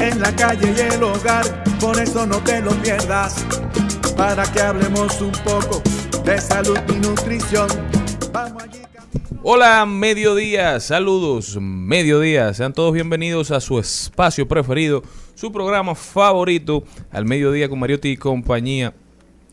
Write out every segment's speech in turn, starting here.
en la calle y el hogar, por eso no te lo pierdas, para que hablemos un poco de salud y nutrición. Vamos allí. Hola, mediodía, saludos, mediodía, sean todos bienvenidos a su espacio preferido, su programa favorito, al mediodía con Mariotti y compañía,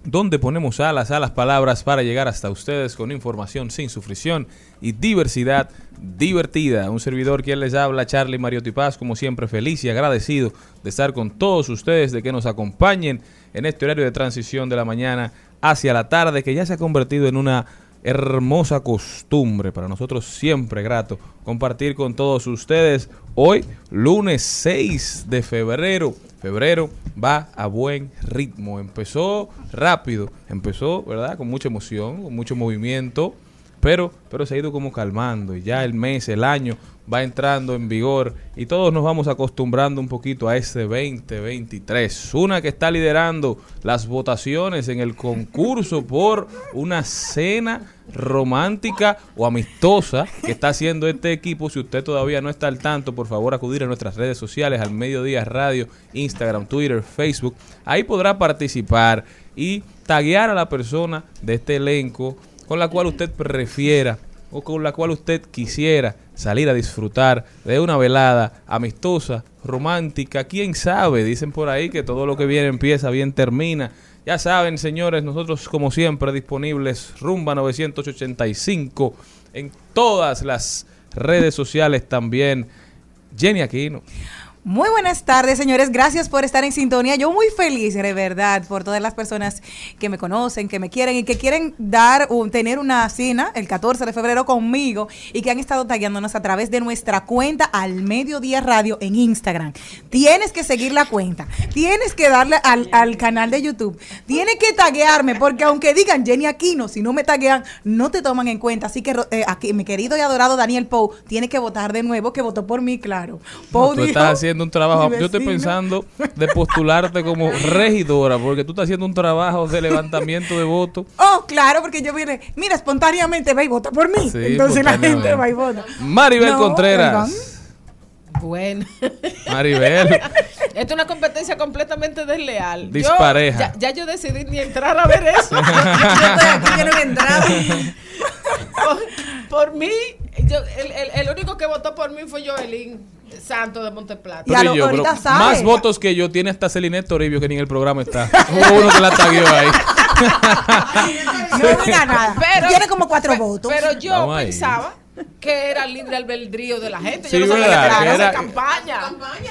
donde ponemos alas a las palabras para llegar hasta ustedes con información sin sufrición y diversidad divertida. Un servidor quien les habla, Charlie Mariotti Paz, como siempre feliz y agradecido de estar con todos ustedes, de que nos acompañen en este horario de transición de la mañana hacia la tarde, que ya se ha convertido en una hermosa costumbre para nosotros siempre grato compartir con todos ustedes. Hoy lunes 6 de febrero febrero va a buen ritmo. Empezó rápido empezó verdad con mucha emoción con mucho movimiento pero, pero se ha ido como calmando y ya el mes, el año va entrando en vigor y todos nos vamos acostumbrando un poquito a este 2023. Una que está liderando las votaciones en el concurso por una cena romántica o amistosa que está haciendo este equipo. Si usted todavía no está al tanto, por favor acudir a nuestras redes sociales, al Mediodía Radio, Instagram, Twitter, Facebook. Ahí podrá participar y taguear a la persona de este elenco con la cual usted prefiera o con la cual usted quisiera salir a disfrutar de una velada amistosa, romántica, quién sabe, dicen por ahí que todo lo que viene empieza, bien termina. Ya saben, señores, nosotros como siempre disponibles Rumba 985 en todas las redes sociales también. Jenny Aquino. Muy buenas tardes, señores. Gracias por estar en sintonía. Yo muy feliz, de verdad, por todas las personas que me conocen, que me quieren y que quieren dar un, tener una cena el 14 de febrero conmigo y que han estado tagueándonos a través de nuestra cuenta al Mediodía Radio en Instagram. Tienes que seguir la cuenta. Tienes que darle al, al canal de YouTube. Tienes que taguearme porque aunque digan Jenny Aquino, si no me taguean, no te toman en cuenta. Así que eh, aquí, mi querido y adorado Daniel Pou tiene que votar de nuevo, que votó por mí, claro. Pou No, tú dijo- estás haciendo un trabajo. Yo estoy pensando de postularte como regidora, porque tú estás haciendo un trabajo de levantamiento de votos. Oh, claro, porque yo vine, mira, espontáneamente va y vota por mí. Sí, Entonces la gente va y vota. Maribel No, Contreras. Bueno, Maribel. esto es una competencia completamente desleal. Yo- Dispareja. ya, ya yo decidí ni entrar a ver eso. Yo estoy aquí, yo no voy a entrar. por, por mí, yo, el, el- el único que votó por mí fue Joelín Santo de Monteplata. Ya lo- Pero yo, ahorita pero sabe. más votos que yo tiene hasta Celine Toribio que ni en el programa está. Hubo uno que la tagueó ahí. No diga nada. Pero- Tiene como cuatro Pe- votos. Pero yo Vamos ahí. Que era libre albedrío de la gente. Sí, yo no sabía verdad, que que era, era- campaña.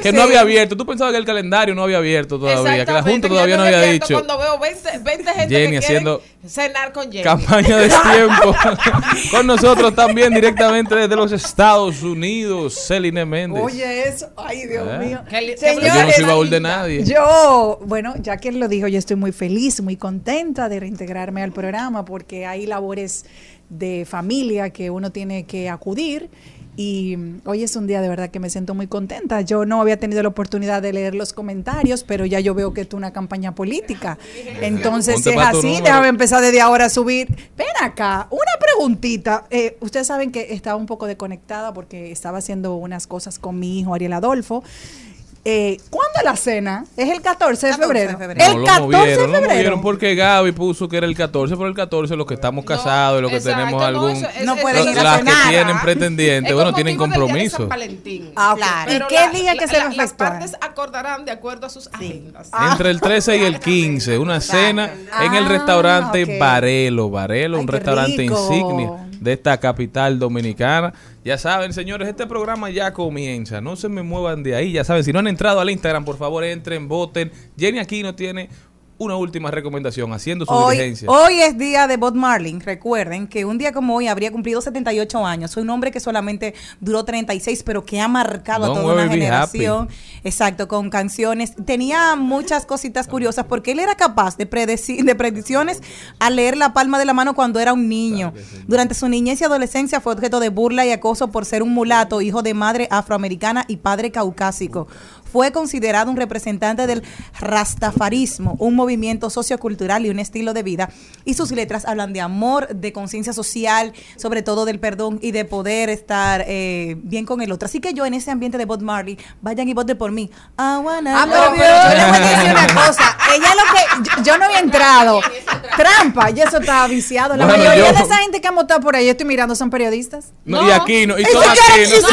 Que no había abierto. Tú pensabas que el calendario no había abierto todavía, que la Junta todavía no había dicho. Cuando veo 20, 20 gente Jenny que haciendo cenar con Jenny. Campaña de tiempo. Con nosotros también directamente desde los Estados Unidos, Celine Méndez. Oye, eso. Ay, Dios ¿Eh? mío. Pero yo no Señores, soy baúl de nadie. Yo, bueno, ya que él lo dijo, yo estoy muy feliz, muy contenta de reintegrarme al programa porque hay labores de familia que uno tiene que acudir Y mm, hoy es un día de verdad que me siento muy contenta. Yo no había tenido la oportunidad de leer los comentarios, pero ya yo veo que es una campaña política. Entonces, si es así, déjame empezar desde ahora a subir. Ven acá, una preguntita. Eh, ustedes saben que estaba un poco desconectada porque estaba haciendo unas cosas con mi hijo Ariel Adolfo. Eh, ¿Cuándo es la cena? Es el 14 de 14 de febrero. febrero. El No, lo 14 movieron, de no lo febrero. movieron porque Gaby puso que era el 14, pero el 14 los que estamos casados y los que exacto, tenemos no, algún... eso- No pueden Las ir a las cenar. que tienen pretendientes, Es bueno, tienen compromiso. San Valentín. Ah. Claro. ¿Y qué la- día que la- se la- Las partes acordarán de acuerdo a sus agendas. Entre el 13 y el 15, una cena en el Ah, restaurante ok. Varelo. Varelo, un restaurante rico. insignia de esta capital dominicana. Ya saben, señores, este programa ya comienza. No se me muevan de ahí. Ya saben, si no han entrado al Instagram, por favor, entren, voten. Jenny Aquino tiene una última recomendación, haciendo su Hoy, diligencia. hoy es día de Bob Marlin. Recuerden que un día como hoy habría cumplido 78 años. Soy un hombre que solamente duró 36, pero que ha marcado a toda una generación. Exacto, con canciones. Tenía muchas cositas curiosas porque él era capaz de, predecir, de predicciones al leer la palma de la mano cuando era un niño. Durante su niñez y adolescencia fue objeto de burla y acoso por ser un mulato, hijo de madre afroamericana y padre caucásico. Fue considerado un representante del rastafarismo, un movimiento sociocultural y un estilo de vida. Y sus letras hablan de amor, de conciencia social, sobre todo del perdón y de poder estar eh, bien con el otro. Así que yo en ese ambiente de Bob Marley, vayan y voten por mí. Ah, pero, pero yo you. le voy a decir una cosa. Ella lo que. Yo, yo no había entrado. Trampa, y eso estaba viciado. La Bueno, mayoría yo- de esa gente que ha votado por ahí, yo estoy mirando, son periodistas. No, y aquí no, y Y si son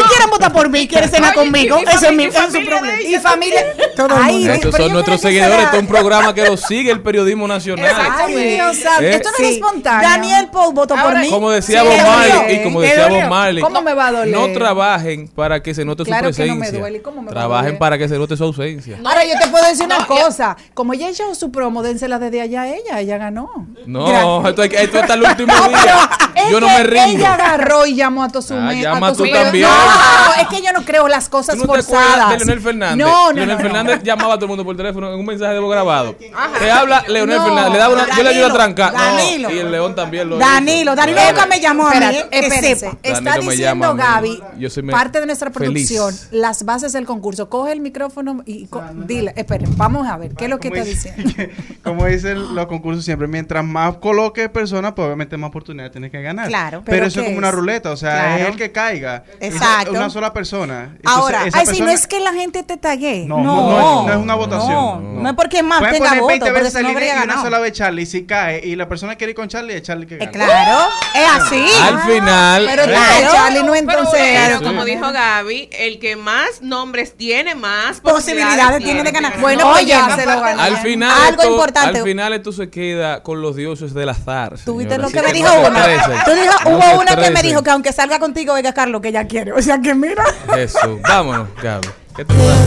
quieren, votar por mí, quieren cenar conmigo, y ese es mi su problema. Y familia, todo el Ay. Estos son nuestros seguidores. Este es un programa que lo sigue el periodismo nacional. Ay, Dios santo, Eh, esto no es Sí. espontáneo. Daniel Paul votó por mí. Como decía Sí, Bob Marley, y como ¿Te decía? Bob Marley, ¿Cómo me va a doler? no trabajen para que se note su Claro que no me presencia. duele, ¿cómo me trabajen para que se note su ausencia. Ahora yo te puedo decir una No, cosa, como ella echó su promo, dénsela desde allá a ella, ella ganó. No, esto, hay que- esto está el último No, día. Yo no me rindo. Ella agarró y llamó a todos sus Ah, llama a tú también. No, es que yo no creo las cosas ¿Tú no forzadas. de Leonel Fernández? No, no, Leonel no, no. Fernández llamaba a todo el mundo por teléfono en un mensaje de voz grabado. Ajá. Te habla Leonel No, Fernández, le da una, yo le ayudo a Danilo, trancar. No, Danilo. y el León también lo Danilo, hizo. Danilo nunca me llamó a mí. Espérate, eh, que espérense. sepa. Está Danilo diciendo. Gaby, Yo soy me- parte de nuestra feliz. producción, las bases del concurso. Coge el micrófono y dile, esperen, vamos a ver, ¿qué es lo que dice- diciendo? Como dicen los concursos siempre, mientras más coloque personas, pues obviamente más oportunidades tienes que ganar. Claro. Pero, ¿Pero eso es como una ruleta, o sea, Claro. es el que caiga. Exacto. Una sola persona. Ahora, Ay, si no es que la gente te No, no, no es, no es una votación. No, no es porque más Pueden tenga poner voto, 20 porque veces salir habría y una sola vez Charlie, si cae y la persona quiere ir con Charlie, es Charlie que Eh, gana. claro, es así. Al final, Pero claro, Charlie no entonces. Pero como dijo Gaby, el que más nombres tiene, más Posibilidades tiene de ganar. Bueno, Oye, oye, se lo ganó. al final Algo esto, importante. al final esto se queda con los dioses del azar. Tuviste lo que me dijo una. Tú dijo, hubo una que me dijo que aunque salga contigo, oiga Carlos, que ella quiere. O sea que mira. Eso, vámonos, Gaby. ¿Qué te pasa?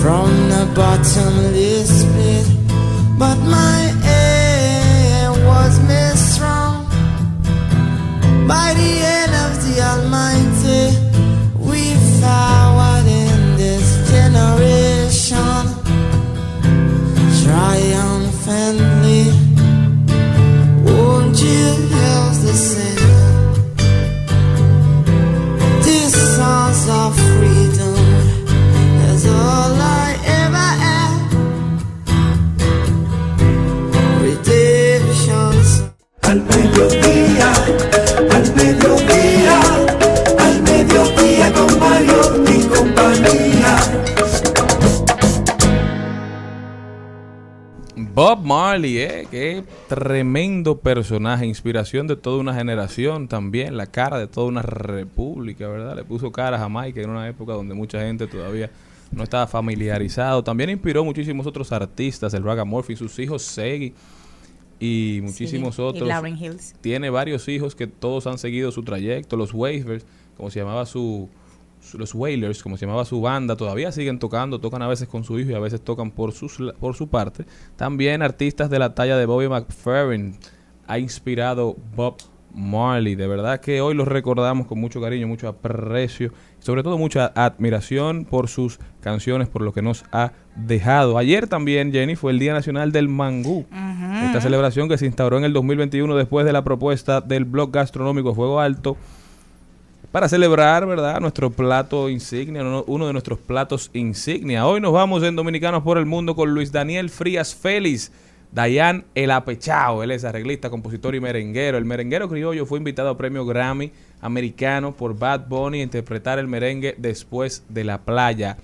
from the bottomless pit, but my aim was strong by the hand of the Almighty. We forward in this generation triumphantly. Bob Marley, eh, qué tremendo personaje, inspiración de toda una generación también, la cara de toda una república, ¿verdad? Le puso cara a Jamaica en una época donde mucha gente todavía no estaba familiarizado. También inspiró muchísimos otros artistas, el Ragamuffin, sus hijos Segui y muchísimos Sí, otros. Y Lauren Hills. Tiene varios hijos que todos han seguido su trayecto, los Wavers, como se llamaba su, su- los Wailers, como se llamaba su banda, todavía siguen tocando, tocan a veces con su hijo y a veces tocan por sus por su parte. También artistas de la talla de Bobby McFerrin ha inspirado Bob Marley. De verdad que hoy los recordamos con mucho cariño, mucho aprecio, y sobre todo mucha admiración por sus canciones, por lo que nos ha dejado. Ayer también, Jenny, fue el Día Nacional del Mangú. Esta celebración que se instauró en el 2021 después de la propuesta del blog gastronómico Fuego Alto para celebrar, ¿verdad? Nuestro plato insignia, uno de nuestros platos insignia. Hoy nos vamos en Dominicanos por el Mundo con Luis Daniel Frías Félix. Dayan El Apechao, él es arreglista, compositor y merenguero. El merenguero criollo fue invitado a premio Grammy americano por Bad Bunny a interpretar el merengue después de la playa.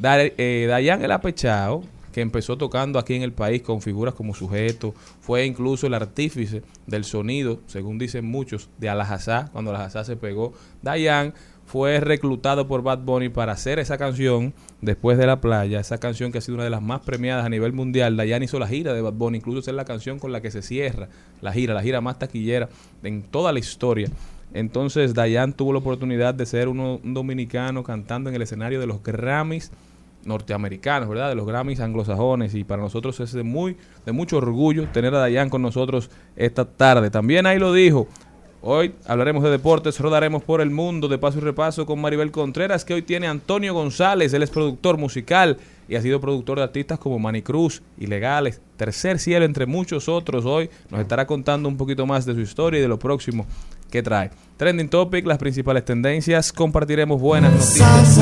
Eh, Dayan El Apechao, que empezó tocando aquí en el país con figuras como sujeto, fue incluso el artífice del sonido, según dicen muchos, de Alajazá, cuando Alajazá se pegó. Dayan fue reclutado por Bad Bunny para hacer esa canción después de la playa, esa canción que ha sido una de las más premiadas a nivel mundial. Dayan hizo la gira de Bad Bunny, incluso es la canción con la que se cierra la gira, la gira más taquillera en toda la historia. Entonces Dayan tuvo la oportunidad de ser uno- un dominicano cantando en el escenario de los Grammys norteamericanos, ¿verdad? De los Grammys anglosajones y para nosotros es de muy de mucho orgullo tener a Dayan con nosotros esta tarde. También ahí lo dijo. Hoy hablaremos de deportes, rodaremos por el mundo de paso y repaso con Maribel Contreras, que hoy tiene Antonio González, él es productor musical y ha sido productor de artistas como Manny Cruz, Ilegales, Tercer Cielo, entre muchos otros. Hoy nos estará contando un poquito más de su historia y de lo próximo que trae. Trending Topic, las principales tendencias, compartiremos buenas noticias,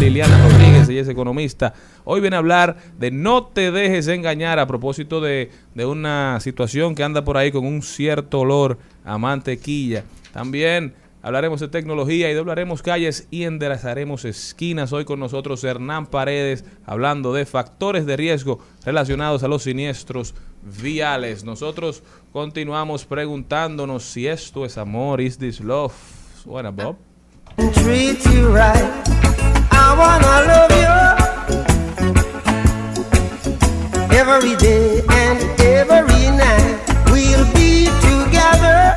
Liliana Rodríguez, ella es economista. Hoy viene a hablar de no te dejes engañar a propósito de, de una situación que anda por ahí con un cierto olor a mantequilla. También hablaremos de tecnología y doblaremos calles y enderezaremos esquinas. Hoy con nosotros Hernán Paredes hablando de factores de riesgo relacionados a los siniestros viales. Nosotros continuamos preguntándonos si esto es amor, is this love. Suena Bob. Treat you right. I wanna love you every day and every night. We'll be together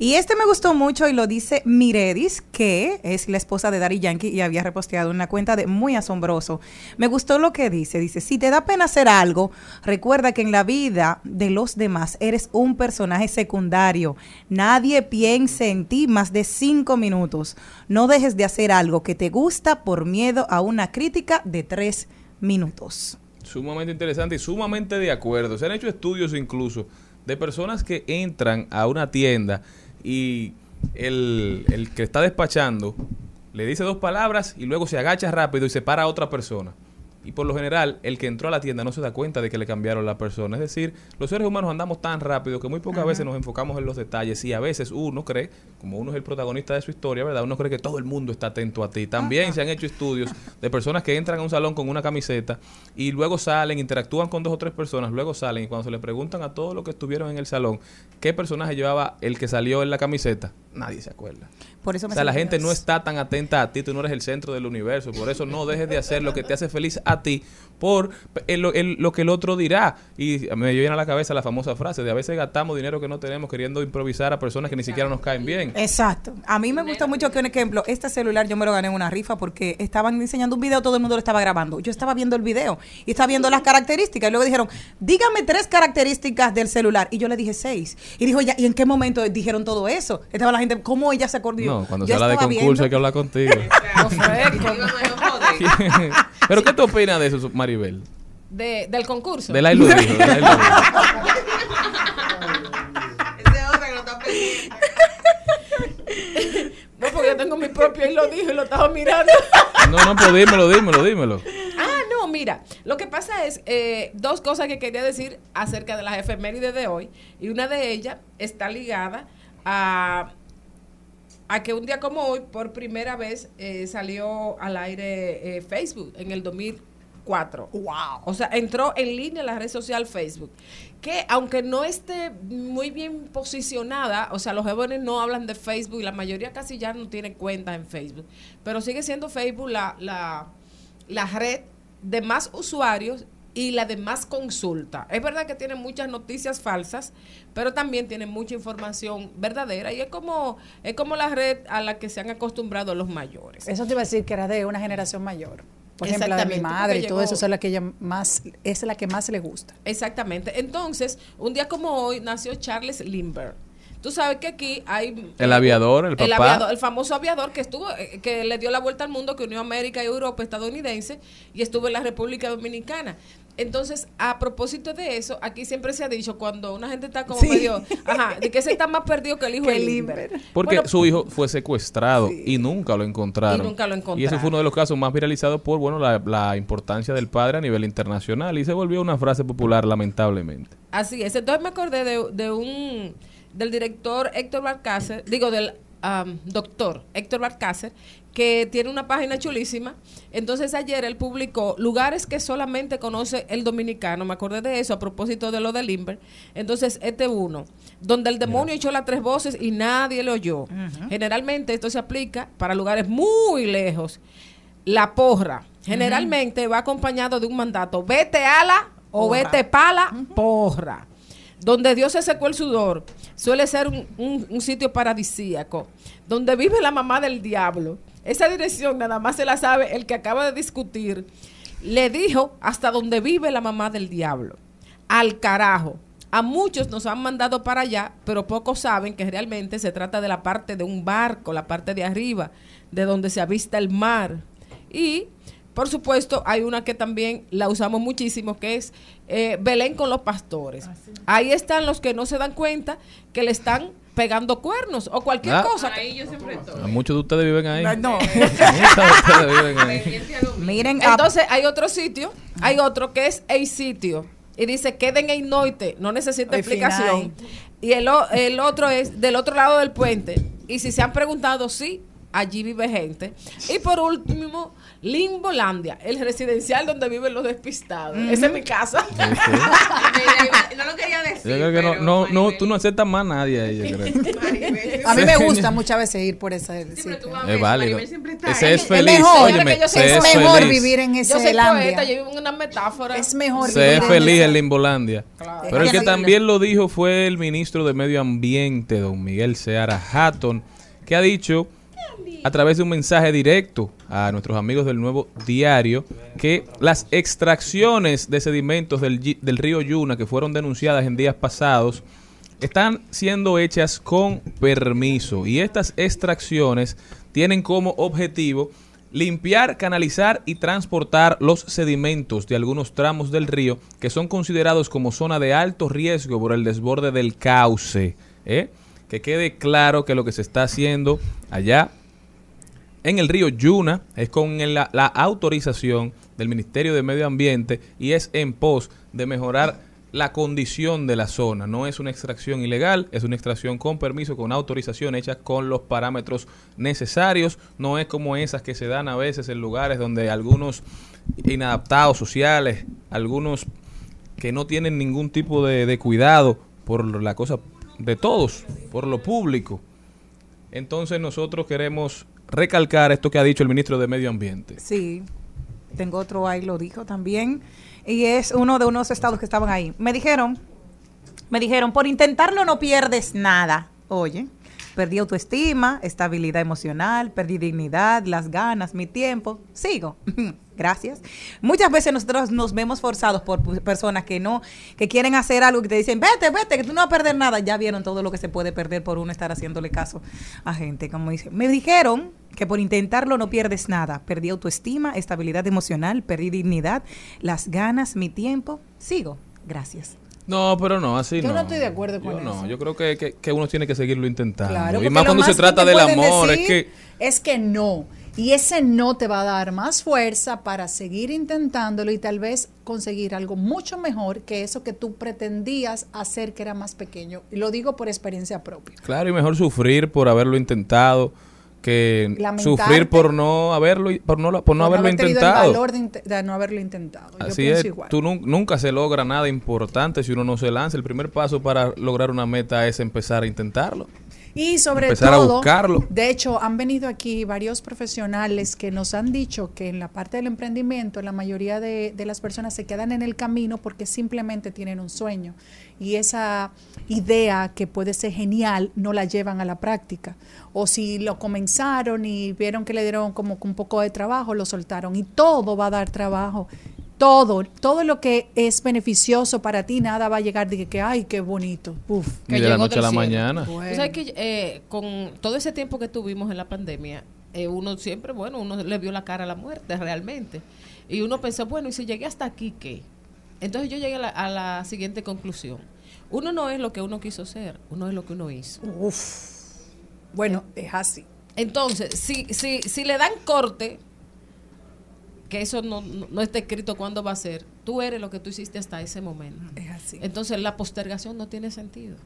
Y este me gustó mucho y lo dice Miredis, que es la esposa de Daddy Yankee y había reposteado una cuenta de muy asombroso. Me gustó lo que dice. Dice, si te da pena hacer algo, recuerda que en la vida de los demás eres un personaje secundario. Nadie piense en ti más de cinco minutos. No dejes de hacer algo que te gusta por miedo a una crítica de tres minutos. Sumamente interesante y sumamente de acuerdo. Se han hecho estudios incluso de personas que entran a una tienda y el, el que está despachando le dice dos palabras y luego se agacha rápido y se para a otra persona. Y por lo general, el que entró a la tienda no se da cuenta de que le cambiaron la persona. Es decir, los seres humanos andamos tan rápido que muy pocas veces nos enfocamos en los detalles y a veces uno cree, como uno es el protagonista de su historia, ¿verdad? Uno cree que todo el mundo está atento a ti. También se han hecho estudios de personas que entran a un salón con una camiseta y luego salen, interactúan con dos o tres personas, luego salen y cuando se le preguntan a todos los que estuvieron en el salón qué personaje llevaba el que salió en la camiseta, nadie se acuerda. Por eso O me sea, la gente no está tan atenta a ti, tú no eres el centro del universo, por eso no dejes de hacer lo que te hace feliz a ti por el- el- lo que el otro dirá. Y me viene a la cabeza la famosa frase de a veces gastamos dinero que no tenemos queriendo improvisar a personas que ni siquiera nos caen bien. Exacto. A mí me gusta mucho que un ejemplo, este celular yo me lo gané en una rifa porque estaban enseñando un video, todo el mundo lo estaba grabando. Yo estaba viendo el video y estaba viendo las características. Y luego dijeron, dígame tres características del celular. Y yo le dije seis. Y dijo, ya, ¿y en qué momento dijeron todo eso? Estaba la gente, ¿cómo ella se acordó? No, cuando yo se habla de concurso viendo- hay que hablar contigo. No Pero ¿qué te opinas de eso, Maribel? de- del concurso. De la dijo. No, porque yo tengo mi propio y lo dijo y lo estaba mirando. No, no, pues dímelo, dímelo, dímelo. Ah, no, mira, lo que pasa es eh, dos cosas que quería decir acerca de las efemérides de hoy. Y una de ellas está ligada a, a que un día como hoy, por primera vez, eh, salió al aire eh, Facebook en el 2004. ¡Wow! O sea, entró en línea la red social Facebook. Que aunque no esté muy bien posicionada, o sea, los jóvenes no hablan de Facebook y la mayoría casi ya no tiene cuenta en Facebook. Pero sigue siendo Facebook la, la, la red de más usuarios y la de Más Consulta. Es verdad que tiene muchas noticias falsas, pero también tiene mucha información verdadera y es como es como la red a la que se han acostumbrado los mayores. Eso te iba a decir que era de una generación mayor. Por ejemplo, la de mi madre y todo llegó- eso es la que ella más, es la que más le gusta. Exactamente. Entonces, un día como hoy nació Charles Lindbergh. Tú sabes que aquí hay... El aviador, el papá. aviador, el famoso aviador que estuvo, eh, que le dio la vuelta al mundo, que unió América y Europa estadounidense y estuvo en la República Dominicana. Entonces, a propósito de eso, aquí siempre se ha dicho cuando una gente está como Sí. medio, ajá, de que ese está más perdido que el hijo Que de. Lindbergh. Porque Bueno, su hijo fue secuestrado y nunca lo encontraron. Y nunca lo Y ese encontraron. fue uno de los casos más viralizados por bueno la, la importancia del padre a nivel internacional y se volvió una frase popular lamentablemente. Así es. Entonces me acordé de, de un del director Héctor Barcácer, digo del am, doctor Héctor Barcácer, que tiene una página chulísima. Entonces ayer él publicó lugares que solamente conoce el dominicano. Me acordé de eso a propósito de lo de Limber. Entonces este uno, donde el demonio echó las tres voces y nadie le oyó. Generalmente esto se aplica para lugares muy lejos. La porra generalmente va acompañado de un mandato. Vete a la o Porra. vete pala porra. Donde Dios se secó el sudor, suele ser un, un- un sitio paradisíaco, donde vive la mamá del diablo. Esa dirección nada más se la sabe el que acaba de discutir. Le dijo hasta donde vive la mamá del diablo. Al carajo. A muchos nos han mandado para allá, pero pocos saben que realmente se trata de la parte de un barco, la parte de arriba, de donde se avista el mar. Y por supuesto, hay una que también la usamos muchísimo, que es eh, Belén con los pastores. Ahí están los que no se dan cuenta que le están pegando cuernos o cualquier Ah. cosa. Ahí yo siempre estoy. A muchos de ustedes viven ahí. No. Muchos de ustedes viven ahí. Miren, ah, Entonces hay otro sitio, hay otro que es el sitio. Y dice, queden en noite, no necesita explicación. Y el, el otro es del otro lado del puente. Y si se han preguntado, sí, allí vive gente. Y por último, Limbolandia, el residencial donde viven los despistados. Esa es mi casa. Sí, sí. No lo quería decir. Yo creo que no, pero no, no, tú no aceptas más a nadie ahí, yo creo. Maribel- A mí me gusta muchas veces ir por ese Sí, pero tú vas a Es ver, válido. Maribel siempre está Ese es feliz. mejor. Óyeme, Yo se soy es mejor feliz. vivir en ese Yo soy poeta, yo vivo en una metáfora. Es mejor Se vivir es en feliz en Limbolandia. Pero el que también lo dijo fue el ministro de Medio Ambiente, don Miguel Seara Hatton, que ha dicho a través de un mensaje directo a nuestros amigos del Nuevo Diario que las extracciones de sedimentos del, del río Yuna que fueron denunciadas en días pasados están siendo hechas con permiso y estas extracciones tienen como objetivo limpiar, canalizar y transportar los sedimentos de algunos tramos del río que son considerados como zona de alto riesgo por el desborde del cauce. ¿eh? Que quede claro que lo que se está haciendo allá en el río Yuna es con la autorización del Ministerio de Medio Ambiente y es en pos de mejorar la condición de la zona. No es una extracción ilegal, es una extracción con permiso, con autorización hecha con los parámetros necesarios. No es como esas que se dan a veces en lugares donde algunos inadaptados sociales, algunos que no tienen ningún tipo de, de cuidado por la cosa de todos, por lo público. Entonces nosotros queremos recalcar esto que ha dicho el ministro de Medio Ambiente. Sí, tengo otro ahí, lo dijo también. Y es uno de unos estados que estaban ahí. Me dijeron, me dijeron, por intentarlo no pierdes nada. Oye, perdí autoestima, estabilidad emocional, perdí dignidad, las ganas, mi tiempo. Sigo. Gracias. Muchas veces nosotros nos vemos forzados por personas que no, que quieren hacer algo que te dicen, vete, vete, que tú no vas a perder nada. Ya vieron todo lo que se puede perder por uno estar haciéndole caso a gente. Como dice, me dijeron que por intentarlo no pierdes nada. Perdí autoestima, estabilidad emocional, perdí dignidad, las ganas, mi tiempo. Sigo. Gracias. No, pero no, así Yo no. no estoy de acuerdo con Yo no, eso. yo creo que, que- que uno tiene que seguirlo intentando. Claro, y más cuando se trata del amor, es que... es que no. Y ese no te va a dar más fuerza para seguir intentándolo y tal vez conseguir algo mucho mejor que eso que tú pretendías hacer que era más pequeño. Y lo digo por experiencia propia. Claro, y mejor sufrir por haberlo intentado que Lamentarte. sufrir por no haberlo por no, por no haberlo intentado. el valor de, no haberlo intentado. Así es, igual. tú nun- nunca se logra nada importante si uno no se lanza. El primer paso para lograr una meta es empezar a intentarlo. Y sobre Empezar a todo, buscarlo. de hecho, han venido aquí varios profesionales que nos han dicho que en la parte del emprendimiento la mayoría de, de las personas se quedan en el camino porque simplemente tienen un sueño y esa idea que puede ser genial no la llevan a la práctica. O si lo comenzaron y vieron que le dieron como un poco de trabajo, lo soltaron y todo va a dar trabajo. Todo, todo lo que es beneficioso para ti, nada va a llegar de que, que, ay, qué bonito. Uf. Ni de la noche a la cielo. mañana. Que eh, con todo ese tiempo que tuvimos en la pandemia, eh, uno siempre, bueno, uno le vio la cara a la muerte realmente. Y uno pensó, bueno, y si llegué hasta aquí, ¿qué? Entonces yo llegué a la, a la siguiente conclusión. Uno no es lo que uno quiso ser, uno es lo que uno hizo. Bueno, es así. Entonces, si, si, si le dan corte, que eso no, no, está escrito cuándo va a ser, tú eres lo que tú hiciste hasta ese momento. Es así. Entonces la postergación no tiene sentido.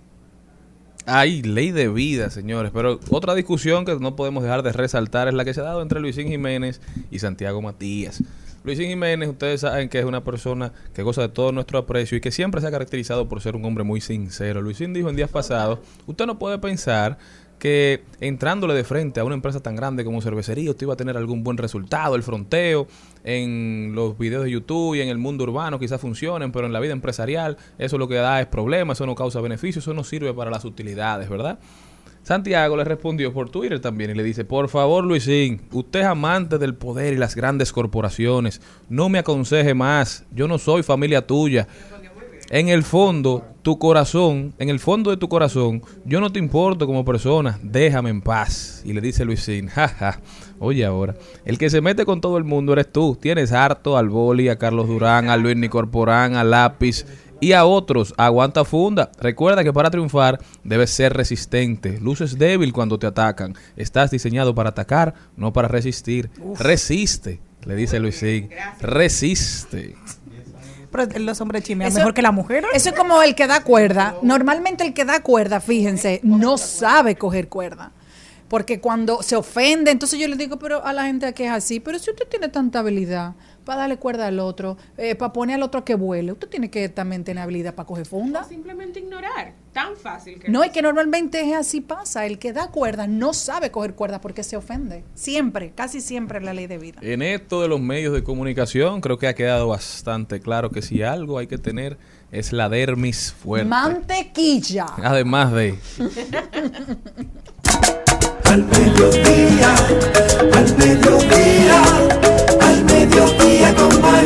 Hay ley de vida, señores. Pero otra discusión que no podemos dejar de resaltar es la que se ha dado entre Luisín Jiménez y Santiago Matías. Luisín Jiménez, ustedes saben que es una persona que goza de todo nuestro aprecio y que siempre se ha caracterizado por ser un hombre muy sincero. Luisín dijo en días pasados, usted no puede pensar que entrándole de frente a una empresa tan grande como cervecería, usted iba a tener algún buen resultado. El fronteo en los videos de YouTube y en el mundo urbano quizás funcionen, pero en la vida empresarial eso lo que da es problemas, eso no causa beneficio, eso no sirve para las utilidades, ¿verdad? Santiago le respondió por Twitter también y le dice, por favor Luisín, usted es amante del poder y las grandes corporaciones, no me aconseje más, yo no soy familia tuya. En el fondo, tu corazón, en el fondo de tu corazón, yo no te importo como persona, déjame en paz. Y le dice Luisín, jaja, oye ahora, el que se mete con todo el mundo eres tú, tienes harto al Boli, a Carlos Durán, a Luis Nicorporán, a Lápiz y a otros, aguanta funda. Recuerda que para triunfar debes ser resistente. Luces débil cuando te atacan. Estás diseñado para atacar, no para resistir. Resiste, le dice Luisín. Resiste. Pero los hombres chimean Eso- mejor que las mujeres. Eso es como el que da cuerda. Normalmente el que da cuerda, fíjense, no sabe coger cuerda. Porque cuando se ofende, entonces yo le digo, pero a la gente que es así, pero si usted tiene tanta habilidad para darle cuerda al otro, eh, para poner al otro que vuele, usted tiene que también tener habilidad para coger funda. Simplemente ignorar. Tan fácil que No, y que normalmente es así pasa. El que da cuerda no sabe coger cuerda porque se ofende. Siempre, casi siempre es la ley de vida. En esto de los medios de comunicación, creo que ha quedado bastante claro que si algo hay que tener es la dermis fuerte. Mantequilla. Además de Al mediodía, al mediodía, al mediodía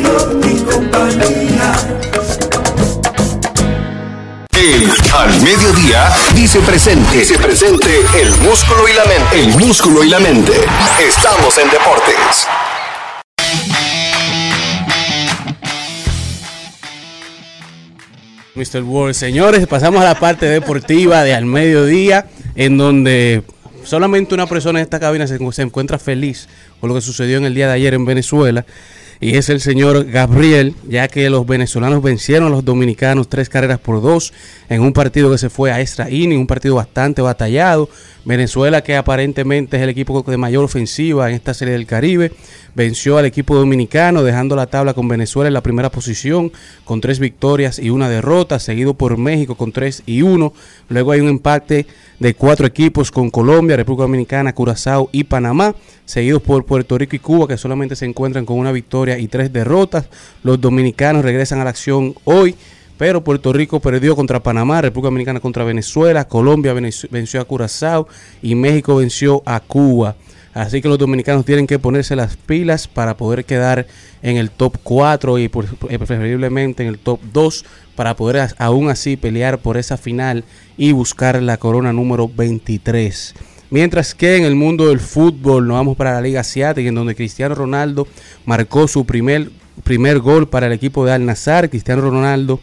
Compañía. El Al Mediodía dice presente. Dice presente el músculo y la mente. El músculo y la mente. Estamos en deportes. Mr. World. Señores, pasamos a la parte deportiva de al mediodía, en donde solamente una persona en esta cabina se, se encuentra feliz con lo que sucedió en el día de ayer en Venezuela. Y es el señor Gabriel, ya que los venezolanos vencieron a los dominicanos tres carreras por dos en un partido que se fue a extra inning, un partido bastante batallado. Venezuela, que aparentemente es el equipo de mayor ofensiva en esta serie del Caribe, venció al equipo dominicano, dejando la tabla con Venezuela en la primera posición, con tres victorias y una derrota, seguido por México con tres y uno. Luego hay un empate de cuatro equipos con Colombia, República Dominicana, Curazao y Panamá, seguidos por Puerto Rico y Cuba, que solamente se encuentran con una victoria y tres derrotas. Los dominicanos regresan a la acción hoy. Pero Puerto Rico perdió contra Panamá, República Dominicana contra Venezuela, Colombia venció a Curazao y México venció a Cuba. Así que los dominicanos tienen que ponerse las pilas para poder quedar en el top 4 y por- eh, preferiblemente en el top 2 para poder aún así pelear por esa final y buscar la corona número 23. Mientras que en el mundo del fútbol nos vamos para la Liga Asiática, en donde Cristiano Ronaldo marcó su primer, primer gol para el equipo de Al Nazar. Cristiano Ronaldo,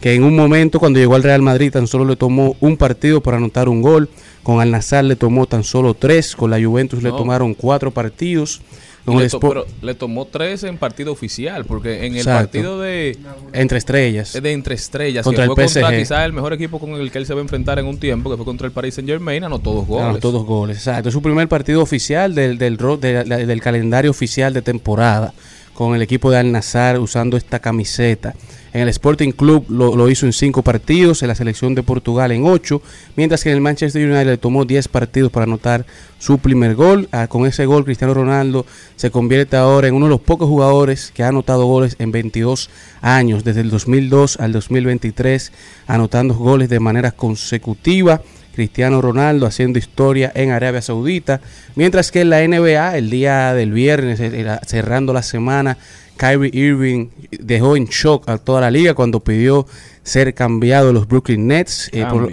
que en un momento cuando llegó al Real Madrid tan solo le tomó un partido para anotar un gol. Con Al Nazar le tomó tan solo tres. Con la Juventus le tomaron cuatro partidos. Le, to- pero le tomó tres en partido oficial, porque en el Exacto. partido de, entre estrellas. de entre estrellas, Contra que el fue contra PSG. quizás el mejor equipo con el que él se va a enfrentar en un tiempo, que fue contra el Paris Saint Germain, anotó dos goles. Anotó dos goles, exacto. Es su primer partido oficial del, del, ro- de la- del calendario oficial de temporada con el equipo de Al Nazar usando esta camiseta. En el Sporting Club lo, lo hizo en cinco partidos, en la selección de Portugal en ocho, mientras que en el Manchester United le tomó 10 partidos para anotar su primer gol. Ah, con ese gol, Cristiano Ronaldo se convierte ahora en uno de los pocos jugadores que ha anotado goles en 22 años, desde el 2002 al 2023, anotando goles de manera consecutiva. Cristiano Ronaldo haciendo historia en Arabia Saudita, mientras que en la NBA el día del viernes, eh, cerrando la semana, Kyrie Irving dejó en shock a toda la liga cuando pidió ser cambiado de los Brooklyn Nets, eh, por,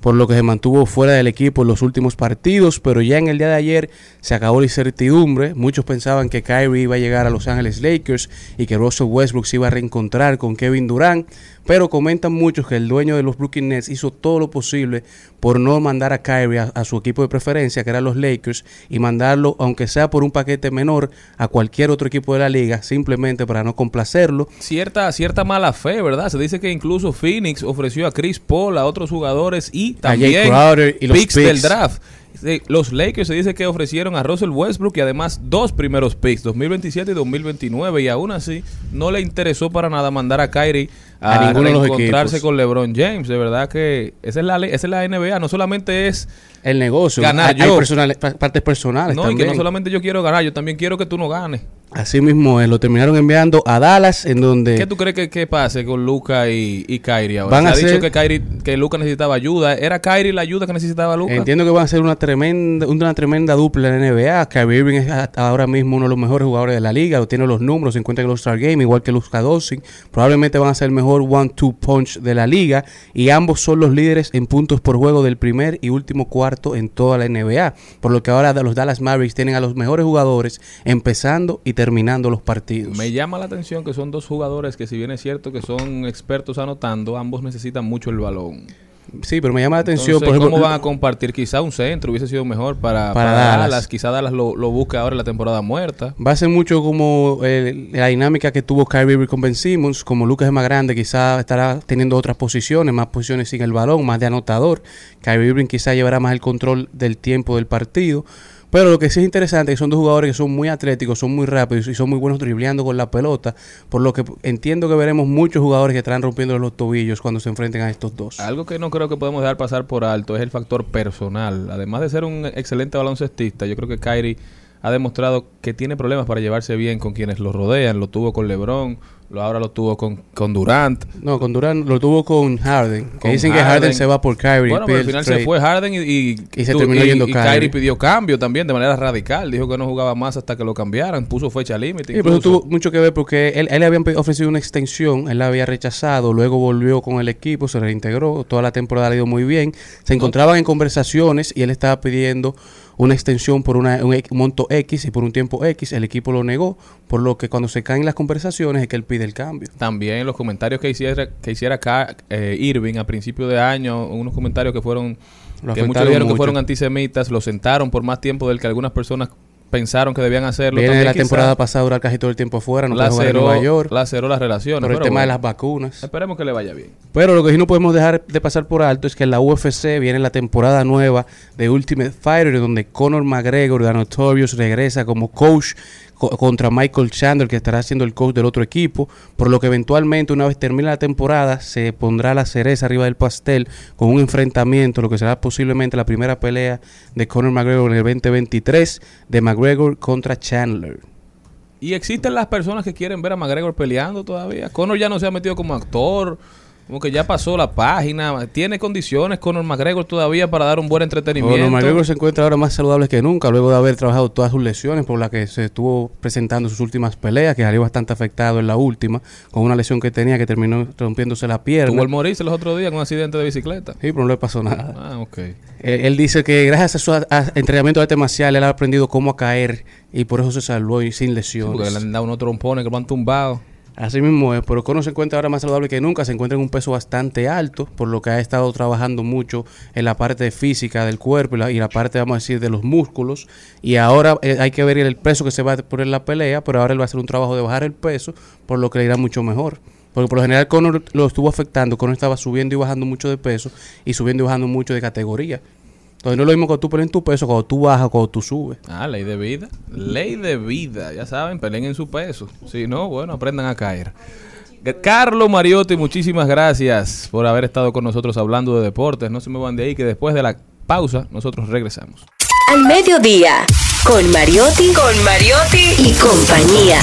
por lo que se mantuvo fuera del equipo en los últimos partidos, pero ya en el día de ayer se acabó la incertidumbre. Muchos pensaban que Kyrie iba a llegar a Los Ángeles Lakers y que Russell Westbrook se iba a reencontrar con Kevin Durant, pero comentan muchos que el dueño de los Brooklyn Nets hizo todo lo posible por no mandar a Kyrie a, a su equipo de preferencia, que eran los Lakers, y mandarlo, aunque sea por un paquete menor, a cualquier otro equipo de la liga, simplemente para no complacerlo. Cierta, cierta mala fe, ¿verdad? Se dice que incluso Phoenix ofreció a Chris Paul, a otros jugadores y A Jay también Crowder y los picks del picks. draft. Sí, Los Lakers se dice que ofrecieron a Russell Westbrook y además dos primeros picks, 2027 y 2029, y aún así no le interesó para nada mandar a Kyrie a, A ninguno de los encontrarse equipos. con LeBron James. De verdad que esa es la, esa es la NBA, no solamente es El negocio, Ganar hay, hay yo. personales- pa- partes personales no, y que también. no solamente yo quiero ganar, yo también quiero que tú no ganes. Así mismo es, lo terminaron enviando a Dallas, en donde ¿Qué tú crees que, que pase con Luca y, y Kyrie ahora? Van Se a ha dicho que Kyrie, que Luca necesitaba ayuda. ¿Era Kyrie la ayuda que necesitaba Luca? entiendo que van a ser una tremenda, una tremenda dupla en la NBA. Kyrie Irving es ahora mismo uno de los mejores jugadores de la liga, tiene los números, se encuentra en el All-Star Game, igual que Luka Doncic. Probablemente van a ser el mejor one-two punch de la liga y ambos son los líderes en puntos por juego del primer y último cuarto en toda la NBA. Por lo que ahora los Dallas Mavericks tienen a los mejores jugadores empezando y terminando los partidos. Me llama la atención que son dos jugadores que si bien es cierto que son expertos anotando, ambos necesitan mucho el balón. Sí, pero me llama la atención, Entonces, por ejemplo, ¿cómo van a compartir? Quizá un centro hubiese sido mejor para, Para para Dallas. Dallas. Quizá Dallas lo, lo busque ahora en la temporada muerta. Va a ser mucho como eh, la dinámica que tuvo Kyrie Irving con Ben Simmons. Como Lucas es más grande, quizá estará teniendo otras posiciones, más posiciones sin el balón, más de anotador. Kyrie Irving quizá llevará más el control del tiempo del partido. Pero lo que sí es interesante es que son dos jugadores que son muy atléticos, son muy rápidos y son muy buenos dribleando con la pelota. Por lo que entiendo que veremos muchos jugadores que estarán rompiendo los tobillos cuando se enfrenten a estos dos. Algo que no creo que podemos dejar pasar por alto es el factor personal. Además de ser un excelente baloncestista, yo creo que Kyrie ha demostrado que tiene problemas para llevarse bien con quienes lo rodean. Lo tuvo con LeBron, lo, ahora lo tuvo con, con Durant. No, con Durant lo tuvo con Harden. Que dicen que Harden se va por Kyrie. Bueno, pero al final trade. se fue Harden y, y, Y se terminó y- yendo Kyrie. pidió cambio también de manera radical. Dijo que no jugaba más hasta que lo cambiaran. Puso fecha límite. Sí, pero eso tuvo mucho que ver porque él, él le habían ofrecido una extensión, él la había rechazado, luego volvió con el equipo, se reintegró, toda la temporada le ha ido muy bien. Se encontraban en conversaciones y él estaba pidiendo una extensión por una, un monto X y por un tiempo X, el equipo lo negó, por lo que cuando se caen las conversaciones es que él pide el cambio. También los comentarios que hiciera, que hiciera Ka- eh, Irving a principio de año, unos comentarios que fueron, Lo que muchos dijeron que fueron antisemitas, lo sentaron por más tiempo del que algunas personas pensaron que debían hacerlo. Viene También la quizá temporada pasada durar casi todo el tiempo afuera, no puede jugar en Nueva York, laceró las relaciones. por el tema de las vacunas. Esperemos que le vaya bien. Pero lo que sí no podemos dejar de pasar por alto es que en la UFC viene la temporada nueva de Ultimate Fighter, donde Conor McGregor de Notorious regresa como coach co- contra Michael Chandler, que estará siendo el coach del otro equipo, por lo que eventualmente una vez termine la temporada se pondrá la cereza arriba del pastel con un enfrentamiento, lo que será posiblemente la primera pelea de Conor McGregor en el 2023 de McGregor contra Chandler. Y existen las personas que quieren ver a McGregor peleando todavía. Conor ya no se ha metido como actor, como que ya pasó la página. Tiene condiciones Conor McGregor todavía para dar un buen entretenimiento. Bueno, McGregor se encuentra ahora más saludable que nunca, luego de haber trabajado todas sus lesiones por las que se estuvo presentando sus últimas peleas, que salió bastante afectado en la última, con una lesión que tenía que terminó rompiéndose la pierna. Tuvo el morirse los otros días con un accidente de bicicleta. Sí, pero no le pasó nada. Ah, ok. Él, él dice que gracias a su a- a- entrenamiento de arte marcial, él ha aprendido cómo a caer y por eso se salvó y sin Sí, lesiones. porque le han dado unos trompones que lo han tumbado. Así mismo es, pero Conor se encuentra ahora más saludable que nunca, se encuentra en un peso bastante alto, por lo que ha estado trabajando mucho en la parte física del cuerpo y la, y la parte, vamos a decir, de los músculos. Y ahora eh, hay que ver el peso que se va a poner en la pelea, pero ahora él va a hacer un trabajo de bajar el peso, por lo que le irá mucho mejor. Porque por lo general Conor lo estuvo afectando, Conor estaba subiendo y bajando mucho de peso y subiendo y bajando mucho de categoría. Entonces no es lo mismo cuando tú pones tu peso, cuando tú bajas, cuando tú subes. Ah, ley de vida. Ley de vida. Ya saben, peleen en su peso. Si no, bueno, aprendan a caer. Carlos Mariotti, muchísimas gracias por haber estado con nosotros hablando de deportes. No se me van de ahí, que después de la pausa nosotros regresamos. Al mediodía, con Mariotti, con Mariotti y compañía.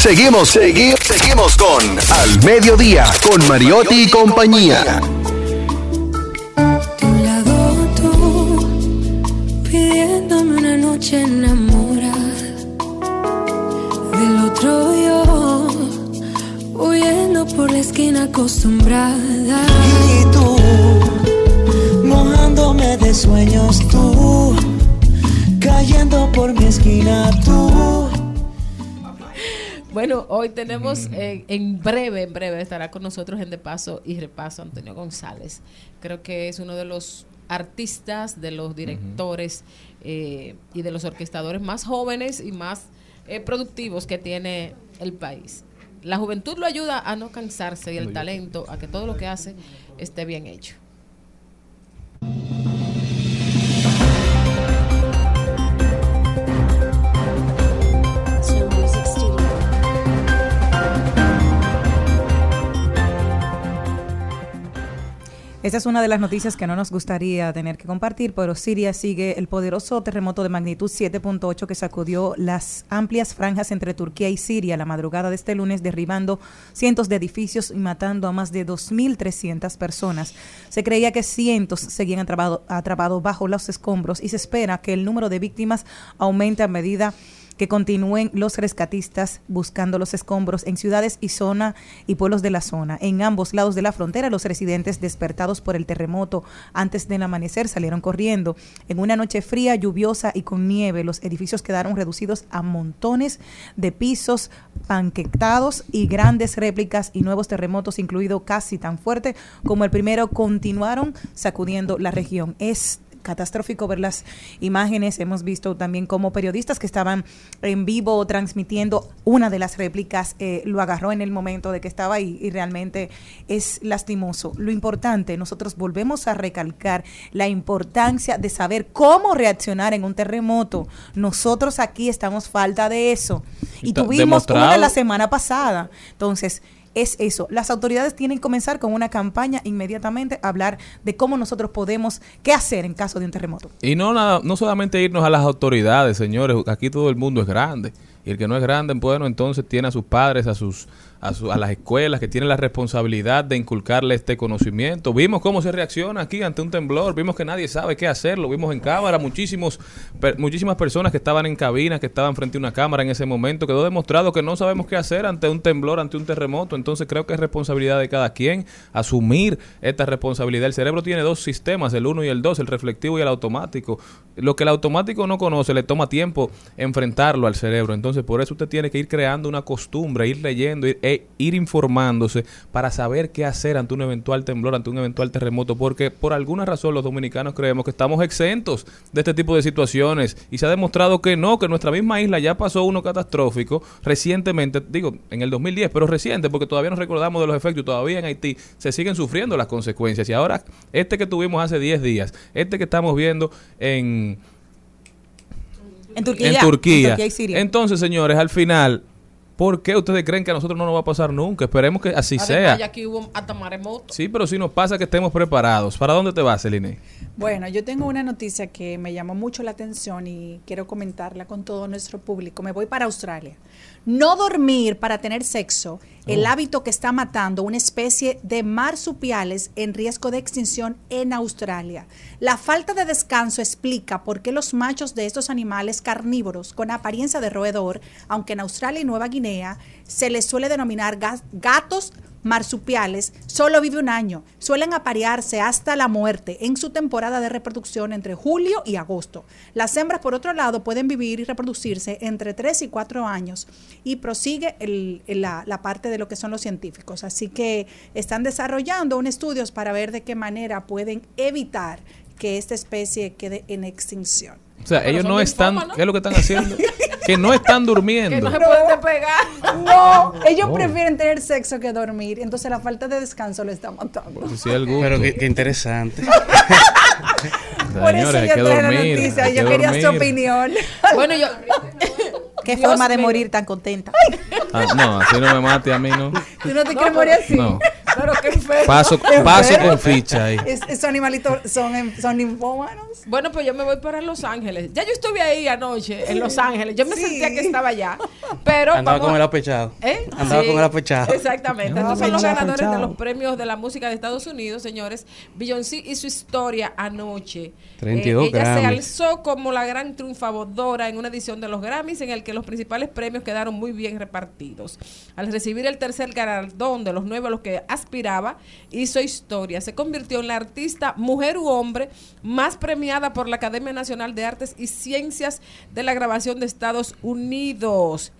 Seguimos, seguimos, seguimos con Al Mediodía, con Mariotti y compañía. Noche enamorada. Del otro yo, huyendo por la esquina acostumbrada. Y tú, mojándome de sueños tú, cayendo por mi esquina tú. Bueno, hoy tenemos eh, en breve, en breve estará con nosotros en De Paso y Repaso Antonio González. Creo que es uno de los artistas, de los directores eh, y de los orquestadores más jóvenes y más eh, productivos que tiene el país. La juventud lo ayuda a no cansarse y el talento a que todo lo que hace esté bien hecho. Esta es una de las noticias que no nos gustaría tener que compartir, pero Siria sigue el poderoso terremoto de magnitud 7.8 que sacudió las amplias franjas entre Turquía y Siria la madrugada de este lunes, derribando cientos de edificios y matando a más de 2.300 personas. Se creía que cientos seguían atrapado- atrapados bajo los escombros y se espera que el número de víctimas aumente a medida que continúen los rescatistas buscando los escombros en ciudades y zona y pueblos de la zona. En ambos lados de la frontera, los residentes despertados por el terremoto antes del amanecer salieron corriendo. En una noche fría, lluviosa y con nieve, los edificios quedaron reducidos a montones de pisos panquetados y grandes réplicas y nuevos terremotos, incluido casi tan fuerte como el primero, continuaron sacudiendo la región. Catastrófico ver las imágenes. Hemos visto también como periodistas que estaban en vivo transmitiendo una de las réplicas eh, lo agarró en el momento de que estaba ahí y realmente es lastimoso. Lo importante, nosotros volvemos a recalcar la importancia de saber cómo reaccionar en un terremoto. Nosotros aquí estamos falta de eso. Y Está tuvimos demostrado. una la semana pasada. Entonces, es eso. Las autoridades tienen que comenzar con una campaña inmediatamente, hablar de cómo nosotros podemos, qué hacer en caso de un terremoto. Y no, nada, no solamente irnos a las autoridades, señores, aquí todo el mundo es grande. Y el que no es grande, bueno, entonces tiene a sus padres, a sus a, su- a las escuelas que tienen la responsabilidad de inculcarle este conocimiento. Vimos cómo se reacciona aquí ante un temblor, vimos que nadie sabe qué hacer, lo vimos en cámara, muchísimos muchísimas personas que estaban en cabinas, que estaban frente a una cámara en ese momento, quedó demostrado que no sabemos qué hacer ante un temblor, ante un terremoto. Entonces creo que es responsabilidad de cada quien asumir esta responsabilidad. El cerebro tiene dos sistemas, el uno y el dos, el reflectivo y el automático. Lo que el automático no conoce, le toma tiempo enfrentarlo al cerebro. Entonces, por eso usted tiene que ir creando una costumbre, ir leyendo, ir, e ir informándose para saber qué hacer ante un eventual temblor, ante un eventual terremoto, porque por alguna razón los dominicanos creemos que estamos exentos de este tipo de situaciones y se ha demostrado que no, que nuestra misma isla ya pasó uno catastrófico recientemente, digo, en el 2010, pero reciente, porque todavía nos recordamos de los efectos, y todavía en Haití se siguen sufriendo las consecuencias y ahora este que tuvimos hace 10 días, este que estamos viendo en En Turquía. en Turquía. En Turquía y Siria. Entonces, señores, al final, ¿por qué ustedes creen que a nosotros no nos va a pasar nunca? Esperemos que así Además, sea. ya aquí hubo hasta maremoto. Sí, pero si nos pasa que estemos preparados. ¿Para dónde te vas, Celine? Bueno, yo tengo una noticia que me llamó mucho la atención y quiero comentarla con todo nuestro público. Me voy para Australia. No dormir para tener sexo, el hábito que está matando una especie de marsupiales en riesgo de extinción en Australia. La falta de descanso explica por qué los machos de estos animales carnívoros con apariencia de roedor, aunque en Australia y Nueva Guinea se les suele denominar gatos marsupiales solo vive un año. Suelen aparearse hasta la muerte en su temporada de reproducción entre julio y agosto. Las hembras, por otro lado, pueden vivir y reproducirse entre 3 y 4 años. Y prosigue el- la, la parte de lo que son los científicos. Así que están desarrollando un estudios para ver de qué manera pueden evitar que esta especie quede en extinción. O sea, Pero ellos no están... linfómanos. ¿Qué es lo que están haciendo? que no están durmiendo. Que no se pueden despegar. No, ellos Oh. prefieren tener sexo que dormir. Entonces la falta de descanso lo está matando. Pues sí, el gusto. Pero qué, qué interesante. Por eso Señores, hay yo que traje la dormir, noticia. hay Yo que quería su dormir. opinión. Bueno, yo, Qué Dios forma de mío. morir tan contenta. Ah, no, así no me mate a mí, no. Tú no te No, quieres morir así. No. Pero qué feo. Paso, Qué paso feo. con ficha ahí. Es- esos animalitos son, em- son ninfómanos. Bueno, pues yo me voy para Los Ángeles. Ya yo estuve ahí anoche, en Los Ángeles. Yo me Sí. sentía que estaba allá. Pero Andaba vamos- con el apechado. ¿Eh? Andaba Sí, con el apechado. Exactamente. Estos son los ganadores de los premios de la música de Estados Unidos, señores. Beyoncé y su historia anoche. 32 Eh, ella se alzó como la gran triunfadora en una edición de los Grammys en el que los principales premios quedaron muy bien repartidos. Al recibir el tercer galardón de los nueve a los que aspiraba, hizo historia. Se convirtió en la artista, mujer u hombre, más premiada por la Academia Nacional de Artes y Ciencias de la Grabación de Estados Unidos.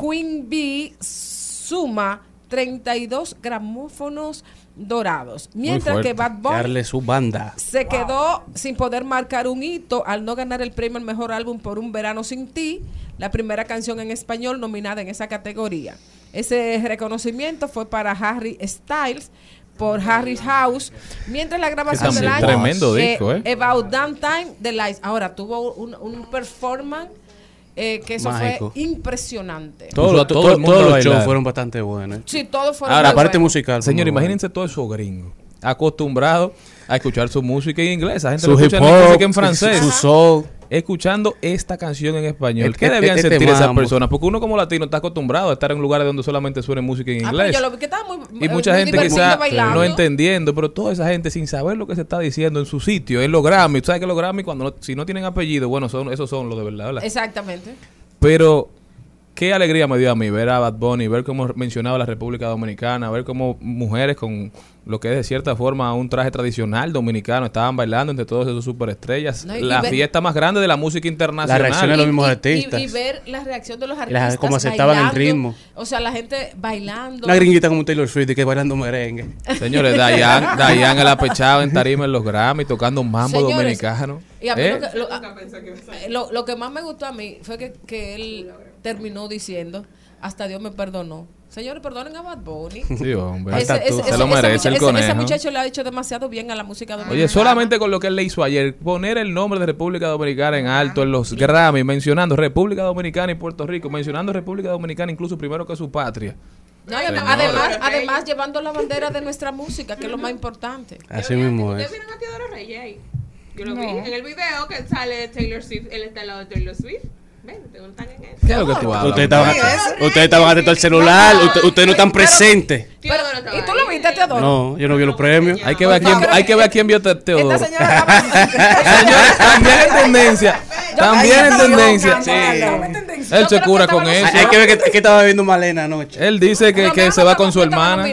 Queen Bee suma 32 gramófonos dorados, mientras que. Bad Bunny Darle su banda. se quedó sin poder marcar un hito al no ganar el premio al mejor álbum por Un Verano Sin Ti, la primera canción en español nominada en esa categoría. Ese reconocimiento fue para Harry Styles por Harry's House, mientras la grabación del año tremendo disco, ¿eh? About Damn Time de Lights. Ahora tuvo un, un performance eh, que eso Mágico. fue impresionante. Todo- todo- todo el mundo todos los bailar. shows fueron bastante buenos. Sí, todo fueron Ahora, la parte buenos. musical. Señor, imagínense todos esos gringos acostumbrados a escuchar su música en inglés. Esa gente Su no escucha música en francés. su soul. Escuchando esta canción en español. ¿Qué debían este sentir esas personas? Porque uno como latino está acostumbrado a estar en lugares donde solamente suene música en Ah, pero inglés. yo lo vi que estaba muy Y eh, mucha muy gente divertido quizá bailando. no entendiendo, pero toda esa gente sin saber lo que se está diciendo en su sitio, en los Grammy. Tú sabes que los Grammy, cuando no- si no tienen apellido, bueno, son, esos son los de verdad, ¿verdad? Exactamente. Pero qué alegría me dio a mí ver a Bad Bunny, ver cómo mencionaba la República Dominicana, ver cómo mujeres con lo que es de cierta forma un traje tradicional dominicano estaban bailando entre todos esos superestrellas. No, la ver- fiesta más grande de la música internacional. La reacción de los mismos artistas. Y, y ver la reacción de los artistas. cómo aceptaban el ritmo. O sea, la gente bailando. Una gringuita como Taylor Swift y que bailando merengue. Señores, Dayan, Dayan el apechado en tarima en los Grammy tocando un mambo Señores, dominicano. Y a mí ¿Eh? lo, que, lo- a- lo- lo que más me gustó a mí fue que, que él terminó diciendo, hasta Dios me perdonó. Señores, perdonen a Bad Bunny. Sí, hombre. Ese- ese- Se ese- lo merece el conejo. Ese muchacho le ha hecho demasiado bien a la música dominicana. Oye, solamente con lo que él le hizo ayer, poner el nombre de República Dominicana en alto en los Grammy, mencionando República Dominicana y Puerto Rico, mencionando República Dominicana incluso primero que su patria. No, además, además llevando la bandera de nuestra música, que es lo más importante. Así mismo es. ¿Ustedes vieron a Teodoro Reyes ahí? Yo lo No. vi en el video que sale Taylor Swift, él está al lado de Taylor Swift. Ven, ustedes no están en eso. ¿Qué es lo que tú hablas? Ustedes estaban, ustedes estaban atentos al celular, usted- ustedes no están presentes. Pero, ¿Y tú lo viste, Teodoro? No, yo no vi los premios. Hay que ver a quién, hay que ver a quién vio Te- Teodoro. Esta señora Señores, también es tendencia. También es tendencia. Sí. Él se cura con eso. Hay, hay que ver que, estaba viendo Malena anoche. Él dice que, que se va con su hermana.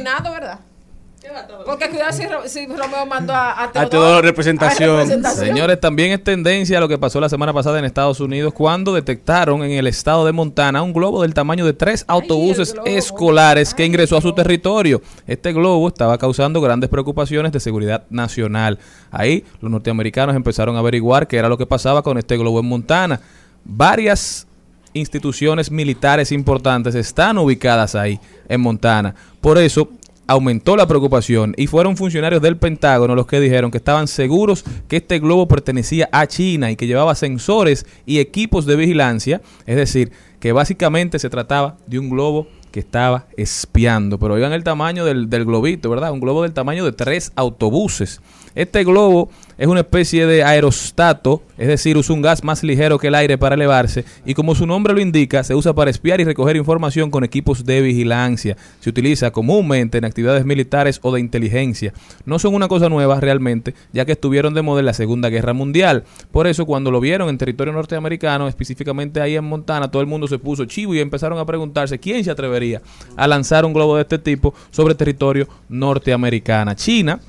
Porque cuidado si, Ro- si Romeo mandó a, a A Teodoro. Teodoro representación. A representación. Señores, también es tendencia lo que pasó la semana pasada en Estados Unidos cuando detectaron en el estado de Montana un globo del tamaño de tres autobuses escolares que ingresó a su territorio. Este globo estaba causando grandes preocupaciones de seguridad nacional. Ahí los norteamericanos empezaron a averiguar qué era lo que pasaba con este globo en Montana. Varias instituciones militares importantes están ubicadas ahí en Montana. Por eso aumentó la preocupación y fueron funcionarios del Pentágono los que dijeron que estaban seguros que este globo pertenecía a China y que llevaba sensores y equipos de vigilancia, es decir, que básicamente se trataba de un globo que estaba espiando. Pero oigan el tamaño del, del globito, ¿verdad? Un globo del tamaño de tres autobuses. Este globo es una especie de aerostato, es decir, usa un gas más ligero que el aire para elevarse y como su nombre lo indica, se usa para espiar y recoger información con equipos de vigilancia. Se utiliza comúnmente en actividades militares o de inteligencia. No son una cosa nueva realmente, ya que estuvieron de moda en la Segunda Guerra Mundial. Por eso cuando lo vieron en territorio norteamericano, específicamente ahí en Montana, todo el mundo se puso chivo y empezaron a preguntarse quién se atrevería a lanzar un globo de este tipo sobre territorio norteamericana. China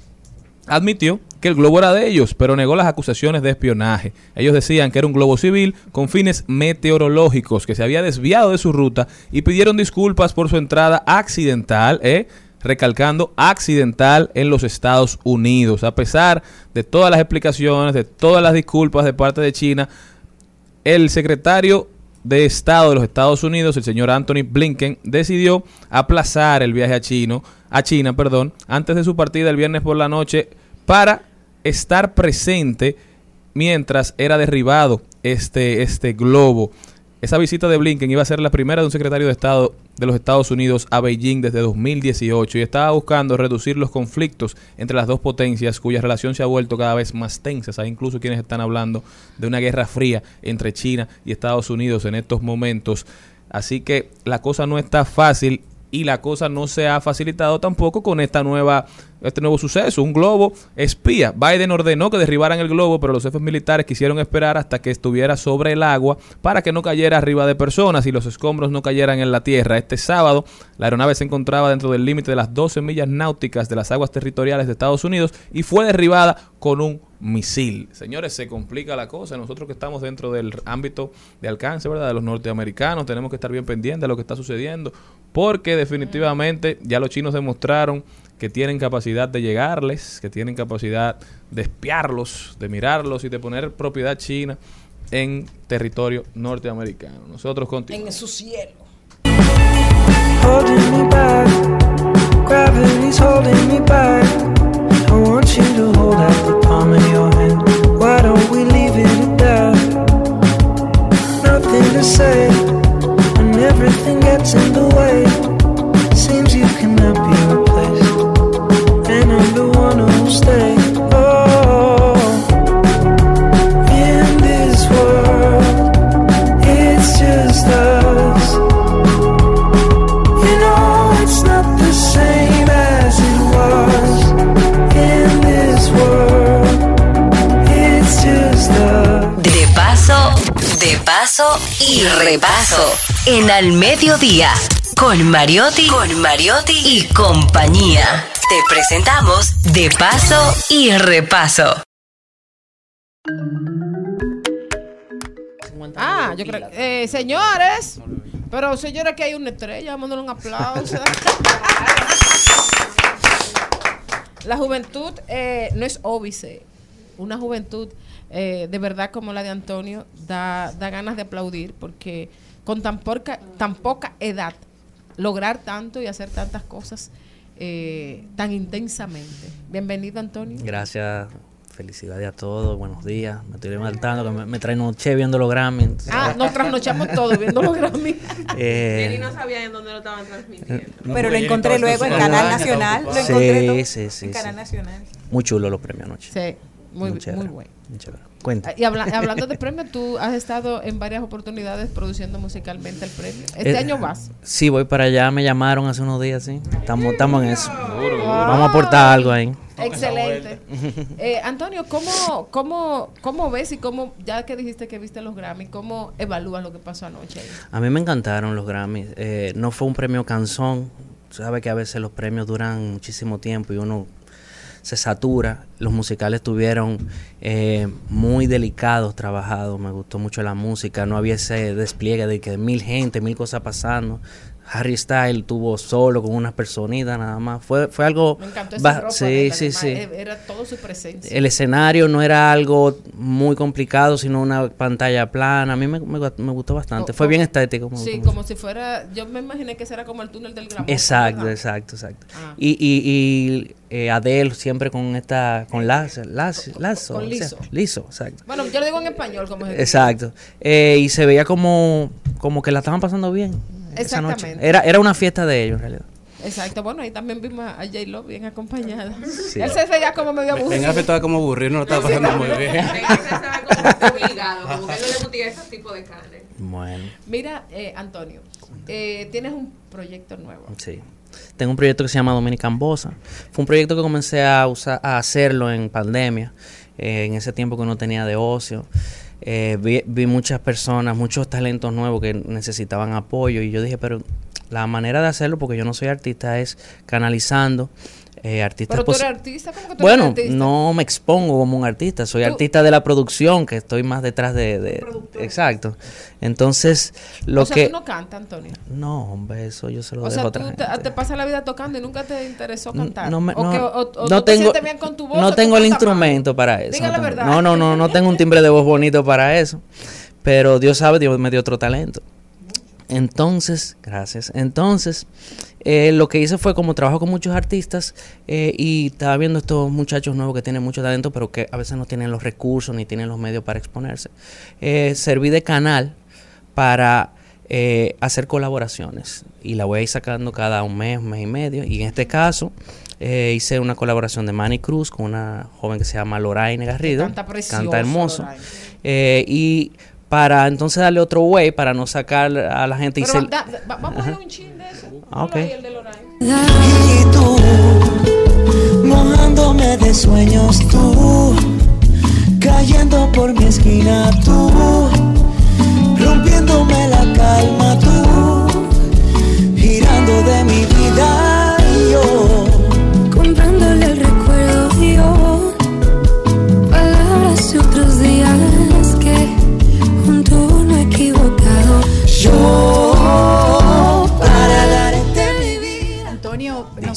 admitió que el globo era de ellos, pero negó las acusaciones de espionaje. Ellos decían que era un globo civil con fines meteorológicos, que se había desviado de su ruta y pidieron disculpas por su entrada accidental, ¿eh? recalcando accidental en los Estados Unidos. A pesar de todas las explicaciones, de todas las disculpas de parte de China, el secretario de Estado de los Estados Unidos, el señor Anthony Blinken, decidió aplazar el viaje a Chino, a China, perdón, antes de su partida el viernes por la noche para estar presente mientras era derribado este, este globo. esa visita de Blinken iba a ser la primera de un secretario de Estado de los Estados Unidos a Beijing desde 2018 y estaba buscando reducir los conflictos entre las dos potencias cuya relación se ha vuelto cada vez más tensa. Hay incluso quienes están hablando de una guerra fría entre China y Estados Unidos en estos momentos. Así que la cosa no está fácil y la cosa no se ha facilitado tampoco con esta nueva este nuevo suceso, un globo espía. Biden ordenó que derribaran el globo, pero los jefes militares quisieron esperar hasta que estuviera sobre el agua para que no cayera arriba de personas y los escombros no cayeran en la tierra. Este sábado, la aeronave se encontraba dentro del límite de las 12 millas náuticas de las aguas territoriales de Estados Unidos y fue derribada con un misil. Señores, se complica la cosa. Nosotros que estamos dentro del ámbito de alcance, ¿verdad? De los norteamericanos, tenemos que estar bien pendientes de lo que está sucediendo, porque definitivamente ya los chinos demostraron que tienen capacidad de llegarles, que tienen capacidad de espiarlos, de mirarlos y de poner propiedad china en territorio norteamericano. Nosotros continuamos. En su cielo. holding me back. Gravity's holding me back. I want you to hold out the palm of your hand. Why don't we leave it at that? Nothing to say repaso. En Al Mediodía, con Mariotti, con Mariotti y compañía. Te presentamos De paso y repaso. Ah, yo creo. Eh, señores, pero señores, que hay una estrella, mándale un aplauso. La juventud eh, no es óbice. Una juventud eh, de verdad como la de Antonio da, da ganas de aplaudir porque con tan poca, tan poca edad lograr tanto y hacer tantas cosas eh, tan intensamente. Bienvenido, Antonio. Gracias, felicidades a todos, buenos días. Me estoy levantando, que me, me traen noche viendo los Grammy. Ah, nos trasnochamos todos viendo los Grammy. Eh, no sabía en dónde lo estaban transmitiendo. Pero lo encontré luego en Canal Nacional. Lo encontré todo Sí, sí, sí. en. Canal Nacional. Muy chulo los premios anoche. Sí, muy, Muy bueno. Cuenta. Y habla- hablando de premios, tú has estado en varias oportunidades produciendo musicalmente el premio. Este Eh, año vas. Sí, voy para allá. Me llamaron hace unos días, sí. Estamos, estamos en eso. Vamos a aportar algo ahí. Excelente. Eh, Antonio, ¿cómo, cómo, ¿cómo ves y cómo, ya que dijiste que viste los Grammy, cómo evalúas lo que pasó anoche? ahí? A mí me encantaron los Grammys. Eh, no fue un premio canzón. Sabe que a veces los premios duran muchísimo tiempo y uno se satura. Los musicales estuvieron eh, muy delicados, trabajados. Me gustó mucho la música. No había ese despliegue de que mil gente, mil cosas pasando. Harry Styles tuvo solo con unas personitas nada más. Fue, fue algo... Me encantó esa ropa. sí, sí, sí. Era todo su presencia. El escenario no era algo muy complicado, sino una pantalla plana. A mí me, me gu- me gustó bastante. Fue bien como- estético. me Sí, como si fuera, yo me imaginé que será como el túnel del Gramón. Exacto, ¿verdad? exacto, exacto. Ah. Y, y, y eh, Adele siempre con esta, con lazo, lazo, lazo, con o sea, liso. liso, exacto. Bueno, yo lo digo en español como. Exacto. Eh, y se veía como, como que la estaban pasando bien. Esa noche. Exactamente. Era, era una fiesta de ellos en realidad. Exacto, bueno, ahí también vimos a J-Lo bien acompañada. Sí. Él se veía como medio aburrido. En Alfa estaba como aburrido, no lo estaba pasando muy bien. En ese estaba como obligado, como que no le gustaba ese tipo de carne. Bueno, Mira, eh, Antonio, eh, tienes un proyecto nuevo. sí. Tengo un proyecto que se llama Dominican Bossa. Fue un proyecto que comencé a, usar, a hacerlo en pandemia, eh, en ese tiempo que uno tenía de ocio. Eh, vi, vi muchas personas, muchos talentos nuevos que necesitaban apoyo y yo dije, pero la manera de hacerlo, porque yo no soy artista, es canalizando eh, artistas Pero tú posi- eres artista, ¿cómo que tú Bueno, eres artista? no me expongo como un artista, soy Tú- artista de la producción, que estoy más detrás de... de- exacto. Entonces, lo o sea, que... tú no cantas, Antonio. No, hombre, eso yo se lo O dejo sea, a tú otra te, gente. te pasas la vida tocando y nunca te interesó cantar. No, me- o no- que, o- no tú te tengo, sientes bien con tu voz. no tú tengo el cantas mal. instrumento para eso. Diga no, la verdad. no, no, no, no tengo un timbre de voz bonito para eso. Pero Dios sabe, Dios me dio otro talento. Entonces, gracias. Entonces, eh, lo que hice fue como trabajo con muchos artistas eh, y estaba viendo estos muchachos nuevos que tienen mucho talento, pero que a veces no tienen los recursos ni tienen los medios para exponerse. Eh, serví de canal para eh, hacer colaboraciones. Y la voy a ir sacando cada un mes, un mes y medio. Y en este caso eh, hice una colaboración de Manny Cruz con una joven que se llama Loraine Garrido. canta precioso, Canta hermoso. Eh, y para entonces darle otro way, para no sacar a la gente y Pero se- da- va- vamos a ver un chin de eso. Ah, ok. Ponlo ahí, el de Loraine. Y tú, mojándome de sueños tú, cayendo por mi esquina tú, rompiéndome la calma tú, girando de mi vida yo. Comprándole el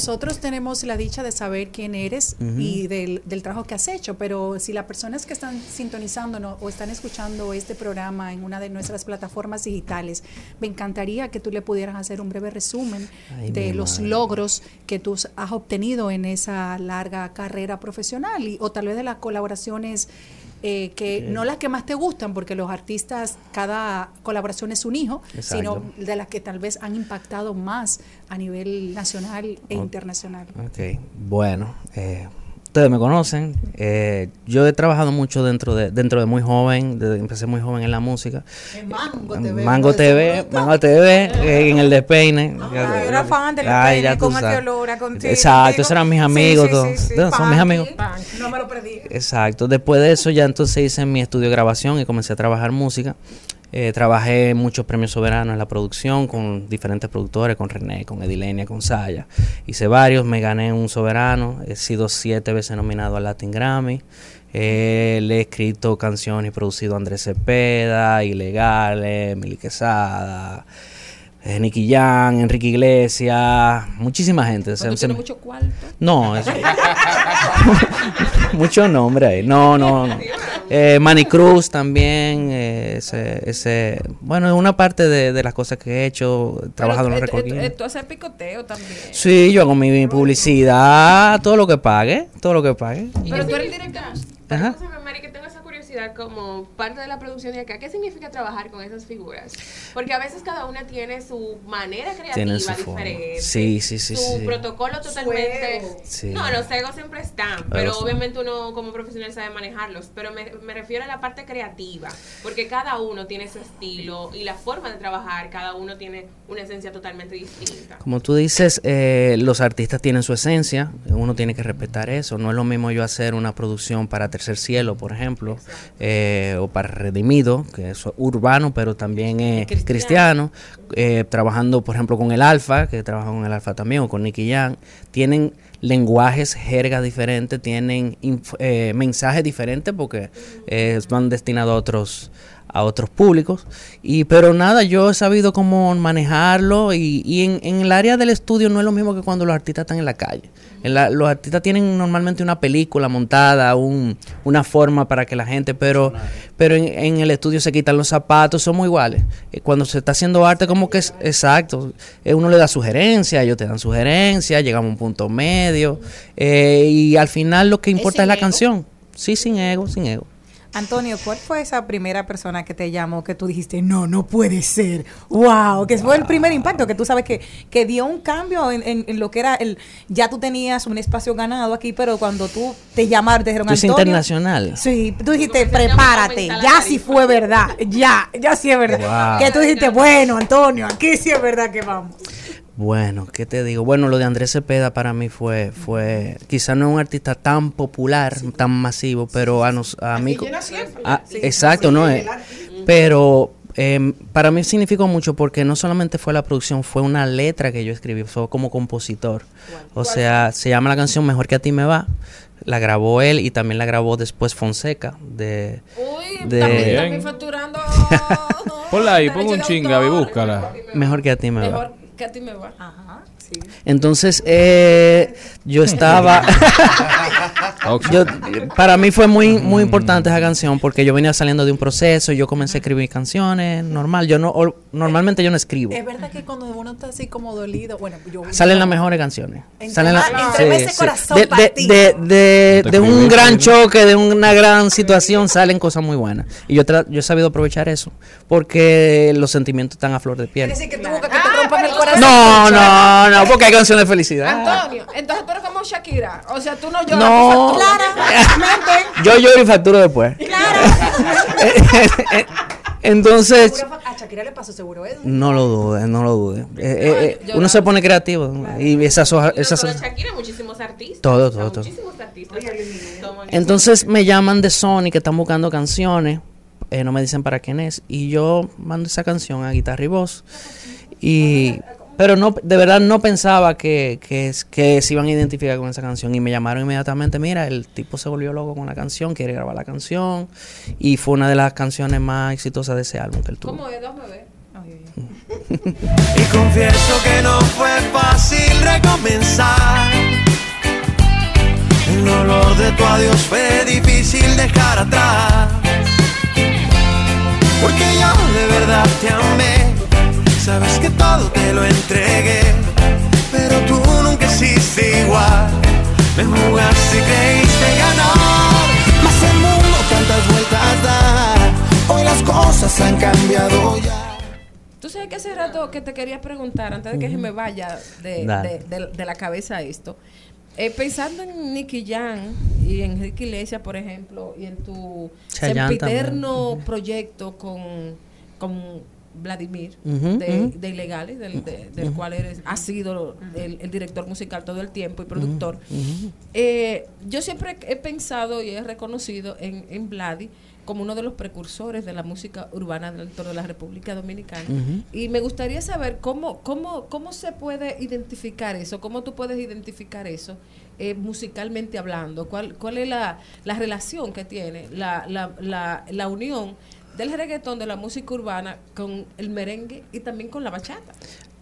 nosotros tenemos la dicha de saber quién eres y del, del trabajo que has hecho, pero si las personas que están sintonizándonos o están escuchando este programa en una de nuestras plataformas digitales, me encantaría que tú le pudieras hacer un breve resumen Ay, de los madre. logros que tú has obtenido en esa larga carrera profesional y, o tal vez de las colaboraciones eh, que no las que más te gustan, porque los artistas, cada colaboración es un hijo, Exacto. sino de las que tal vez han impactado más a nivel nacional e internacional. Ok, bueno, eh, ustedes me conocen. eh, yo he trabajado mucho dentro de dentro de muy joven, desde- empecé muy joven en la música. Mango En TV. Mango. TV, Mango TV, eh, en el despeine. Yo era fan del Ay, Despeine, ya tú con contigo, Exacto, esos eran mis amigos. sí, sí, Son mis amigos. Panky. No me lo perdí. Exacto. Después de eso ya entonces hice mi estudio de grabación y comencé a trabajar música. Eh, trabajé muchos premios soberanos en la producción con diferentes productores, con René, con Edilenia, con Saya. Hice varios, me gané un soberano, he sido siete veces nominado al Latin Grammy. Eh, le he escrito canciones y producido a Andrés Cepeda, Ilegales, Mili Quesada, eh, Nicky Jam, Enrique Iglesias, muchísima gente. Se- ¿Tú se tienes me- mucho cuarto? no, eso. Mucho nombre ahí. No, no, no. Eh, Manny Cruz también. eh, ese, ese, bueno, es una parte de, de las cosas que he hecho. He trabajado en los Pero, récords eh, Guinness. Tú haces picoteo también. Sí, yo hago mi publicidad, todo lo que pague, todo lo que pague. Pero tú eres director. Ajá. Como parte de la producción de acá. ¿Qué significa trabajar con esas figuras? Porque a veces cada una tiene su manera creativa su forma. diferente. Sí, sí, sí, Su sí. protocolo totalmente. Sí. No, los egos siempre están, Pero obviamente uno como profesional sabe manejarlos. Pero me, me refiero a la parte creativa, porque cada uno tiene su estilo y la forma de trabajar, cada uno tiene una esencia totalmente distinta. Como tú dices, eh, los artistas tienen su esencia, uno tiene que respetar eso. No es lo mismo yo hacer una producción para Tercer Cielo, por ejemplo, eh, o para Redimido, que es urbano, pero también es cristiano, eh, trabajando, por ejemplo, con el Alfa, que trabaja con el Alfa también, o con Nicky Jam. Tienen lenguajes, jergas diferentes, tienen eh, mensajes diferentes porque eh, van destinados a otros a otros públicos. Y pero nada yo he sabido cómo manejarlo y, y en, en el área del estudio no es lo mismo que cuando los artistas están en la calle. En la- los artistas tienen normalmente una película montada un- una forma para que la gente pero pero en, en el estudio se quitan los zapatos somos iguales. Eh, cuando se está haciendo arte como que es exacto eh, uno le da sugerencias ellos te dan sugerencias llegamos a un punto medio eh, y al final lo que importa es, la ego? canción. Sí sin ego sin ego Antonio, ¿cuál fue esa primera persona que te llamó que tú dijiste, no, no puede ser? ¡Wow! Que fue el primer impacto, que tú sabes que, que dio un cambio en, en- en lo que era el. Ya tú tenías un espacio ganado aquí, pero cuando tú te llamaron, te dijeron, Tú es Antonio. internacional. Sí, tú dijiste, prepárate, ya sí fue verdad, ya, ya sí es verdad. Wow. Que tú dijiste, bueno, Antonio, aquí sí es verdad que vamos. Bueno, ¿qué te digo? Bueno, lo de Andrés Cepeda para mí fue, fue, quizás no es un artista tan popular, tan masivo, pero a, nos, a mí, a- exacto, no es, pero eh, para mí significó mucho porque no solamente fue la producción, fue una letra que yo escribí, fue como compositor, o sea, se llama la canción Mejor que a ti me va, la grabó él y también la grabó después Fonseca de, Uy, de- también, también facturando. Ponla ahí, pon un ching, Gaby, búscala. Mejor que a ti me va. Mejor, que a ti me va. Ajá, sí. Entonces, eh, yo estaba. yo, para mí fue muy, muy importante esa canción porque yo venía saliendo de un proceso. Yo comencé a escribir canciones, normal. Yo no, o- normalmente yo no escribo. Es verdad que cuando uno está así como dolido, bueno, yo Salen las mejores canciones. Entre Salen la- entre más ese corazón De, de, partido. de, de- Te de un gran ¿no? choque, de una gran situación, salen cosas muy buenas. Y yo, tra- yo he sabido aprovechar eso porque los sentimientos están a flor de piel. Quiere decir que tú buscas que te rompan el corazón. No, no, no, porque hay canciones de felicidad. Antonio, entonces tú eres como Shakira. O sea, tú no lloras. No. tú facturas. Yo lloro y facturo después. Entonces, Seguro A Shakira le pasó seguro eso. no lo dudes, no lo dudes. Eh, eh, eh, uno se pone creativo y esas hojas, no esas hojas- Shakira, muchísimos artistas. Todo, O sea, todo, todo. Muchísimos artistas. Entonces me llaman de Sony que están buscando canciones, eh, no me dicen para quién es, y yo mando esa canción a guitarra y voz. Y, pero no, de verdad no pensaba que, que, que se iban a identificar con esa canción y me llamaron inmediatamente, mira, el tipo se volvió loco con la canción, quiere grabar la canción y fue una de las canciones más exitosas de ese álbum que él tuvo. ¿Cómo es? Déjame ver. Y confieso que no fue fácil recomenzar. El olor de tu adiós fue difícil dejar atrás. Porque yo de verdad te amé. Sabes que todo te lo entregué. Pero tú nunca hiciste igual. Me jugaste y creíste ganar. Mas el mundo tantas vueltas da. Hoy las cosas han cambiado ya. Tú sabes que hace rato que te quería preguntar, antes de que se me vaya de, de- de- de la cabeza esto. Eh, pensando en Nicky Jam y en Enrique Iglesias, por ejemplo, y en tu sempiterno también. proyecto con, con Vladimir de, Ilegales, del, de- del cual eres, has sido el, el director musical todo el tiempo y productor. Eh, yo siempre he pensado y he reconocido en, en Vladi como uno de los precursores de la música urbana dentro de la República Dominicana. Y me gustaría saber cómo, cómo, cómo se puede identificar eso, cómo tú puedes identificar eso eh, musicalmente hablando, cuál, cuál es la, la relación que tiene, la, la, la, la unión del reggaetón, de la música urbana con el merengue y también con la bachata.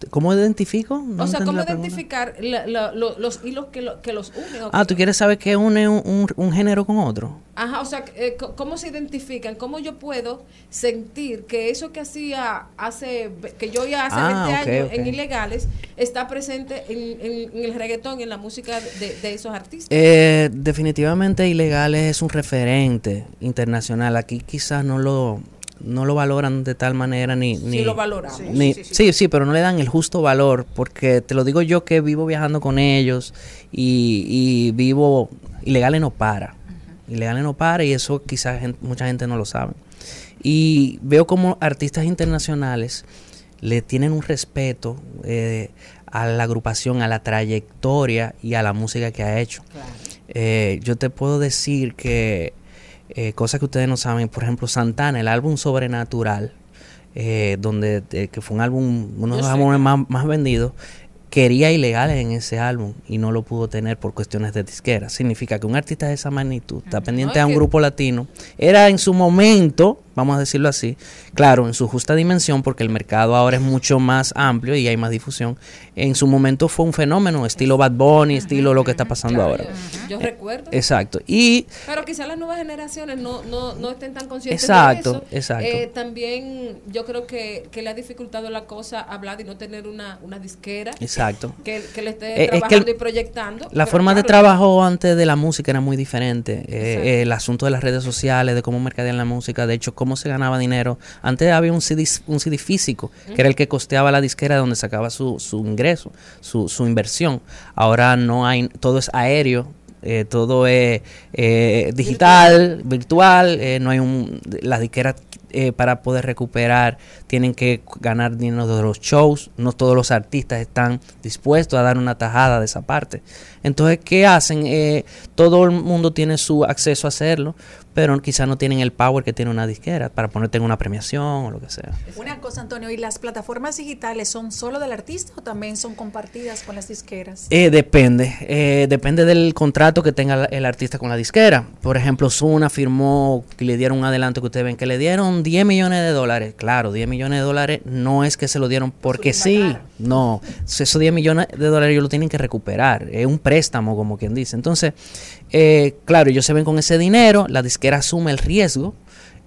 ¿Cómo identifico? No o sea, cómo la identificar la- la- lo- los hilos que, lo- que los unen. Ah, que- ¿tú quieres saber qué une un, un- un género con otro? Ajá, o sea, eh, ¿cómo se identifican? ¿Cómo yo puedo sentir que eso que hacía hace, que yo ya hace Ah, 20 ok, años en Ilegales, está presente en, en- en el reggaetón en la música de, de esos artistas? Eh, definitivamente Ilegales es un referente internacional. Aquí quizás no lo no lo valoran de tal manera ni ni lo valoramos. ni- sí, sí, pero no le dan el justo valor porque te lo digo yo que vivo viajando con ellos y, y vivo Ilegales no para. Ilegales no para y eso quizás mucha gente no lo sabe. Y veo como artistas internacionales le tienen un respeto eh, a la agrupación, a la trayectoria y a la música que ha hecho. Eh, yo te puedo decir que eh, cosas que ustedes no saben, por ejemplo, Santana, el álbum Sobrenatural, eh, donde eh, que fue un álbum, uno de los álbumes más, más vendidos, quería ilegales en ese álbum y no lo pudo tener por cuestiones de disquera. Significa que un artista de esa magnitud está pendiente No, a un que- grupo latino. Era en su momento, vamos a decirlo así, claro, en su justa dimensión, porque el mercado ahora es mucho más amplio y hay más difusión. En su momento fue un fenómeno, estilo Bad Bunny, estilo lo que está pasando Claro, ahora. yo, yo recuerdo. Exacto. Y Pero quizás las nuevas generaciones no, no, no estén tan conscientes Exacto, de eso. exacto. Eh, también yo creo que, que le ha dificultado la cosa hablar y no tener una, una disquera Exacto. que, que le esté Eh, es que trabajando el- y proyectando. La forma de trabajo antes de la música era muy diferente. Eh, el asunto de las redes sociales, de cómo mercadear la música, de hecho, cómo se ganaba dinero. Antes había un CD, un CD físico, que era el que costeaba la disquera donde sacaba su, su ingreso, su, su inversión. Ahora no hay, todo es aéreo. eh, todo es eh, digital, virtual, eh, no hay un, las disqueras eh, para poder recuperar tienen que ganar dinero de los shows, no todos los artistas están dispuestos a dar una tajada de esa parte. Entonces, ¿qué hacen? Todo el mundo tiene su acceso a hacerlo, pero quizás no tienen el power que tiene una disquera para ponerte en una premiación o lo que sea. Una cosa, Antonio, ¿y las plataformas digitales son solo del artista o también son compartidas con las disqueras? Eh, depende, eh, depende del contrato que tenga el artista con la disquera. Por ejemplo, Zuna firmó que le dieron un adelanto que ustedes ven, que le dieron 10 millones de dólares. Claro, 10 millones de dólares no es que se lo dieron porque sí, no. Esos 10 millones de dólares ellos lo tienen que recuperar. Es un préstamo, como quien dice. Entonces, eh, claro, ellos se ven con ese dinero, la disquera asume el riesgo.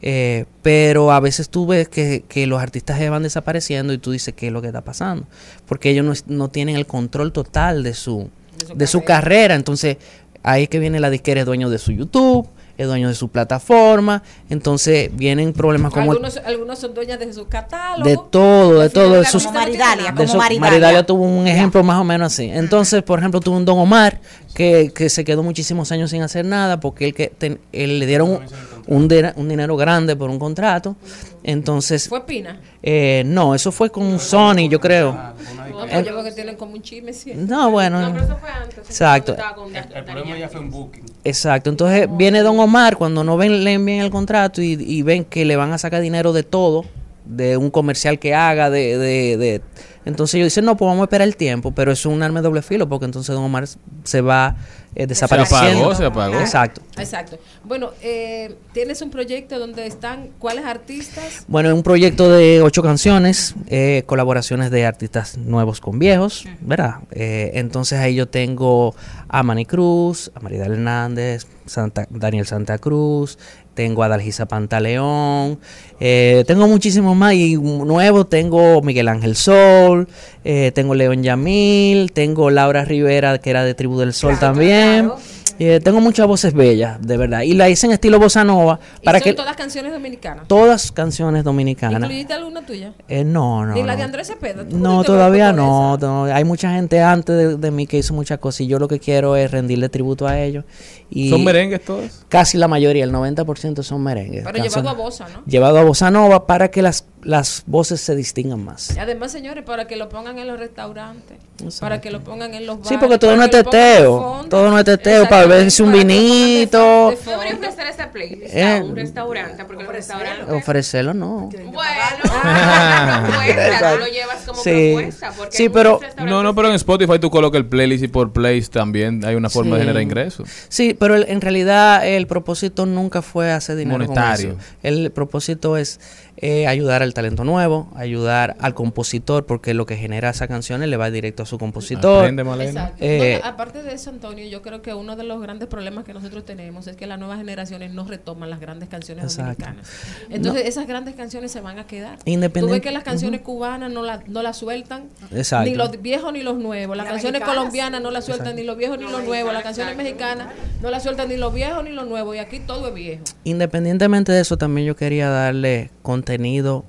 eh, pero a veces tú ves que, que los artistas se van desapareciendo y tú dices qué es lo que está pasando porque ellos no, no tienen el control total de su, de su carrera. Entonces, ahí es que viene la disquera, es dueño de su YouTube, es dueño de su plataforma. Entonces, vienen problemas como algunos, algunos son dueñas de su catálogo. de todo, de todo. de Como sus- Maridalia, de como Maridalia. Maridalia tuvo un ejemplo más o menos así. Entonces, por ejemplo, tuvo un Don Omar que, que se quedó muchísimos años sin hacer nada porque él, que ten- él le dieron un, un, un dinero grande por un contrato. Entonces, ¿Fue Pina? eh, no, eso fue con Sony, yo creo. No, Eh, pues yo creo que tienen como un chisme. No, bueno. No, pero eso fue antes. Exacto. Con El problema ya fue un booking. Exacto, entonces viene Don Omar cuando no ven, leen bien el contrato y, y ven que le van a sacar dinero de todo, de un comercial que haga, de, de, de- entonces ellos dicen, no, pues vamos a esperar el tiempo, pero es un arma de doble filo porque entonces Don Omar se va eh, desapareciendo. apagó, se apagó. Exacto. Exacto. Bueno, eh, tienes un proyecto donde están cuáles artistas. Bueno, es un proyecto de ocho canciones, eh, colaboraciones de artistas nuevos con viejos, ¿verdad? Eh, entonces ahí yo tengo a Manny Cruz, a Maridal Hernández, Santa, Daniel Santa Cruz, tengo a Dalgisa Pantaleón, eh, tengo muchísimos más y nuevos, tengo Miguel Ángel Sol, eh, tengo León Yamil, tengo Laura Rivera que era de Tribu del Sol también. Eh, tengo muchas voces bellas, de verdad. Y la hice en estilo bossa nova para y son que todas canciones dominicanas. todas canciones dominicanas. ¿Incluiste alguna tuya? Eh, no, no. Ni la de Andrés Cepeda. ¿Tú No, todavía no, no. Hay mucha gente antes de, de mí que hizo muchas cosas y yo lo que quiero es rendirle tributo a ellos. Y ¿Son merengues todas? Casi la mayoría, el 90% son merengues. Pero llevado a bossa, ¿no? Llevado a bossa nova para que las, las voces se distingan más. Y además, señores, para que lo pongan en los restaurantes, para que lo pongan en los bares. Sí, porque todo no es teteo. Todo no es teteo. Para beberse un vinito. Que hacer esa playlist Eh. a un restaurante, porque los restaurantes. Ofrecerlo no. Bueno, propuesta, no lo llevas como Sí. propuesta. Porque Sí, pero- No, no, pero en Spotify tú colocas el playlist y por plays también hay una forma de generar ingresos. Sí, pero el- en realidad el propósito nunca fue hacer dinero con Monetario. eso. El propósito es eh, ayudar al talento nuevo, ayudar al compositor, porque lo que genera esas canciones le va directo a su compositor. Aprende, Malena. Exacto. Eh, No, aparte de eso, Antonio, yo creo que uno de los grandes problemas que nosotros tenemos es que las nuevas generaciones no retoman las grandes canciones Exacto. dominicanas. Entonces, esas grandes canciones se van a quedar. Independent- Tú ves que las canciones Ujú. cubanas no, la, no las sueltan, Exacto. ni los viejos ni los nuevos. Las Las canciones mexicanas. colombianas no las sueltan ni los viejos ni los nuevos. Las canciones mexicanas no las sueltan ni los viejos ni los nuevos. Y aquí todo es viejo. Independientemente de eso, también yo quería darle contenido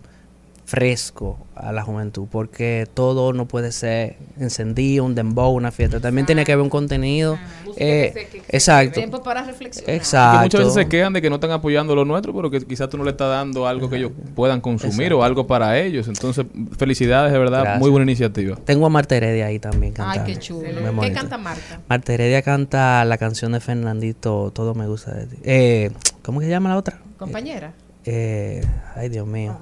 fresco a la juventud, porque todo no puede ser encendido, un dembow, una fiesta. También tiene que haber un contenido. eh, exacto. Tiempo para reflexionar. Exacto. Muchas veces se quejan de que no están apoyando lo nuestro, pero que quizás tú no le estás dando algo que ellos puedan consumir Exacto. o algo para ellos. Entonces, felicidades, de verdad, Gracias. muy buena iniciativa. Tengo a Marta Heredia ahí también Ay, cantando. qué chulo. ¿Qué bonito. canta Marta? Marta Heredia canta la canción de Fernandito, Todo me gusta de ti. Eh, ¿Cómo que se llama la otra? Compañera. Eh, ay, Dios mío.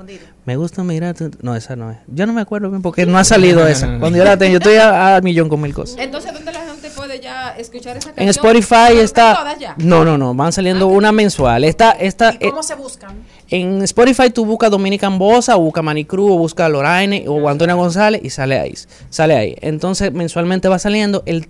Me gusta mirar. tu- No, esa no es. Yo no me acuerdo bien porque no ha salido esa. Cuando yo la tengo, yo estoy a, a millón con mil cosas. Entonces, ¿dónde la gente puede ya escuchar esa canción? En Spotify ¿Pero está. No, no, no. Van saliendo una mensual. Esta, esta, eh, ¿Cómo se buscan? en Spotify tú buscas Dominican Bosa, o busca Manicru, o busca Loraine, o Antonio González y sale ahí. Sale ahí. Entonces mensualmente va saliendo. El,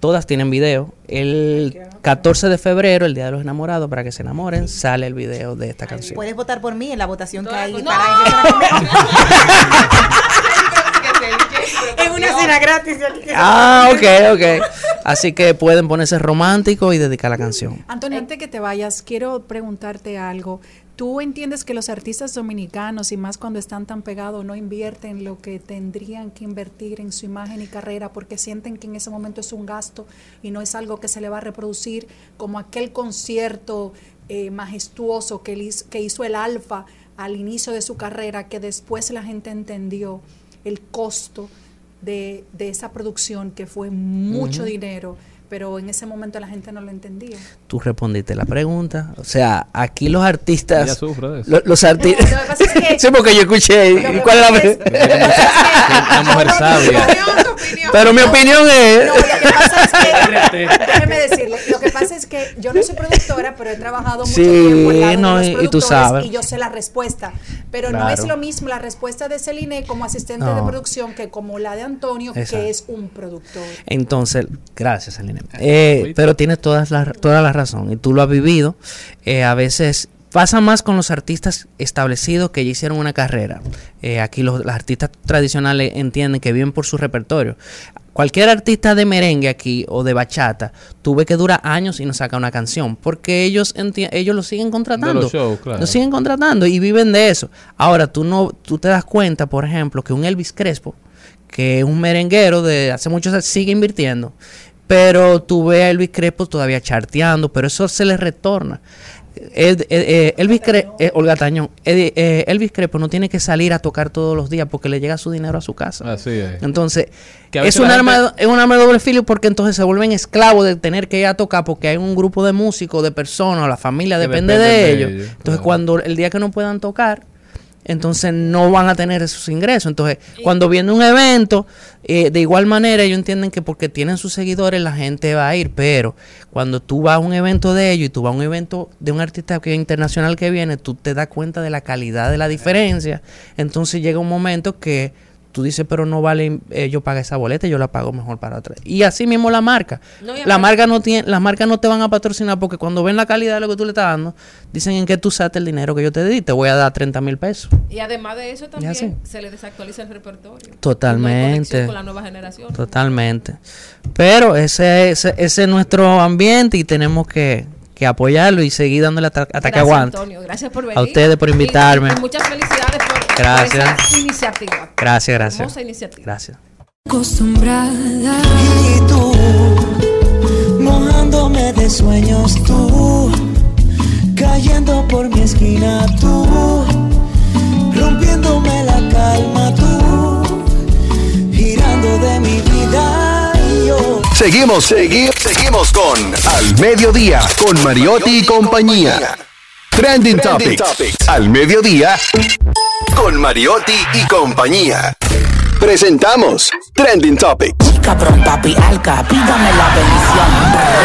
todas tienen video. El 14 de febrero, el Día de los Enamorados, para que se enamoren, sale el video de esta canción. Puedes votar por mí en la votación que hay No. para Es una cena gratis. Ah, ok, ok. Así que pueden ponerse románticos y dedicar la canción. Antonio, antes que te vayas, quiero preguntarte algo. ¿Tú entiendes que los artistas dominicanos, y más cuando están tan pegados, no invierten lo que tendrían que invertir en su imagen y carrera porque sienten que en ese momento es un gasto y no es algo que se le va a reproducir como aquel concierto eh, majestuoso que, hizo- que hizo el Alfa al inicio de su carrera, que después la gente entendió el costo de, de esa producción, que fue mucho dinero, pero en ese momento la gente no lo entendía. Tú respondiste la pregunta. O sea, aquí los artistas. Ella sufre de eso. lo- los artistas. No, lo que pasa es que- sí, porque yo escuché. Lo ¿Cuál es la es- Una mujer sabia. Pero mi opinión es. No, lo que pasa es que, déjeme decirle, lo que pasa es que yo no soy productora, pero he trabajado mucho Sí, tiempo al lado de no, los y- tú productores sabes. y yo sé la respuesta. Pero no es lo mismo la respuesta de Celine como asistente No. de producción que como la de Antonio, Exacto. que es un productor. Entonces, gracias, Aline. Eh, pero tienes todas la, toda la razón y tú lo has vivido. Eh, a veces pasa más con los artistas establecidos que ya hicieron una carrera. Eh, aquí los, los artistas tradicionales entienden que viven por su repertorio. Cualquier artista de merengue aquí o de bachata, tú ves que dura años y no saca una canción, porque ellos ellos lo siguen contratando. Los shows, claro. Lo siguen contratando y viven de eso. Ahora, tú no tú te das cuenta, por ejemplo, que un Elvis Crespo, que es un merenguero de hace muchos años, sigue invirtiendo. Pero tú ves a Elvis Crespo todavía charteando, pero eso se le retorna. Eh, eh, Elvis Cre- eh, Olga Tañón, eh, Elvis Crespo no tiene que salir a tocar todos los días porque le llega su dinero a su casa. Así es. Entonces, es un, arma, gente- es un arma de doble filo porque entonces se vuelven esclavos de tener que ir a tocar porque hay un grupo de músicos, de personas, la familia depende de de ellos. ellos, Entonces, claro. cuando el día que no puedan tocar, entonces no van a tener esos ingresos. Entonces, cuando viene un evento, eh, de igual manera ellos entienden que porque tienen sus seguidores la gente va a ir, pero cuando tú vas a un evento de ellos y tú vas a un evento de un artista que internacional que viene, tú te das cuenta de la calidad de la diferencia. Entonces llega un momento que tú dices, pero no vale eh, yo pagar esa boleta, yo la pago mejor para otra. Y así mismo la marca. No, la aparte- marca no tiene, las marcas no te van a patrocinar porque cuando ven la calidad de lo que tú le estás dando, dicen en qué tú usaste el dinero que yo te di, te voy a dar 30 mil pesos. Y además de eso también se le desactualiza el repertorio. Totalmente. No con la nueva generación. Totalmente. Pero ese, ese, ese es nuestro ambiente y tenemos que, que apoyarlo y seguir dándole hasta, hasta que Gracias, aguante. Antonio. Gracias por venir. A ustedes por Y- invitarme. y muchas felicidades por, por Gracias. esa iniciativa. Gracias, gracias. Hermosa iniciativa. Gracias. acostumbrada. Y tú, mojándome de sueños tú, cayendo por mi esquina tú, rompiéndome la calma Seguimos, seguimos, seguimos con Al Mediodía, con Mariotti y compañía. Trending, Topics. Al Mediodía, con Mariotti y compañía. Presentamos Trending Topics. Cabrón, papi, alca, pídame la bendición.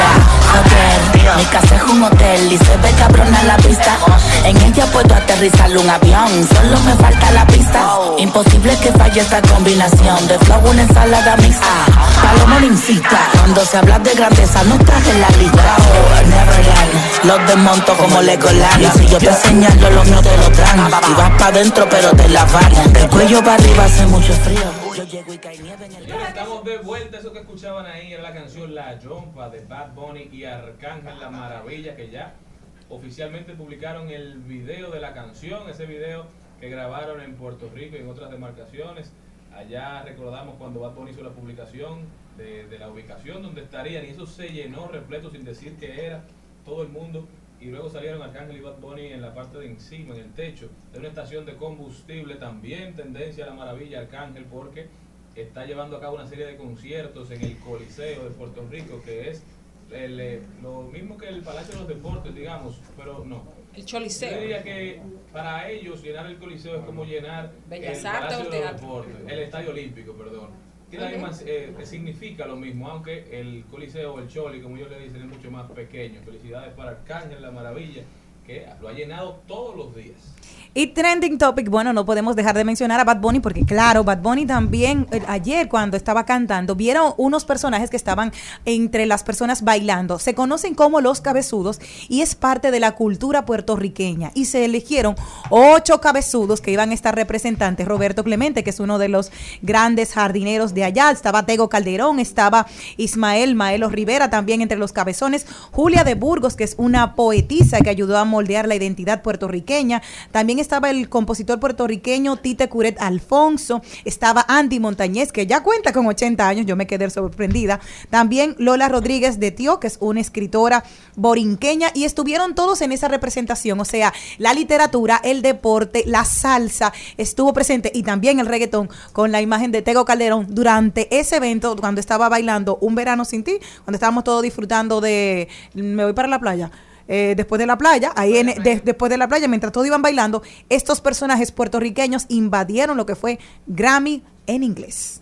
Mi casa es un hotel y se ve cabrona la vista. En ella puedo aterrizar un avión, solo me falta la pista. Imposible que falle esta combinación de flow, una ensalada mixta. Paloma me incita, cuando se habla de grandeza no estás en la lista. Los desmonto como Legoland. Y si yo te señalo, lo mío te lo dan. Y vas pa' dentro, pero te la van. El cuello para arriba hace mucho frío. Yo llego y cae nieve en el Señores, estamos de vuelta. Eso que escuchaban ahí era la canción La Jompa de Bad Bunny y Arcángel La Maravilla, que ya oficialmente publicaron el video de la canción. Ese video que grabaron en Puerto Rico y en otras demarcaciones. Allá recordamos cuando Bad Bunny hizo la publicación de, de la ubicación donde estarían y eso se llenó repleto sin decir que era todo el mundo. Y luego salieron Arcángel y Bad Bunny en la parte de encima, en el techo de una estación de combustible. También tendencia a la maravilla Arcángel porque está llevando a cabo una serie de conciertos en el Coliseo de Puerto Rico, que es el, eh, lo mismo que el Palacio de los Deportes, digamos, pero no. El Choliseo. Yo diría que para ellos llenar el Coliseo es como llenar Bellas el Artes Palacio de los. Deportes, el Estadio Olímpico, perdón. La misma, eh, significa lo mismo, aunque el Coliseo o el Choli, como ellos le dicen, es mucho más pequeño. Felicidades para Arcángel, la maravilla, que lo ha llenado todos los días. Y trending topic, bueno, no podemos dejar de mencionar a Bad Bunny porque claro, Bad Bunny también eh, ayer cuando estaba cantando vieron unos personajes que estaban entre las personas bailando. Se conocen como los cabezudos y es parte de la cultura puertorriqueña y se eligieron ocho cabezudos que iban a estar representantes. Roberto Clemente, que es uno de los grandes jardineros de allá, estaba Tego Calderón, estaba Ismael Maelo Rivera también entre los cabezones, Julia de Burgos, que es una poetisa que ayudó a moldear la identidad puertorriqueña. También estaba el compositor puertorriqueño Tite Curet Alfonso, estaba Andy Montañez, que ya cuenta con 80 años, yo me quedé sorprendida. También Lola Rodríguez de Tío, que es una escritora borinqueña, y estuvieron todos en esa representación, o sea, la literatura, el deporte, la salsa, estuvo presente y también el reggaetón con la imagen de Tego Calderón durante ese evento, cuando estaba bailando Un Verano Sin Ti, cuando estábamos todos disfrutando de Me voy para la playa. Eh, después de la playa, ahí en- de- después de la playa, mientras todos iban bailando, estos personajes puertorriqueños invadieron lo que fue Grammy en inglés.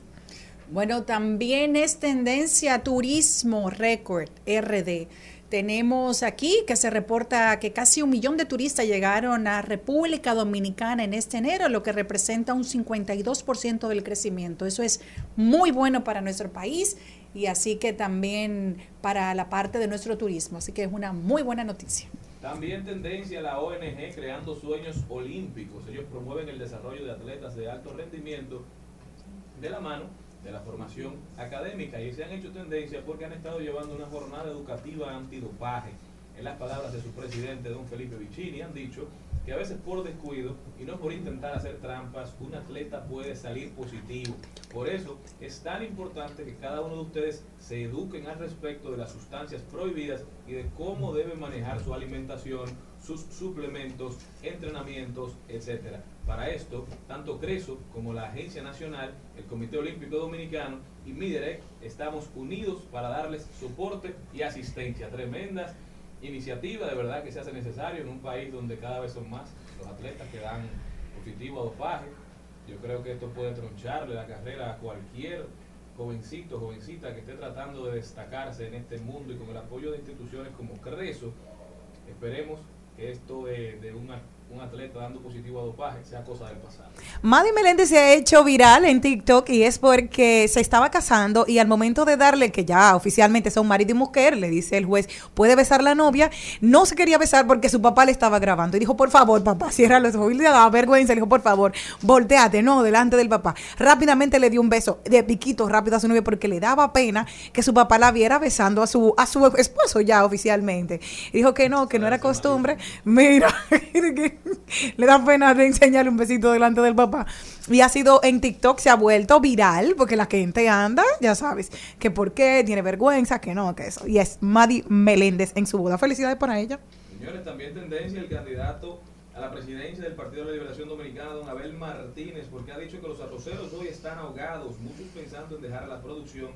Bueno, también es tendencia turismo récord RD. Tenemos aquí que se reporta que casi un millón de turistas llegaron a República Dominicana en este enero, lo que representa un 52% del crecimiento. Eso es muy bueno para nuestro país y así que también para la parte de nuestro turismo. Así que es una muy buena noticia. También tendencia la ONG creando sueños olímpicos. Ellos promueven el desarrollo de atletas de alto rendimiento de la mano de la formación académica y se han hecho tendencia porque han estado llevando una jornada educativa antidopaje. En las palabras de su presidente, don Felipe Vicini, han dicho que a veces por descuido y no por intentar hacer trampas, un atleta puede salir positivo. Por eso es tan importante que cada uno de ustedes se eduquen al respecto de las sustancias prohibidas y de cómo deben manejar su alimentación, sus suplementos, entrenamientos, etcétera. Para esto, tanto CRESO como la Agencia Nacional, el Comité Olímpico Dominicano y MIDEREC estamos unidos para darles soporte y asistencia. Tremendas iniciativas, de verdad que se hace necesario en un país donde cada vez son más los atletas que dan positivo a dopaje. Yo creo que esto puede troncharle la carrera a cualquier jovencito, jovencita que esté tratando de destacarse en este mundo y con el apoyo de instituciones como CRESO, esperemos que esto de, de una- un atleta dando positivo a dopaje sea cosa del pasado. Maddie Meléndez se ha hecho viral en TikTok y es porque se estaba casando y al momento de darle, que ya oficialmente son marido y mujer, le dice el juez, puede besar la novia, no se quería besar porque su papá le estaba grabando y dijo, por favor, papá, cierra los ojos. Y le daba vergüenza, le dijo, por favor, volteate, no, delante del papá. Rápidamente le dio un beso de piquito rápido a su novia porque le daba pena que su papá la viera besando a su, a su esposo ya oficialmente. Y dijo que no, que no era costumbre. Mira, le da pena de enseñarle un besito delante del papá. Y ha sido en TikTok, se ha vuelto viral porque la gente anda, ya sabes, que por qué, tiene vergüenza, que no, que eso. Y es Maddie Meléndez en su boda. Felicidades para ella. Señores, también tendencia el candidato a la presidencia del Partido de la Liberación Dominicana, don Abel Martínez, porque ha dicho que los arroceros hoy están ahogados, muchos pensando en dejar la producción,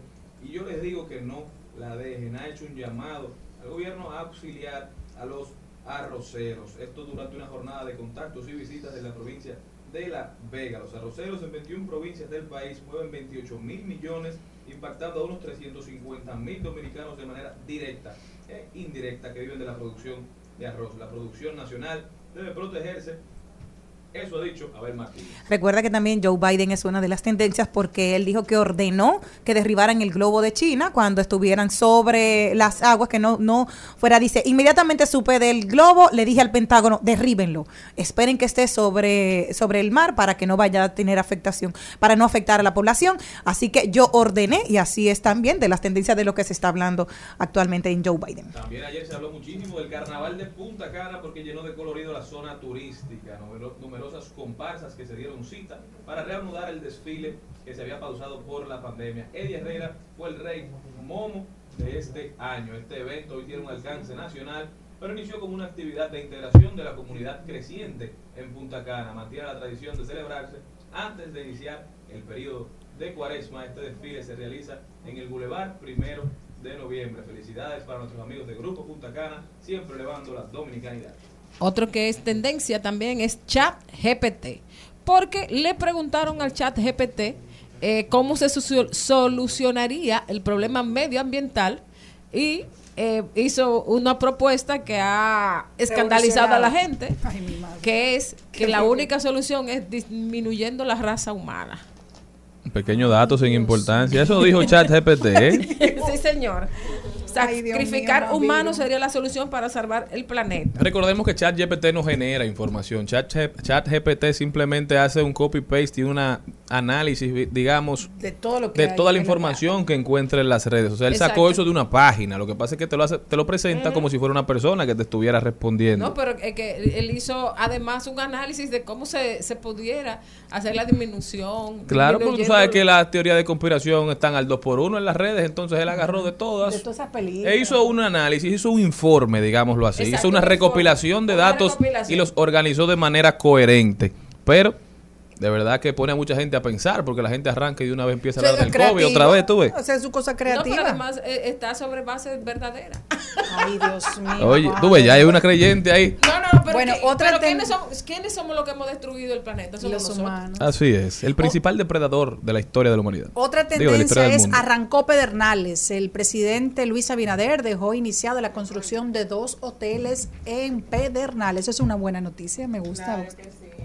y yo les digo que no la dejen. Ha hecho un llamado al gobierno a auxiliar a los arroceros. Esto durante una jornada de contactos y visitas en la provincia de La Vega. Los arroceros en 21 provincias del país mueven 28 mil millones, impactando a unos 350 mil dominicanos de manera directa e indirecta que viven de la producción de arroz. La producción nacional debe protegerse. Eso ha dicho Abel Martínez. Recuerda que también Joe Biden es una de las tendencias porque él dijo que ordenó que derribaran el globo de China cuando estuvieran sobre las aguas, que no, no fuera, dice, inmediatamente supe del globo, le dije al Pentágono, derríbenlo, esperen que esté sobre, sobre el mar para que no vaya a tener afectación, para no afectar a la población. Así que yo ordené y así es también de las tendencias de lo que se está hablando actualmente en Joe Biden. También ayer se habló muchísimo del carnaval de Punta Cana porque llenó de colorido la zona turística. Numero- numerosas comparsas que se dieron cita para reanudar el desfile que se había pausado por la pandemia. Eddie Herrera fue el rey Momo de este año. Este evento hoy tiene un alcance nacional, pero inició como una actividad de integración de la comunidad creciente en Punta Cana. Mantiene la tradición de celebrarse antes de iniciar el periodo de cuaresma. Este desfile se realiza en el Boulevard primero de noviembre. Felicidades para nuestros amigos de Grupo Punta Cana, siempre elevando la dominicanidad. Otro que es tendencia también es chat GPT, porque le preguntaron al chat GPT eh, cómo se solucionaría el problema medioambiental y eh, hizo una propuesta que ha escandalizado a la gente, Ay, que es que la única solución es disminuyendo la raza humana. Un pequeño dato sin importancia. Eso dijo ChatGPT. ¿eh? sí, señor. Sacrificar mío, humanos sería la solución para salvar el planeta. Recordemos que ChatGPT no genera información. Chat- ChatGPT simplemente hace un copy-paste y un análisis, digamos, De todo lo que de toda la información que encuentra en las redes. O sea, él sacó eso de una página. Lo que pasa es que te lo, hace, te lo presenta como si fuera una persona que te estuviera respondiendo. No, pero es que él hizo además un análisis de cómo se, se pudiera hacer la disminución. Claro, porque tú sabes que las teorías de conspiración están al 2 por 1 en las redes, entonces él agarró de todas. De todas esas películas. E hizo un análisis, hizo un informe, digámoslo así. Exacto, hizo una un recopilación de datos recopilación. y los organizó de manera coherente. Pero de verdad que pone a mucha gente a pensar, porque la gente arranca y de una vez empieza a hablar del COVID otra vez, tú ves. Hacer su cosa No, creativa. pero además eh, está sobre base verdadera. Ay, Dios mío. Oye, tú ves, ya hay una creyente ahí. No, no, pero, Bueno, ¿qué- otra pero ten- ¿quiénes, somos, ¿quiénes somos los que hemos destruido el planeta? Somos Los nosotros. humanos. Así es, el principal depredador de la historia de la humanidad. Otra Digo, tendencia del es arrancó Pedernales. El presidente Luis Abinader dejó iniciada la construcción de dos hoteles en Pedernales. Eso es una buena noticia, me gusta.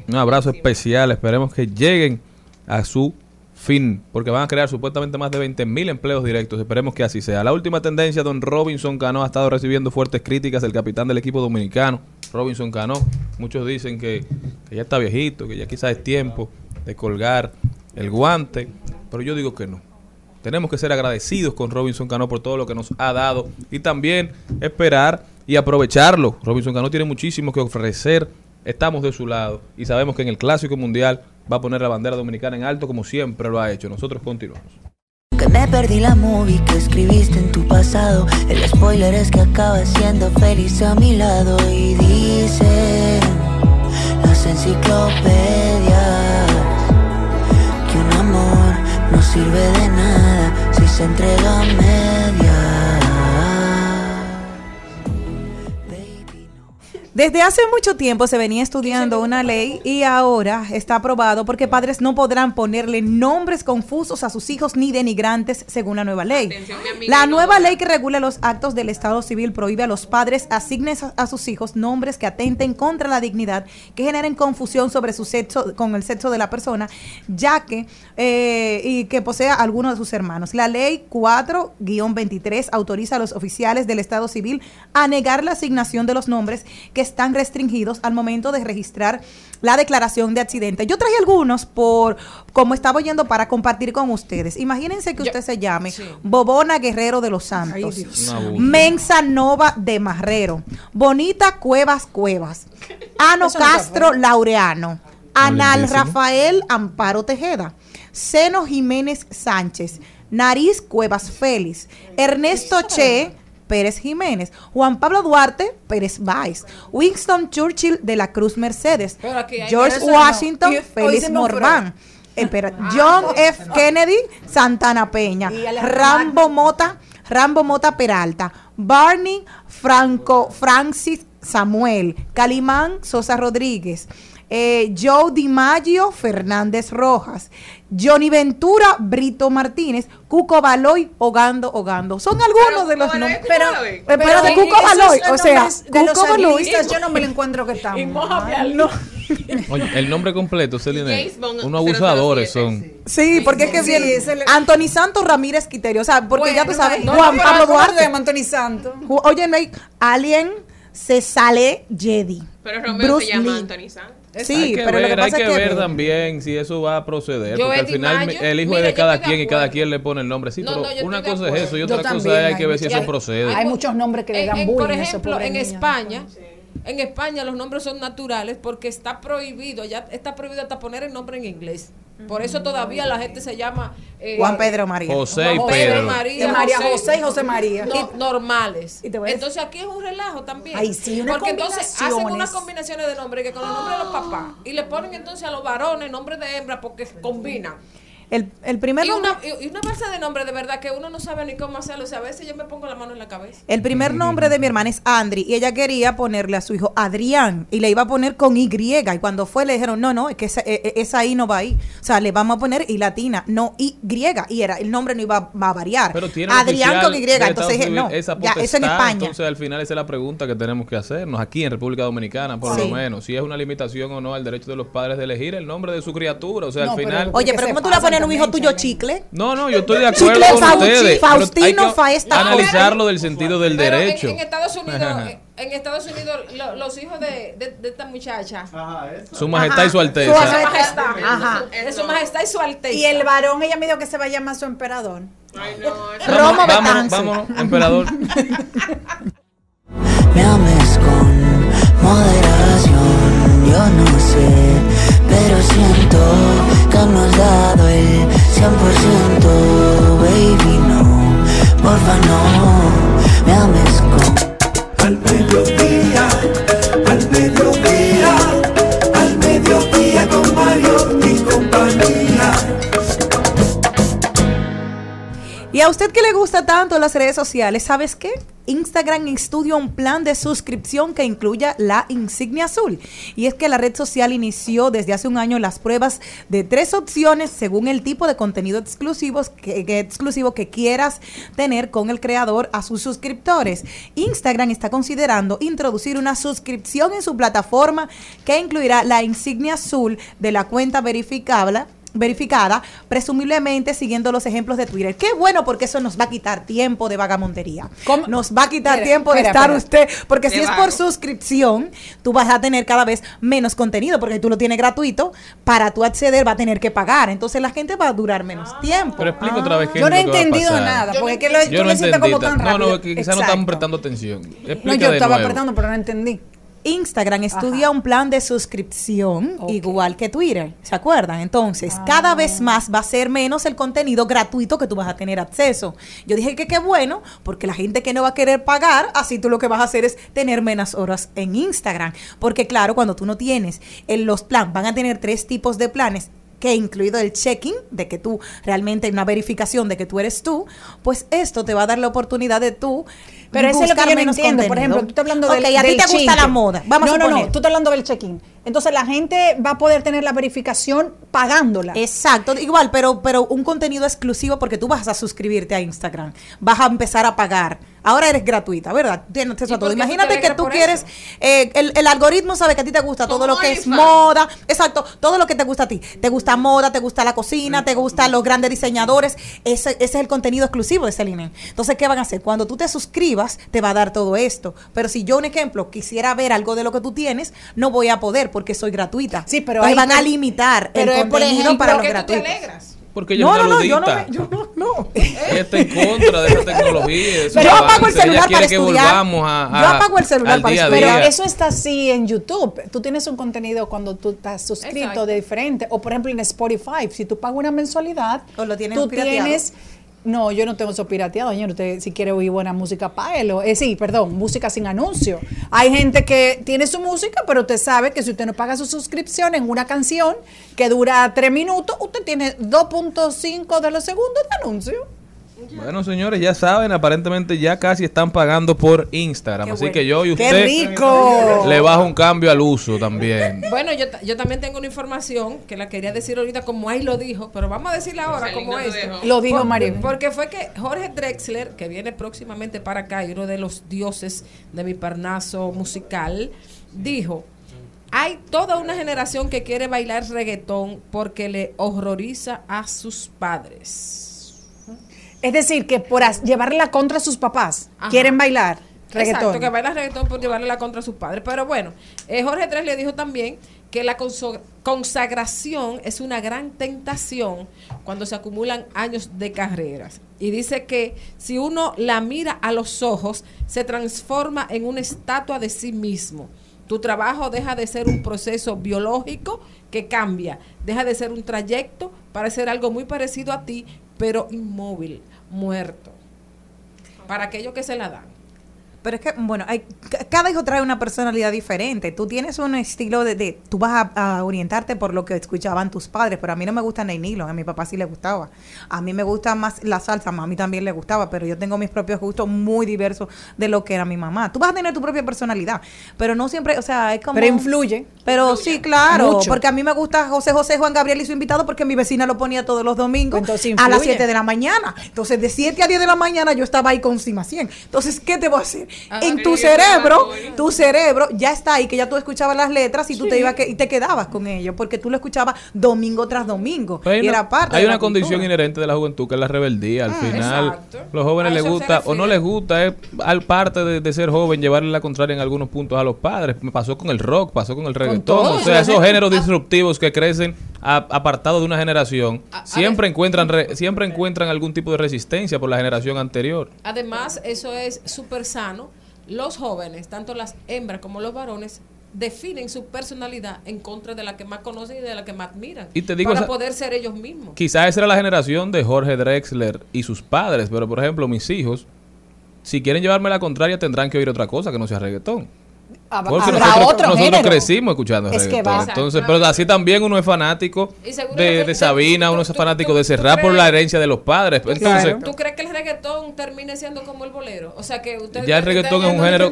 Un abrazo especial, esperemos que lleguen a su fin, porque van a crear supuestamente más de 20 mil empleos directos, esperemos que así sea. La última tendencia, don Robinson Cano ha estado recibiendo fuertes críticas del capitán del equipo dominicano, Robinson Cano. Muchos dicen que ya está viejito, que ya quizás es tiempo de colgar el guante, pero yo digo que no. Tenemos que ser agradecidos con Robinson Cano por todo lo que nos ha dado y también esperar y aprovecharlo. Robinson Cano tiene muchísimo que ofrecer. Estamos de su lado y sabemos que en el Clásico Mundial va a poner la bandera dominicana en alto como siempre lo ha hecho. Nosotros continuamos. Que me perdí la movie que escribiste en tu pasado. El spoiler es que acabas siendo feliz a mi lado. Y dicen las enciclopedias que un amor no sirve de nada si se entrega a medias. Desde hace mucho tiempo se venía estudiando una ley y ahora está aprobado porque padres no podrán ponerle nombres confusos a sus hijos ni denigrantes según la nueva ley. La nueva ley que regula los actos del Estado civil prohíbe a los padres asignen a, sus hijos nombres que atenten contra la dignidad, que generen confusión sobre su sexo con el sexo de la persona, ya que eh, y que posea alguno de sus hermanos. La ley 4-23 autoriza a los oficiales del Estado civil a negar la asignación de los nombres que están restringidos al momento de registrar la declaración de accidente. Yo traje algunos por como estaba oyendo para compartir con ustedes. Imagínense que usted se llame Bobona Guerrero de los Santos. Mensa Nova de Marrero, Bonita Cuevas Cuevas, Ano Eso Castro Laureano, Anal lindísimo. Rafael Amparo Tejeda, Seno Jiménez Sánchez, Nariz Cuevas Félix, Ernesto Che Pérez Jiménez, Juan Pablo Duarte Pérez Valls, Winston Churchill de la Cruz Mercedes, George Washington no. Félix Morván. Espera, John F. Kennedy, Santana Peña, Rambo Mota, Rambo Mota Peralta, Barney Franco Francis Samuel, Calimán Sosa Rodríguez, eh, Joe DiMaggio Fernández Rojas, Johnny Ventura Brito Martínez, Cuco Baloy Hogando Hogando. Son algunos de los nombres. Pero, pero de Cuco Baloy, o sea, de Cuco Baloy. yo no me lo encuentro que estamos. No. Oye, el nombre completo, Celine, unos abusadores 007. son. Sí, porque es que Sí, viene le- Anthony Santos Ramírez Quiterio, o sea, porque ya tú sabes, no, Juan no, Pablo ¿cómo se Duarte. Anthony Santos? Oye, no hay Alien se sale Jedi. Pero Romeo Bruce se llama Lee. Anthony Santos. Sí, hay que pero ver, lo que pasa hay que es que ver ve- también si eso va a proceder. Yo, porque al final Mayo, el hijo mira, es de cada de quien y cada quien le pone el nombre. Sí, No, pero no, una cosa es eso y Yo otra cosa también, hay que ver si eso procede. Hay muchos nombres que le dan bullying por ejemplo, en. España, en España los nombres son naturales porque está prohibido, ya está prohibido hasta poner el nombre en inglés. Por eso todavía la gente se llama eh, Juan Pedro María. José y Juan Pedro, Pedro. María, De María José y José María. No, normales. Y te Entonces aquí es un relajo también. Ay, sí, unas Porque entonces hacen unas combinaciones de nombres que con los nombres de los papás y le ponen entonces a los varones nombres de hembra porque combinan. El, el primer Y nombre, una, y una base de nombre de verdad que uno no sabe ni cómo hacerlo. O sea, a veces yo me pongo la mano en la cabeza. el primer nombre de mi hermana es Andri y ella quería ponerle a su hijo Adrián y le iba a poner con Y y cuando fue le dijeron no, no, es que esa, e- e- esa I no va ahí. O sea, le vamos a poner Y latina, no Y y era, el nombre no iba a, va a variar. Pero tiene Adrián con Y, entonces dije, no, esa ya, eso en España. Entonces al final esa es la pregunta que tenemos que hacernos aquí en República Dominicana, por Sí. lo menos. Si es una limitación o no al derecho de los padres de elegir el nombre de su criatura. O sea, No, al pero- final... Oye, pero ¿cómo tú le vas un hijo tuyo chicle. No, no, yo estoy de acuerdo Chicle con Fauci, ustedes. Faustino hay Faesta analizarlo del sentido del Pero en- derecho. En, Estados Unidos, en, Estados Unidos, lo- los hijos de, de, de esta muchacha. Su majestad y su Su alteza. majestad. Ajá. De su majestad y su alteza. Y el varón, ella me dijo que se va a llamar su emperador. Vamos, vámonos, vámonos, emperador. Me ames con moderación, yo no sé, pero siento que no has dado el 100%, baby, no, porfa no, me ames con... Al mediodía, Y a usted que le gusta tanto las redes sociales, ¿sabes qué? Instagram estudia un plan de suscripción que incluya la insignia azul. Y es que la red social inició desde hace un año las pruebas de tres opciones según el tipo de contenido exclusivos que, que- exclusivo que quieras tener con el creador a sus suscriptores. Instagram está considerando introducir una suscripción en su plataforma que incluirá la insignia azul de la cuenta verificable verificada, presumiblemente siguiendo los ejemplos de Twitter. Qué bueno porque eso nos va a quitar tiempo de vagamontería. Nos va a quitar tiempo de estar usted, porque De si es por suscripción, tú vas a tener cada vez menos contenido porque tú lo tienes gratuito, para tú acceder va a tener que pagar, entonces la gente va a durar menos tiempo. Pero explica otra vez qué Yo es no he entendido nada, porque que lo, Yo tú no lo entendí. como tan No, rápido. no, que quizás no estamos prestando atención. Explica No, yo estaba nuevo. apretando, pero no entendí. Instagram estudia un plan de suscripción igual que Twitter, ¿se acuerdan? Entonces, cada vez más va a ser menos el contenido gratuito que tú vas a tener acceso. Yo dije que qué bueno, porque la gente que no va a querer pagar, así tú lo que vas a hacer es tener menos horas en Instagram. Porque claro, cuando tú no tienes en los planes, van a tener tres tipos de planes que incluido el check-in, de que tú realmente una verificación de que tú eres tú, pues esto te va a dar la oportunidad de tú Pero eso es lo que yo no menos entiendo. Por ejemplo, tú estás hablando Ok, del a ti te gusta la moda. Vamos no, a no, no. Tú estás hablando del check-in. Entonces la gente va a poder tener la verificación pagándola. Exacto, igual, pero, pero un contenido exclusivo porque tú vas a suscribirte a Instagram, vas a empezar a pagar. Ahora eres gratuita, ¿verdad? Tienes acceso ¿Y a todo. Imagínate que tú quieres, eh, el, el algoritmo sabe que a ti te gusta todo lo que es moda, exacto, todo lo que te gusta a ti. Te gusta moda, te gusta la cocina, te gustan los grandes diseñadores. Ese, ese es el contenido exclusivo de Celine. Entonces, ¿qué van a hacer? Cuando tú te suscribas, te va a dar todo esto. Pero si yo, un ejemplo, quisiera ver algo de lo que tú tienes, no voy a poder porque soy gratuita. Sí, pero hay- van a limitar pero el contenido ejemplo, para los tú te gratuitos. Porque ella No, es una no, no, yo no me- yo no, no. Ella está en contra de esa tecnología. de Pero yo apago el celular para que estudiar. volvamos a, a- Yo apago el celular para a Pero eso está así en YouTube. Tú tienes un contenido cuando tú estás suscrito Exacto. de diferente. O por ejemplo en Spotify, si tú pagas una mensualidad, O lo tienes tú pirateado. tienes... No, yo no tengo eso pirateado, señor. Usted si quiere oír buena música, páguelo. Eh, sí, perdón, música sin anuncio. Hay gente que tiene su música, pero usted sabe que si usted no paga su suscripción en una canción que dura tres minutos, usted tiene 2.5 de los segundos de anuncio. Bueno, señores, ya saben, aparentemente ya casi están pagando por Instagram. Qué así bueno. que yo y ¡Qué usted rico! le bajo un cambio al uso también. Bueno, yo, yo también tengo una información que la quería decir ahorita como ahí lo dijo, pero vamos a decirla ahora como es. Lo dijo María. Porque fue que Jorge Drexler, que viene próximamente para acá, y uno de los dioses de mi parnaso musical, dijo, hay toda una generación que quiere bailar reggaetón porque le horroriza a sus padres. Es decir, que por llevarle la contra a sus papás, Ajá. quieren bailar reggaetón. Exacto, que baila reggaetón por llevarle la contra a sus padres. Pero bueno, eh, Jorge Tres le dijo también que la consagración es una gran tentación cuando se acumulan años de carreras. Y dice que si uno la mira a los ojos, se transforma en una estatua de sí mismo. Tu trabajo deja de ser un proceso biológico que cambia, deja de ser un trayecto para ser algo muy parecido a ti, pero inmóvil, muerto. Para aquellos que se la dan. Pero es que, bueno, hay, ca- cada hijo trae una personalidad diferente. Tú tienes un estilo de, de- tú vas a, a orientarte por lo que escuchaban tus padres, pero a mí no me gusta Ney Nilo, a mi papá sí le gustaba. A mí me gusta más la salsa, a mí también le gustaba, pero yo tengo mis propios gustos muy diversos de lo que era mi mamá. Tú vas a tener tu propia personalidad, pero no siempre, o sea, es como... Pero influye. Pero sí, claro, Mucho. porque a mí me gusta José José Juan Gabriel y su invitado porque mi vecina lo ponía todos los domingos Entonces a las influye. 7 de la mañana. Entonces, de 7 a 10 de la mañana yo estaba ahí con Cima 100. Entonces, ¿qué te voy a hacer? Ah, en tu cerebro, tu cerebro ya está ahí, que ya tú escuchabas las letras y tú te ibas que, y te quedabas con ellos, porque tú lo escuchabas domingo tras domingo. Pero hay y una, era parte hay de una la condición cultura. inherente de la juventud que es la rebeldía. Al Ah, final, exacto. los jóvenes les gusta o no les gusta, es al parte de, de ser joven llevarle la contraria en algunos puntos a los padres. Me pasó con el rock, pasó con el reggaetón. o sea, esos géneros disruptivos que crecen a- apartados de una generación, siempre encuentran re- siempre encuentran algún tipo de resistencia por la generación anterior. Además, eso es súper sano. Los jóvenes, tanto las hembras como los varones, definen su personalidad en contra de la que más conocen y de la que más admiran. Y te digo para esa- poder ser ellos mismos. Quizás esa era la generación de Jorge Drexler y sus padres, pero por ejemplo, mis hijos, si quieren llevarme la contraria, tendrán que oír otra cosa que no sea reggaetón. Porque habrá nosotros, otro nosotros género. crecimos escuchando Es que reggaetón. va. Entonces, pero así también uno es fanático de, Sabina, uno es fanático de Serrat por la herencia de los padres. Entonces, ¿Tú crees que el reggaetón termine siendo como el bolero? O sea que usted ya el reggaetón es un género.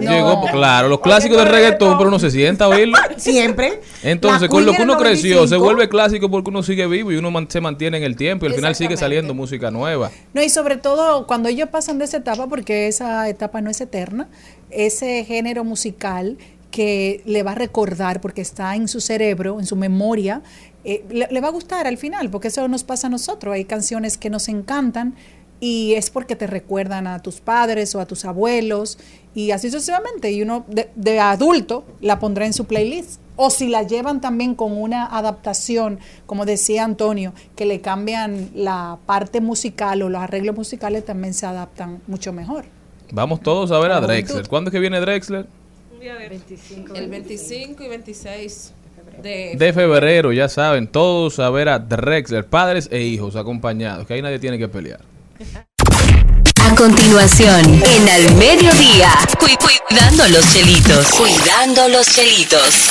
Llegó, pues, claro, los clásicos del reggaetón, pero uno se sienta a oírlo. Siempre. Entonces, La con lo que uno creció, se 95. vuelve clásico porque uno sigue vivo y uno man- se mantiene en el tiempo y al final sigue saliendo música nueva. No, y sobre todo cuando ellos pasan de esa etapa, porque esa etapa no es eterna, ese género musical que le va a recordar porque está en su cerebro, en su memoria, eh, le, va a gustar al final, porque eso nos pasa a nosotros. Hay canciones que nos encantan y es porque te recuerdan a tus padres o a tus abuelos y así sucesivamente. Y uno de, de adulto la pondrá en su playlist. O si la llevan también con una adaptación, como decía Antonio, que le cambian la parte musical o los arreglos musicales, también se adaptan mucho mejor. Vamos todos a ver a Drexler. ¿Cuándo es que viene Drexler? El 25 y 26 de, De febrero, ya saben, todos a ver a Drexler, padres e hijos acompañados, que ahí nadie tiene que pelear. A continuación, en Al Mediodía, cu- cuidando los chelitos. Cuidando los chelitos.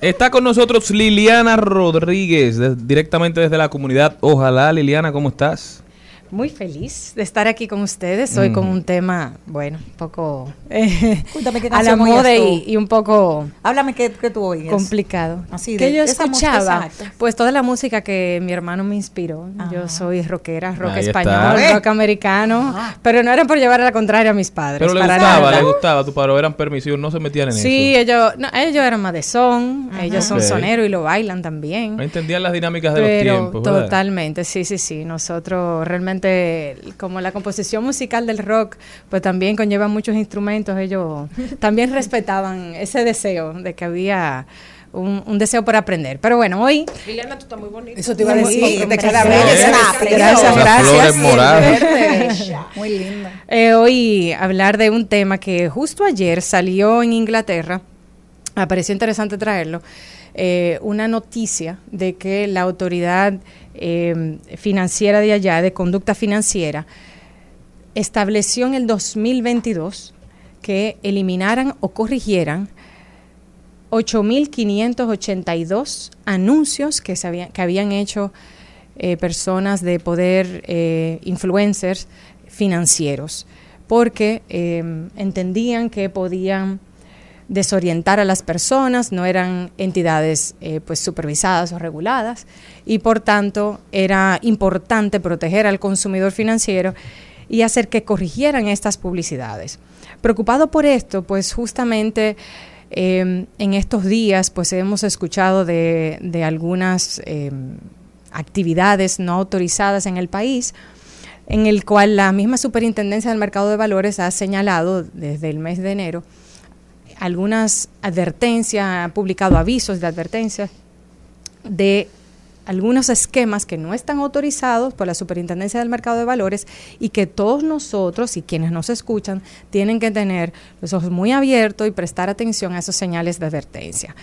Está con nosotros Liliana Rodríguez, de- directamente desde la comunidad. Ojalá, Liliana, ¿cómo estás? Muy feliz de estar aquí con ustedes. Hoy con Mm. un tema, bueno, un poco eh, Cuéntame qué a la moda y, y un poco Háblame qué, qué tú oías. complicado. Así que de- yo escuchaba, pues toda la música que mi hermano me inspiró. Yo soy rockera, rock Ahí español, está. rock americano, pero no era por llevar a la contraria a mis padres. Pero le para gustaba, nada. le gustaba, tu padre eran permisivos, no se metían en Sí, eso. ellos, no, ellos eran más de son, ellos son Ok. soneros y lo bailan también. No entendían las dinámicas de los Pero tiempos, ¿verdad? totalmente, sí, sí, sí. Nosotros realmente, como la composición musical del rock, pues también conlleva muchos instrumentos, ellos también respetaban ese deseo de que había un, un deseo por aprender. Pero bueno, hoy... Liliana, tú estás muy bonita. Eso te iba a decir, te queda Gracias, gracias. Muy linda. Eh, hoy hablar de un tema que justo ayer salió en Inglaterra, me pareció interesante traerlo, eh, una noticia de que la autoridad eh, financiera de allá, de conducta financiera, estableció en el 2022 que eliminaran o corrigieran 8.582 anuncios que, se que habían hecho eh, personas de poder, influencers financieros, porque entendían que podían desorientar a las personas, no eran entidades eh, pues supervisadas o reguladas y por tanto era importante proteger al consumidor financiero y hacer que corrigieran estas publicidades. Preocupado por esto, pues justamente eh, en estos días pues hemos escuchado de, de algunas eh, actividades no autorizadas en el país, en el cual la misma Superintendencia del Mercado de Valores ha señalado desde el mes de enero algunas advertencias, ha publicado avisos de advertencias de algunos esquemas que no están autorizados por la Superintendencia del Mercado de Valores y que todos nosotros y quienes nos escuchan tienen que tener los ojos muy abiertos y prestar atención a esos señales de advertencia.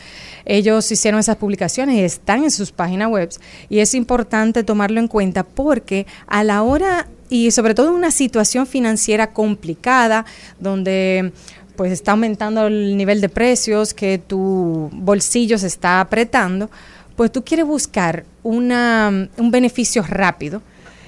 Ellos hicieron esas publicaciones y están en sus páginas web y es importante tomarlo en cuenta porque a la hora y sobre todo en una situación financiera complicada donde pues está aumentando el nivel de precios, que tu bolsillo se está apretando, pues tú quieres buscar una, un beneficio rápido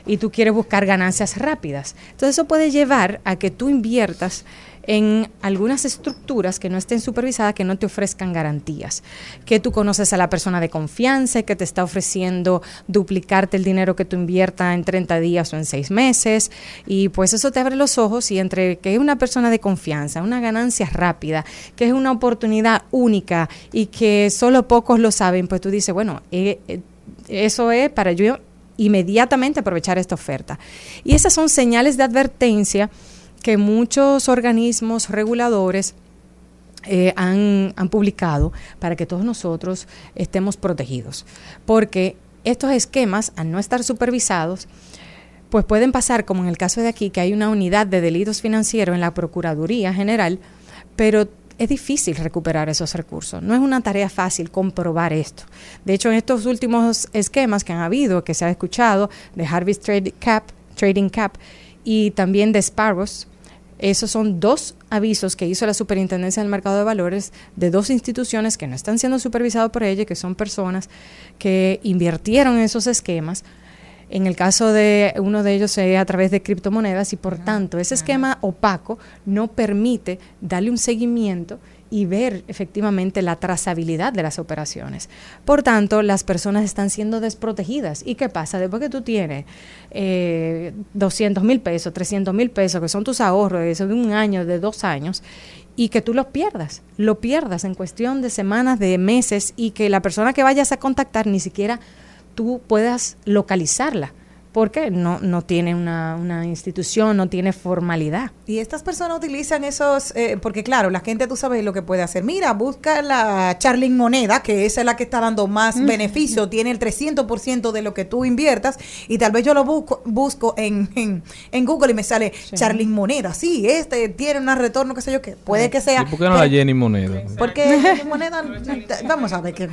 y tú quieres buscar ganancias rápidas. Entonces eso puede llevar a que tú inviertas en algunas estructuras que no estén supervisadas, que no te ofrezcan garantías, que tú conoces a la persona de confianza y que te está ofreciendo duplicarte el dinero que tú inviertas en 30 días o en 6 meses, y pues eso te abre los ojos y entre que es una persona de confianza, una ganancia rápida, que es una oportunidad única y que solo pocos lo saben, pues tú dices, bueno, eh, eh, eso es para yo inmediatamente aprovechar esta oferta. Y esas son señales de advertencia que muchos organismos reguladores eh, han, han publicado para que todos nosotros estemos protegidos. Porque estos esquemas, al no estar supervisados, pues pueden pasar, como en el caso de aquí, que hay una unidad de delitos financieros en la Procuraduría General, pero es difícil recuperar esos recursos. No es una tarea fácil comprobar esto. De hecho, en estos últimos esquemas que han habido, que se ha escuchado, de Harvest Trade Cap, Trading Cap y también de Sparrows, esos son dos avisos que hizo la Superintendencia del Mercado de Valores de dos instituciones que no están siendo supervisadas por ella, que son personas que invirtieron en esos esquemas. En el caso de uno de ellos es a través de criptomonedas y por tanto ese esquema opaco no permite darle un seguimiento y ver efectivamente la trazabilidad de las operaciones. Por tanto, las personas están siendo desprotegidas. ¿Y qué pasa? Después que tú tienes eh, 200 mil pesos, 300 mil pesos, que son tus ahorros eso de un año, de dos años, y que tú los pierdas, lo pierdas en cuestión de semanas, de meses, y que la persona que vayas a contactar ni siquiera tú puedas localizarla porque no, no tiene una, una institución, no tiene formalidad. Y estas personas utilizan esos, eh, porque claro, la gente tú sabes lo que puede hacer. Mira, busca la Charling Moneda, que esa es la que está dando más beneficio, tiene el 300% de lo que tú inviertas, y tal vez yo lo busco, busco en, en, en Google y me sale Charling Moneda. Sí, este tiene un retorno, qué sé yo qué. Puede que sea. ¿Y por qué no la Jenny Moneda? Porque Moneda, vamos a ver que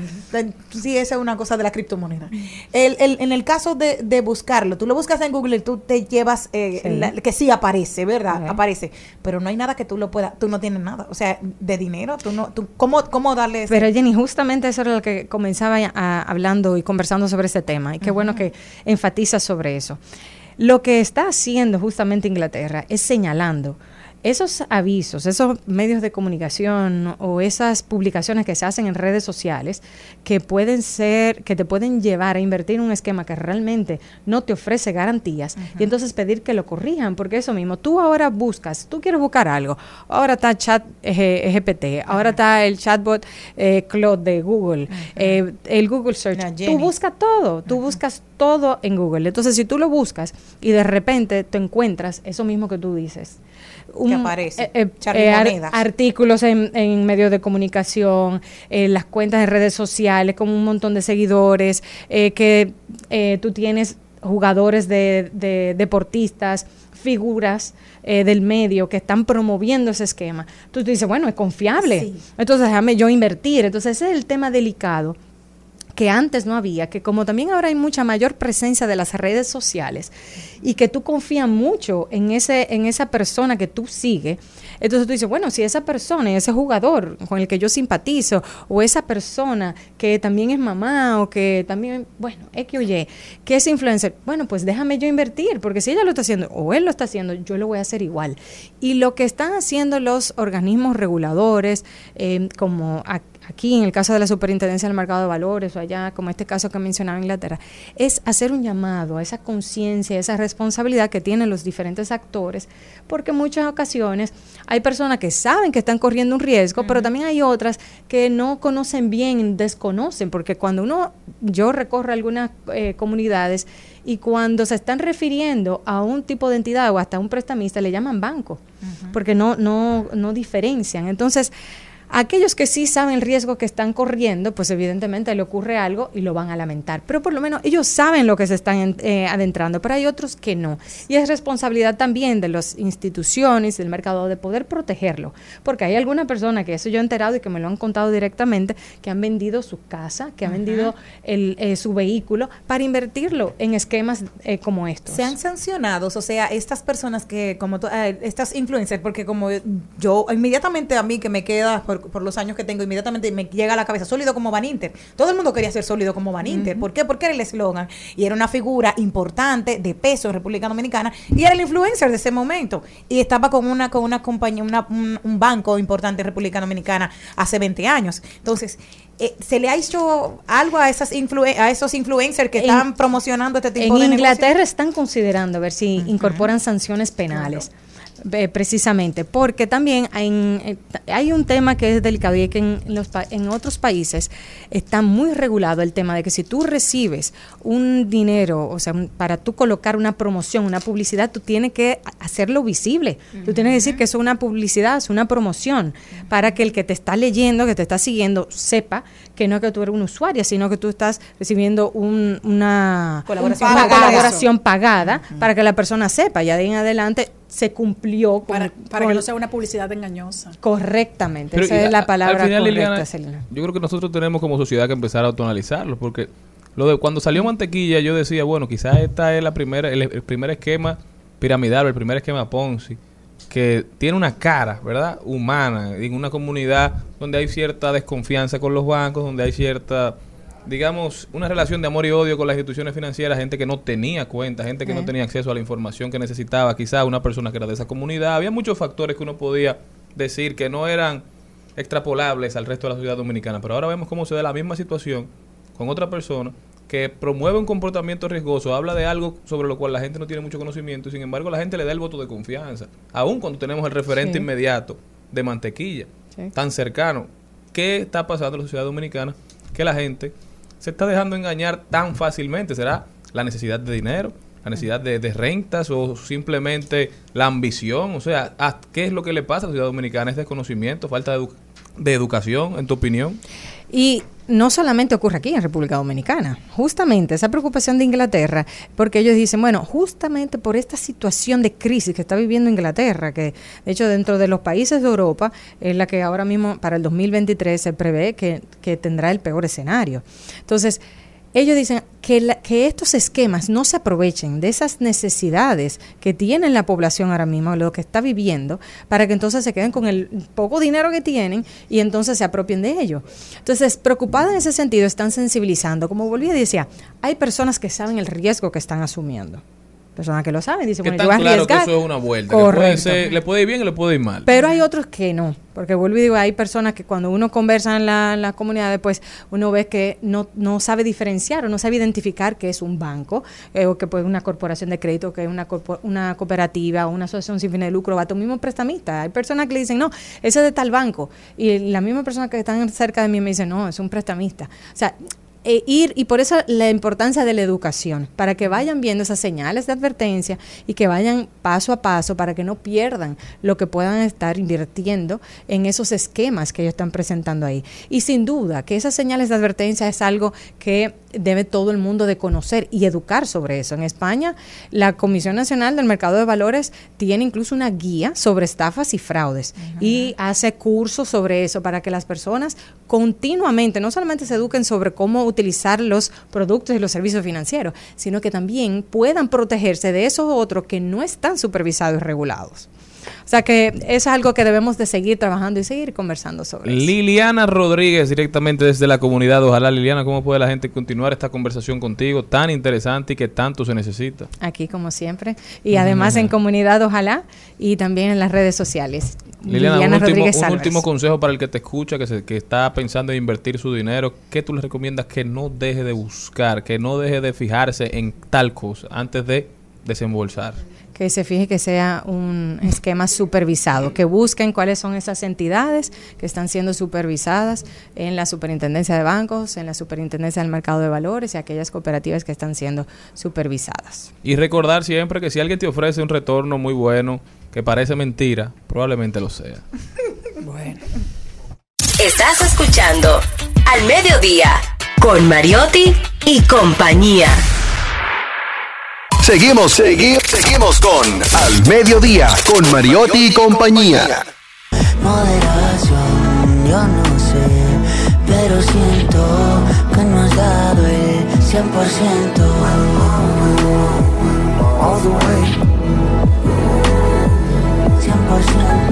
sí, esa es una cosa de la criptomoneda. El, el, en el caso de, de buscarlo, tú lo buscas en Google y tú te llevas, eh, Sí. la- que sí aparece, ¿verdad? Aparece, pero no hay nada que tú lo puedas, tú no tienes nada, o sea, de dinero, tú no, tú, ¿cómo, cómo darle ese- Pero Jenny, justamente eso era lo que comenzaba a- hablando y conversando sobre este tema. Y qué bueno que enfatiza sobre eso. Lo que está haciendo justamente Inglaterra es señalando esos avisos, esos medios de comunicación o esas publicaciones que se hacen en redes sociales que pueden ser, que te pueden llevar a invertir en un esquema que realmente no te ofrece garantías y entonces pedir que lo corrijan, porque eso mismo, tú ahora buscas, tú quieres buscar algo, ahora está chat eh, GPT, ahora está el chatbot eh, Claude de Google, eh, el Google Search, tú buscas todo, tú buscas todo en Google. Entonces, si tú lo buscas y de repente te encuentras eso mismo que tú dices, Que aparece, eh, eh, eh, ar- artículos en, en medios de comunicación, eh, las cuentas de redes sociales con un montón de seguidores, eh, que eh, tú tienes jugadores de, de deportistas, figuras eh, del medio que están promoviendo ese esquema. Tú dices, bueno, es confiable. Sí. Entonces déjame yo invertir. Entonces ese es el tema delicado que antes no había, que como también ahora hay mucha mayor presencia de las redes sociales y que tú confías mucho en ese en esa persona que tú sigues, entonces tú dices, bueno, si esa persona, ese jugador con el que yo simpatizo o esa persona que también es mamá o que también, bueno, X o Y, que es influencer, bueno, pues déjame yo invertir, porque si ella lo está haciendo o él lo está haciendo, yo lo voy a hacer igual. Y lo que están haciendo los organismos reguladores, eh, como aquí en el caso de la Superintendencia del Mercado de Valores o allá, como este caso que mencionaba Inglaterra, es hacer un llamado a esa conciencia, a esa responsabilidad que tienen los diferentes actores, porque en muchas ocasiones hay personas que saben que están corriendo un riesgo, pero también hay otras que no conocen bien, desconocen, porque cuando uno, yo recorro algunas eh, comunidades y cuando se están refiriendo a un tipo de entidad o hasta un prestamista, le llaman banco, porque no, no, no diferencian. Entonces, Aquellos que sí saben el riesgo que están corriendo, pues evidentemente le ocurre algo y lo van a lamentar. Pero por lo menos ellos saben lo que se están eh, adentrando, pero hay otros que no. Y es responsabilidad también de las instituciones, del mercado, de poder protegerlo. Porque hay alguna persona que eso yo he enterado y que me lo han contado directamente, que han vendido su casa, que han Ajá. vendido el, eh, su vehículo para invertirlo en esquemas eh, como estos. Se han sancionados, o sea, estas personas que, como eh, estas influencers, porque como yo, inmediatamente a mí que me queda, por por, por los años que tengo, inmediatamente me llega a la cabeza, sólido como Van Inter. Todo el mundo quería ser sólido como Van Inter. ¿Por qué? Porque era el eslogan y era una figura importante de peso en República Dominicana y era el influencer de ese momento. Y estaba con una, con una compañía, una- un, un banco importante en República Dominicana hace 20 años. Entonces, eh, ¿se le ha hecho algo a, esas influen- a esos influencers que En- están promocionando este tipo En de negocio? Inglaterra están considerando a ver si incorporan sanciones penales. Eh, precisamente, porque también hay, eh, hay un tema que es delicado y es que en, los, en otros países está muy regulado el tema de que si tú recibes un dinero, o sea, para tú colocar una promoción, una publicidad, tú tienes que ha- hacerlo visible. Tú tienes que decir que eso es una publicidad, es una promoción, para que el que te está leyendo, que te está siguiendo, sepa que no es que tú eres un usuario, sino que tú estás recibiendo un- una Colaboración una pagada. colaboración pagada para que la persona sepa. Ya de ahí en adelante se cumplió con, Para, para con- que no sea una publicidad engañosa. correctamente. Pero, Esa y es la palabra al final, correcta, Liliana, Celina. Yo creo que nosotros tenemos como sociedad que empezar a autoanalizarlo, porque lo de cuando salió mantequilla yo decía, bueno, quizás esta es la primera, el, el primer esquema piramidal, el primer esquema Ponzi, que tiene una cara, ¿verdad? Humana, en una comunidad donde hay cierta desconfianza con los bancos, donde hay cierta, digamos, una relación de amor y odio con las instituciones financieras, gente que no tenía cuenta, gente que no Eh. tenía acceso a la información que necesitaba, quizás una persona que era de esa comunidad. Había muchos factores que uno podía decir que no eran extrapolables al resto de la sociedad dominicana, pero ahora vemos cómo se da la misma situación con otra persona que promueve un comportamiento riesgoso, habla de algo sobre lo cual la gente no tiene mucho conocimiento y sin embargo la gente le da el voto de confianza, aun cuando tenemos el referente Sí. inmediato de mantequilla, Sí. tan cercano. ¿Qué está pasando en la sociedad dominicana? Que la gente se está dejando engañar tan fácilmente. ¿Será la necesidad de dinero? ¿La necesidad de, de rentas o simplemente la ambición? O sea, ¿a- ¿qué es lo que le pasa a la sociedad dominicana? ¿Es desconocimiento, falta de, edu- de educación, en tu opinión? Y no solamente ocurre aquí en República Dominicana, justamente esa preocupación de Inglaterra, porque ellos dicen, bueno, justamente por esta situación de crisis que está viviendo Inglaterra, que de hecho dentro de los países de Europa es la que ahora mismo para el 2023 se prevé que, que tendrá el peor escenario. Entonces, ellos dicen que, la- que estos esquemas no se aprovechen de esas necesidades que tiene la población ahora mismo, lo que está viviendo, para que entonces se queden con el poco dinero que tienen y entonces se apropien de ello. Entonces, preocupada en ese sentido, están sensibilizando. Como volví a decir, hay personas que saben el riesgo que están asumiendo. Personas que lo saben, dicen, Que bueno, yo voy a claro que arriesgar. eso es una vuelta. que puede, Correcto. ser- le puede ir bien y le puede ir mal. Pero hay otros que no, porque vuelvo y digo, hay personas que cuando uno conversa en la, en las comunidades, pues uno ve que no, no sabe diferenciar o no sabe identificar qué es un banco, eh, o que pues una corporación de crédito, que es una, corpo- una cooperativa o una asociación sin fines de lucro, va a tu mismo prestamista. Hay personas que le dicen, no, ese es de tal banco. Y la misma persona que están cerca de mí me dice, no, es un prestamista. O sea, eh, ir y por eso la importancia de la educación, para que vayan viendo esas señales de advertencia y que vayan paso a paso para que no pierdan lo que puedan estar invirtiendo en esos esquemas que ellos están presentando ahí. Y sin duda que esas señales de advertencia es algo que debe todo el mundo de conocer y educar sobre eso. En España, la Comisión Nacional del Mercado de Valores tiene incluso una guía sobre estafas y fraudes y hace cursos sobre eso para que las personas continuamente no solamente se eduquen sobre cómo utilizar los productos y los servicios financieros, sino que también puedan protegerse de esos otros que no están supervisados y regulados. O sea que eso es algo que debemos de seguir trabajando y seguir conversando sobre eso. Liliana Rodríguez, directamente desde la comunidad. Ojalá, Liliana, ¿cómo puede la gente continuar esta conversación contigo tan interesante y que tanto se necesita? Aquí como siempre. Y además en comunidad, ojalá, y también en las redes sociales. Liliana, Liliana un, último, un último consejo para el que te escucha, que, se- que está pensando en invertir su dinero. ¿Qué tú le recomiendas que no deje de buscar, que no deje de fijarse en tal cosa antes de desembolsar? Que se fije que sea un esquema supervisado, que busquen cuáles son esas entidades que están siendo supervisadas en la superintendencia de bancos, en la superintendencia del mercado de valores y aquellas cooperativas que están siendo supervisadas. Y recordar siempre que si alguien te ofrece un retorno muy bueno, que parece mentira, probablemente lo sea. Bueno. Estás escuchando Al Mediodía con Mariotti y compañía. Seguimos, seguimos, seguimos con Al Mediodía, con Mariotti y compañía. Moderación, yo no sé, pero siento que no has dado el 100%. All the way. 100%.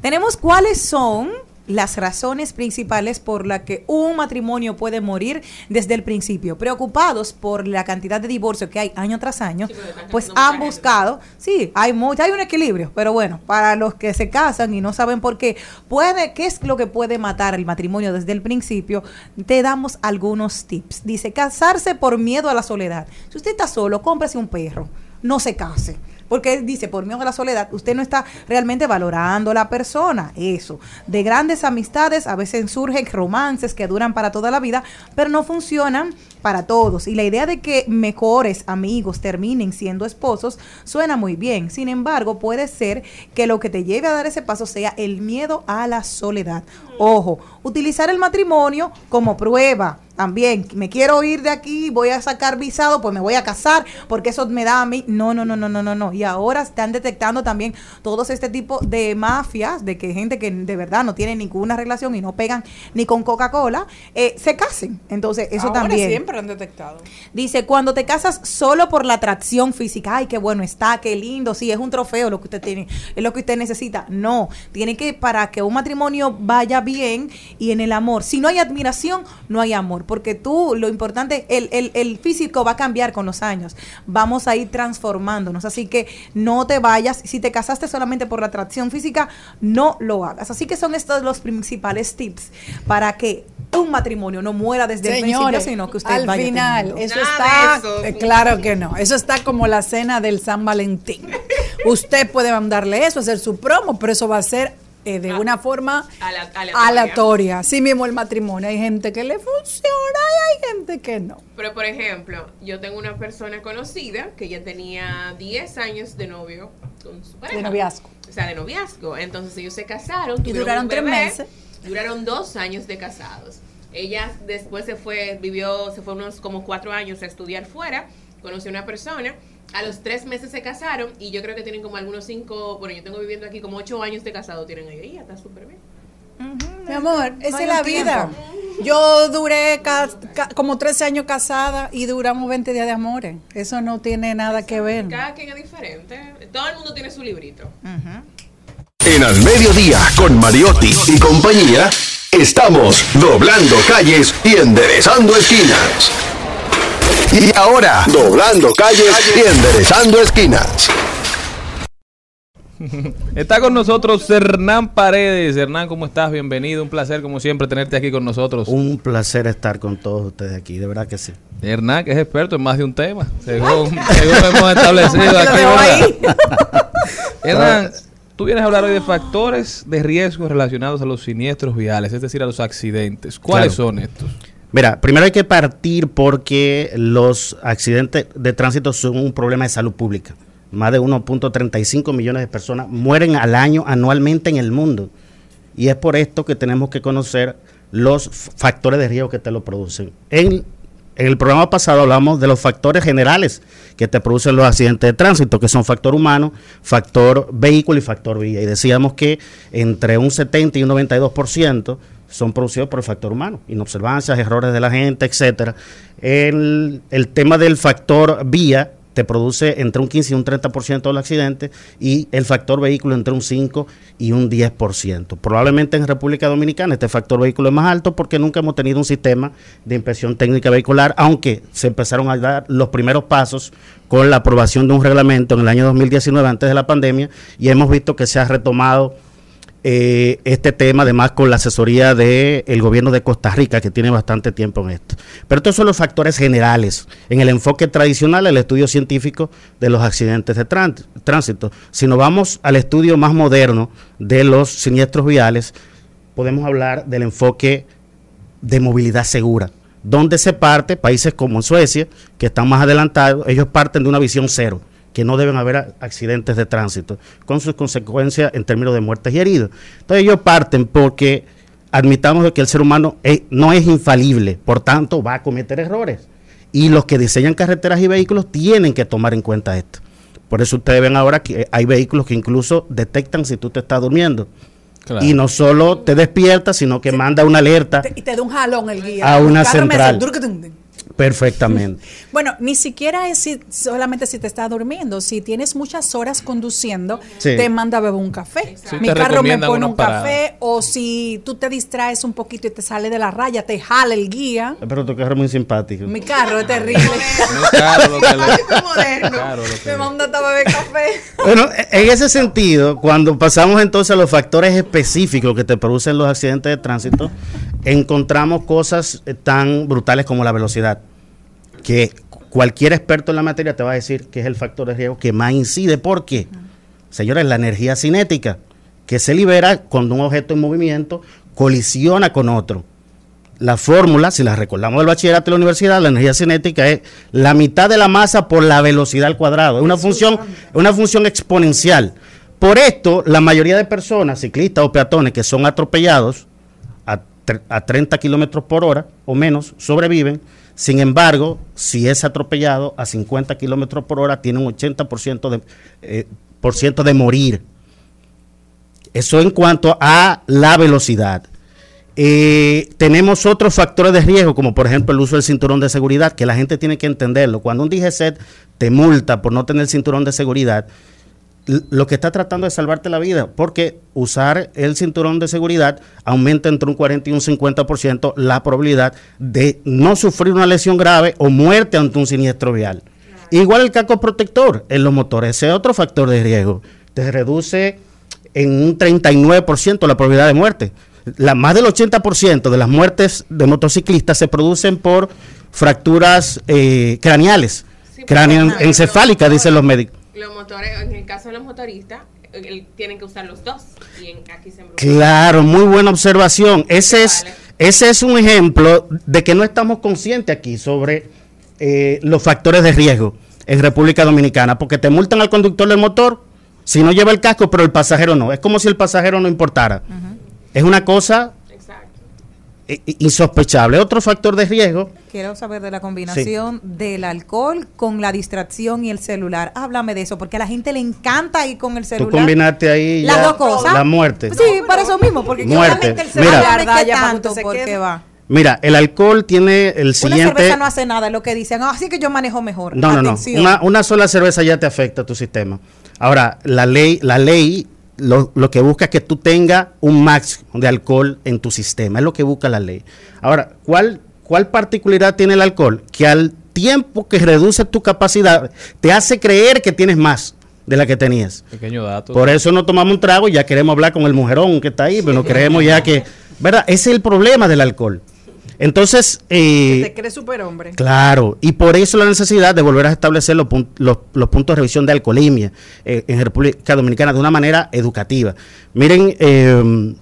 Tenemos cuáles son las razones principales por las que un matrimonio puede morir desde el principio. Preocupados por la cantidad de divorcios que hay año tras año, pues han buscado, sí, hay mucho, hay un equilibrio, pero bueno, para los que se casan y no saben por qué, puede, ¿qué es lo que puede matar el matrimonio desde el principio? Te damos algunos tips. Dice, casarse por miedo a la soledad. Si usted está solo, cómprese un perro, no se case. Porque dice, por miedo a la soledad, usted no está realmente valorando a la persona. Eso. De grandes amistades a veces surgen romances que duran para toda la vida, pero no funcionan para todos. Y la idea de que mejores amigos terminen siendo esposos suena muy bien. Sin embargo, puede ser que lo que te lleve a dar ese paso sea el miedo a la soledad. Ojo, utilizar el matrimonio como prueba. También, me quiero ir de aquí, voy a sacar visado, pues me voy a casar, porque eso me da a mí. No, no, no, no, no, no, no. Y ahora están detectando también todos este tipo de mafias, de que gente que de verdad no tiene ninguna relación y no pegan ni con Coca-Cola, eh, se casen. Entonces, eso Ahora también. siempre han detectado. Dice, cuando te casas solo por la atracción física, ay, qué bueno está, qué lindo, sí, es un trofeo lo que usted tiene, es lo que usted necesita. No, tiene que, para que un matrimonio vaya bien y en el amor, si no hay admiración, no hay amor, porque tú, lo importante, el, el, el físico va a cambiar con los años, vamos a ir transformándonos, así que no te vayas, si te casaste solamente por la atracción física, no lo hagas. Así que son estos los principales tips para que un matrimonio no muera desde el principio, sino que usted al vaya final, teniendo. eso está, eh, claro que no, eso está como la cena del San Valentín. Usted puede mandarle eso, hacer su promo, pero eso va a ser eh, de una forma aleatoria. aleatoria. Así mismo el matrimonio, hay gente que le funciona y hay gente que no. Pero, por ejemplo, yo tengo una persona conocida que ya tenía 10 años de novio con su pareja. De noviazgo. O sea, de noviazgo. Entonces ellos se casaron. Y duraron tres meses. Duraron dos años de casados. Ella después se fue, vivió, se fue unos como cuatro años a estudiar fuera. Conoció a una persona. A los tres meses se casaron y yo creo que tienen como algunos cinco, bueno, yo tengo viviendo aquí como ocho años de casado tienen. Y ya está súper bien. Mi amor, esa es la vida. Yo duré ca- ca- como 13 años casada y duramos 20 días de amores. Eso no tiene nada que ver. Cada quien es diferente. Todo el mundo tiene su librito. En Al Mediodía, con Mariotti y compañía, estamos doblando calles y enderezando esquinas. Y ahora, doblando calles y enderezando esquinas. Está con nosotros Hernán Paredes. Hernán, ¿cómo estás? Bienvenido. Un placer, como siempre, tenerte aquí con nosotros. Un placer estar con todos ustedes aquí, de verdad que sí. Hernán, que es experto en más de un tema, según, según hemos establecido aquí. Hernán, tú vienes a hablar hoy de factores de riesgo relacionados a los siniestros viales, es decir, a los accidentes. ¿Cuáles Claro. son estos? Mira, primero hay que partir porque los accidentes de tránsito son un problema de salud pública. Más de 1.35 millones de personas mueren al año anualmente en el mundo. Y es por esto que tenemos que conocer los factores de riesgo que te lo producen. En, en el programa pasado hablamos de los factores generales que te producen los accidentes de tránsito, que son factor humano, factor vehículo y factor vía. Y decíamos que entre un 70 y un 92% son producidos por el factor humano, inobservancias, errores de la gente, etcétera. El, el tema del factor vía te produce entre un 15 y un 30% de los accidentes y el factor vehículo entre un 5 y un 10%. Probablemente en República Dominicana este factor vehículo es más alto porque nunca hemos tenido un sistema de inspección técnica vehicular, aunque se empezaron a dar los primeros pasos con la aprobación de un reglamento en el año 2019 antes de la pandemia y hemos visto que se ha retomado eh, este tema, además con la asesoría del gobierno de Costa Rica, que tiene bastante tiempo en esto. Pero estos son los factores generales. En el enfoque tradicional, el estudio científico de los accidentes de trán- tránsito. Si nos vamos al estudio más moderno de los siniestros viales, podemos hablar del enfoque de movilidad segura, donde se parte, países como Suecia, que están más adelantados, ellos parten de una visión cero, que no deben haber accidentes de tránsito, con sus consecuencias en términos de muertes y heridos. Entonces ellos parten porque admitamos que el ser humano no es infalible, por tanto va a cometer errores. Y los que diseñan carreteras y vehículos tienen que tomar en cuenta esto. Por eso ustedes ven ahora que hay vehículos que incluso detectan si tú te estás durmiendo. Claro. Y no solo te despierta, sino que manda una alerta y te da un jalón el guía. a una central. Perfectamente. Bueno, ni siquiera es si- solamente si te estás durmiendo. Si tienes muchas horas conduciendo, Sí. te manda a beber un café. Sí, Mi carro me pone un parada. café. O si tú te distraes un poquito y te sale de la raya, te jala el guía. Pero tu carro es muy simpático. Mi carro es terrible. Me manda a beber café. Bueno, en ese sentido, cuando pasamos entonces a los factores específicos que te producen los accidentes de tránsito, encontramos cosas eh, tan brutales como la velocidad, que cualquier experto en la materia te va a decir que es el factor de riesgo que más incide. ¿Por qué? Señores, la energía cinética que se libera cuando un objeto en movimiento colisiona con otro. La fórmula, si la recordamos del bachillerato de la universidad, la energía cinética es la mitad de la masa por la velocidad al cuadrado. Es una función, una función exponencial. Por esto, la mayoría de personas, ciclistas o peatones que son atropellados a, a 30 kilómetros por hora o menos, sobreviven. Sin embargo, si es atropellado a 50 kilómetros por hora, tiene un 80% de, eh, por ciento de morir. Eso en cuanto a la velocidad. Eh, tenemos otros factores de riesgo, como por ejemplo el uso del cinturón de seguridad, que la gente tiene que entenderlo. Cuando un DGCET te multa por no tener cinturón de seguridad, lo que está tratando es salvarte la vida, porque usar el cinturón de seguridad aumenta entre un 40 y un 50% la probabilidad de no sufrir una lesión grave o muerte ante un siniestro vial. Igual el casco protector en los motores, ese es otro factor de riesgo. Te reduce en un 39% la probabilidad de muerte. La, más del 80% de las muertes de motociclistas se producen por fracturas eh, craneales, cráneo encefálicas, dicen los médicos. Los motores, en el caso de los motoristas, tienen que usar los dos. Y en- aquí se. Claro, muy buena observación. Ese es, ese es un ejemplo de que no estamos conscientes aquí sobre eh, los factores de riesgo en República Dominicana, porque te multan al conductor del motor si no lleva el casco, pero el pasajero no. Es como si el pasajero no importara. Es una cosa insospechable. Otro factor de riesgo Quiero saber de la combinación del alcohol con la distracción y el celular. Háblame de eso, porque a la gente le encanta ir con el Tú celular. combinaste ahí Las ya dos cosas. la muerte. Sí, para eso mismo, porque Muerte. el Mira. celular Verdad, ¿qué ya para tanto, porque va. Mira, el alcohol tiene el Una siguiente... cerveza no hace nada, es lo que dicen. "Ah, así que yo manejo mejor. No, no, no. Una, una sola cerveza ya te afecta a tu sistema. Ahora, la ley, la ley lo, lo que busca es que tú tengas un máximo de alcohol en tu sistema. Es lo que busca la ley. Ahora, ¿cuál, cuál particularidad tiene el alcohol? Que al tiempo que reduce tu capacidad, te hace creer que tienes más de la que tenías. Pequeño dato. Por eso no tomamos un trago y ya queremos hablar con el mujerón que está ahí, pero no creemos ya que... ¿Verdad? Ese es el problema del alcohol. Entonces... eh, Te crees superhombre. Claro, y por eso la necesidad de volver a establecer los, pun- los- los puntos de revisión de alcoholemia eh, en República Dominicana de una manera educativa. Miren, eh,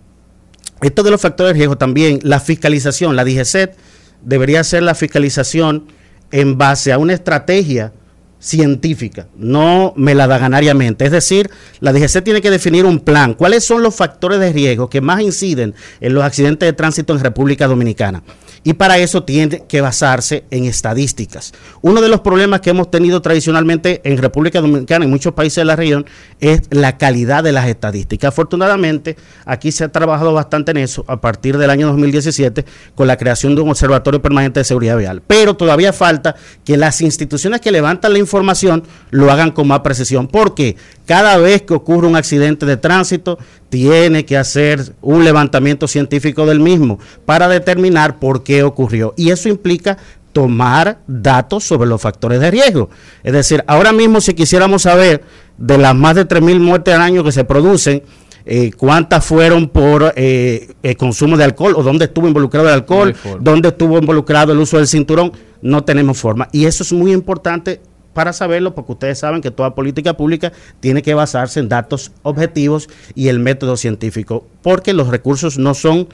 esto de los factores de riesgo también, la fiscalización, la DGCET debería ser la fiscalización en base a una estrategia científica, no melaganariamente. Es decir, la DGC tiene que definir un plan. ¿Cuáles son los factores de riesgo que más inciden en los accidentes de tránsito en República Dominicana? Y para eso tiene que basarse en estadísticas. Uno de los problemas que hemos tenido tradicionalmente en República Dominicana y muchos países de la región es la calidad de las estadísticas. Afortunadamente, aquí se ha trabajado bastante en eso a partir del año 2017 con la creación de un observatorio permanente de seguridad vial. Pero todavía falta que las instituciones que levantan la información lo hagan con más precisión, porque cada vez que ocurre un accidente de tránsito, tiene que hacer un levantamiento científico del mismo para determinar por qué ocurrió. Y eso implica tomar datos sobre los factores de riesgo. Es decir, ahora mismo si quisiéramos saber de las más de 3.000 muertes al año que se producen, eh, cuántas fueron por eh, el consumo de alcohol o dónde estuvo involucrado el alcohol, dónde estuvo involucrado el uso del cinturón, no tenemos forma. Y eso es muy importante para saberlo, porque ustedes saben que toda política pública tiene que basarse en datos objetivos y el método científico, porque los recursos no son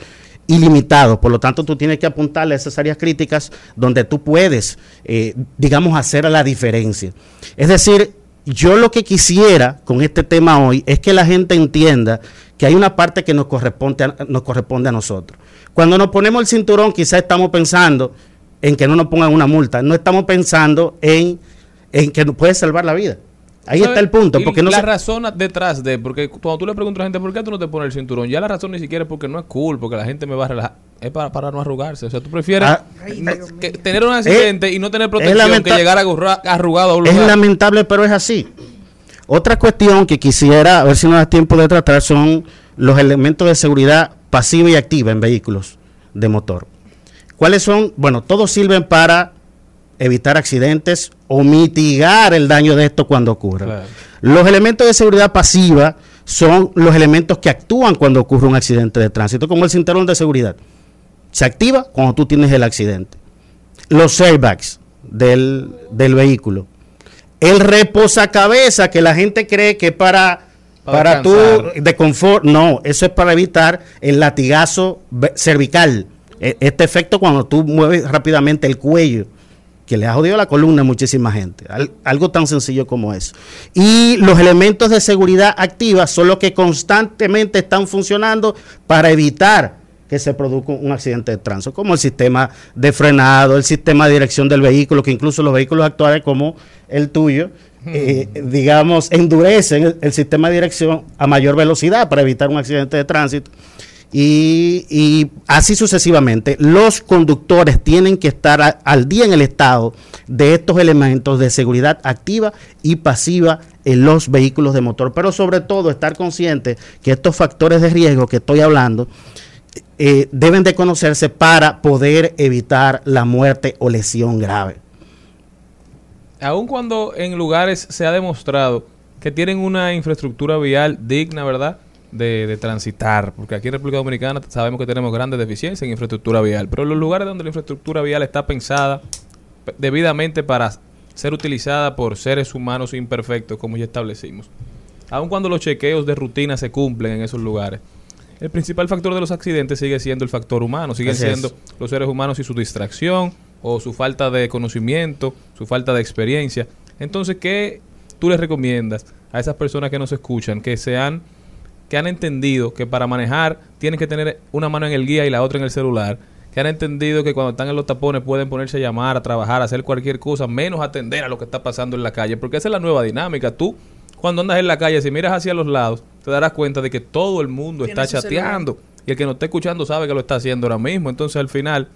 ilimitados, por lo tanto tú tienes que apuntarle a esas áreas críticas donde tú puedes, eh, digamos, hacer la diferencia. Es decir, yo lo que quisiera con este tema hoy es que la gente entienda que hay una parte que nos corresponde a, nos corresponde a nosotros. Cuando nos ponemos el cinturón, quizás estamos pensando en que no nos pongan una multa, no estamos pensando en, en que nos puede salvar la vida. Ahí ¿Sabes? está el punto, Y porque no la se- razón detrás de, porque cuando tú le preguntas a la gente, ¿por qué tú no te pones el cinturón? Ya la razón ni siquiera es porque no es cool, porque la gente me va a relajar. es para, para no arrugarse. O sea, tú prefieres Ah. que tener un accidente y no tener protección lamenta- que llegar agurra- arrugado a un Es lamentable, pero es así. Otra cuestión que quisiera, a ver si nos da tiempo de tratar, son los elementos de seguridad pasiva y activa en vehículos de motor. ¿Cuáles son? Bueno, todos sirven para evitar accidentes o mitigar el daño de esto cuando ocurra. Los elementos de seguridad pasiva son los elementos que actúan cuando ocurre un accidente de tránsito, como el cinturón de seguridad. Se activa cuando tú tienes el accidente. Los airbags del, del vehículo. El reposacabezas que la gente cree que es para, Para para, tú de confort. No, eso es para evitar el latigazo cervical. E- Este efecto cuando tú mueves rápidamente el cuello, que le ha jodido la columna a muchísima gente. Al- algo tan sencillo como eso. Y los elementos de seguridad activa son los que constantemente están funcionando para evitar que se produzca un accidente de tránsito, como el sistema de frenado, el sistema de dirección del vehículo, que incluso los vehículos actuales como el tuyo, eh, digamos, endurecen el, el sistema de dirección a mayor velocidad para evitar un accidente de tránsito. Y, así sucesivamente. Los conductores tienen que estar al día en el estado de estos elementos de seguridad activa y pasiva en los vehículos de motor, pero sobre todo estar conscientes que estos factores de riesgo que estoy hablando eh, deben de conocerse para poder evitar la muerte o lesión grave. Aun cuando en lugares se ha demostrado que tienen una infraestructura vial digna, ¿verdad? De, de transitar, porque aquí en República Dominicana sabemos que tenemos grandes deficiencias en infraestructura vial, pero en los lugares donde la infraestructura vial está pensada pe- debidamente para ser utilizada por seres humanos imperfectos, como ya establecimos, aun cuando los chequeos de rutina se cumplen en esos lugares, el principal factor de los accidentes sigue siendo el factor humano, siguen Así es. siendo los seres humanos y su distracción o su falta de conocimiento, su falta de experiencia. Entonces, ¿qué tú les recomiendas a esas personas que nos escuchan que sean que han entendido que para manejar tienen que tener una mano en el guía y la otra en el celular, que han entendido que cuando están en los tapones pueden ponerse a llamar, a trabajar, a hacer cualquier cosa, menos atender a lo que está pasando en la calle, porque esa es la nueva dinámica. Tú, cuando andas en la calle, si miras hacia los lados, te darás cuenta de que todo el mundo está celular. chateando y el que no está escuchando sabe que lo está haciendo ahora mismo. Entonces, al final,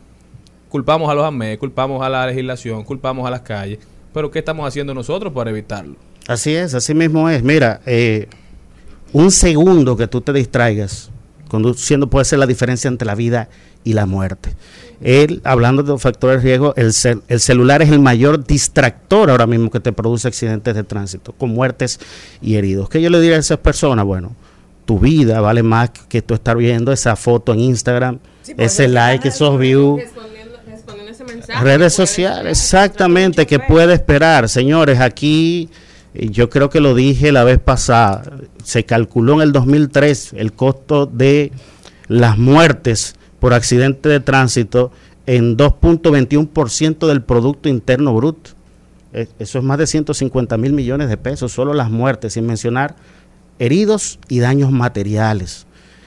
culpamos a los AME, culpamos a la legislación, culpamos a las calles, pero ¿qué estamos haciendo nosotros para evitarlo? Así es, así mismo es. Mira, eh, un segundo que tú te distraigas conduciendo puede ser la diferencia entre la vida y la muerte. Él, hablando de los factores de riesgo, el, cel- el celular es el mayor distractor ahora mismo que te produce accidentes de tránsito, con muertes y heridos. ¿Qué yo le diría a esas personas? Bueno, tu vida vale más que tú estar viendo esa foto en Instagram, ese like, esos views. Redes sociales, exactamente, que puede esperar. Señores, aquí yo creo que lo dije la vez pasada, se calculó en el 2003 el costo de las muertes por accidente de tránsito en 2.21% del Producto Interno Bruto. Eh, Eso es más de 150 mil millones de pesos, solo las muertes, sin mencionar heridos y daños materiales.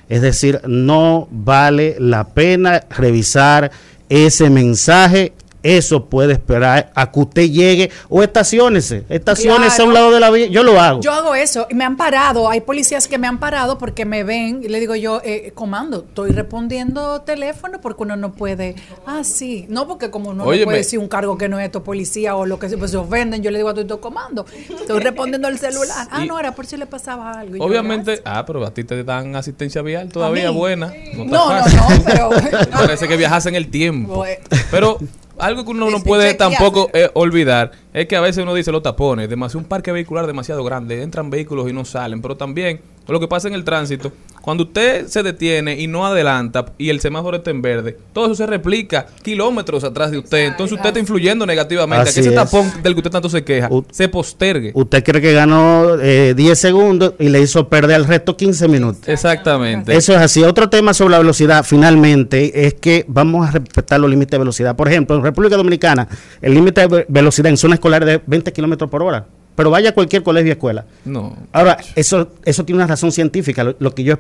Es decir, no vale la pena revisar ese mensaje. Eso puede esperar a que usted llegue o estacionese. Estaciones a un lado de la vía. Yo lo hago. Yo hago eso y me han parado. Hay policías que me han parado porque me ven y le digo yo, eh, comando, estoy respondiendo teléfono porque uno no puede. Ah, sí. No, porque como uno no puede decir un cargo que no es tu policía o lo que sea, pues se ofenden, yo le digo a tu comando, estoy respondiendo al celular. Ah, Y- no, era por si le pasaba algo. Y yo, Obviamente, ah, pero a ti te dan asistencia vial todavía buena. No, No, no, pero- Parece que viajas en el tiempo. Bueno. Pero algo que uno no puede tampoco eh, olvidar es que a veces uno dice los tapones, demasiado un parque vehicular demasiado grande, entran vehículos y no salen, pero también lo que pasa en el tránsito, cuando usted se detiene y no adelanta y el semáforo está en verde, todo eso se replica kilómetros atrás de usted, entonces usted está influyendo negativamente a Así que ese es. tapón del que usted tanto se queja se postergue. Usted cree que ganó eh, 10 segundos y le hizo perder al resto 15 minutos. Exactamente. Eso es así. Otro tema sobre la velocidad, finalmente, es que vamos a respetar los límites de velocidad. Por ejemplo, en República Dominicana, el límite de ve- velocidad en zona escolar es de 20 kilómetros por hora. Pero vaya a cualquier colegio o escuela. No. Ahora, eso eso tiene una razón científica, lo, lo que yo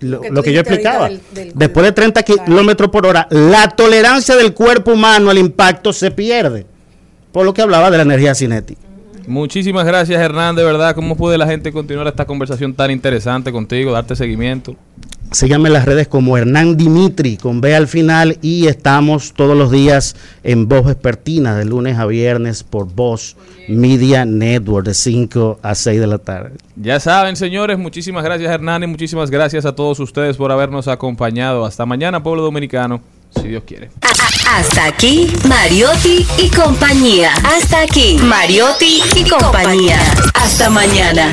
lo, que lo tú que yo explicaba. del- del Después de 30 kilómetros por hora, la tolerancia del cuerpo humano al impacto se pierde. Por lo que hablaba de la energía cinética. Muchísimas gracias, Hernán. De verdad, ¿cómo puede la gente continuar esta conversación tan interesante contigo, darte seguimiento? Síganme en las redes como Hernán Dimitri con B al final y estamos todos los días en Voz Vespertina de lunes a viernes por Voz Media Network de 5 a 6 de la tarde. Ya saben, señores, muchísimas gracias Hernán y muchísimas gracias a todos ustedes por habernos acompañado. Hasta mañana, pueblo dominicano, si Dios quiere. Hasta aquí, Mariotti y compañía. Hasta aquí, Mariotti y compañía. Hasta mañana.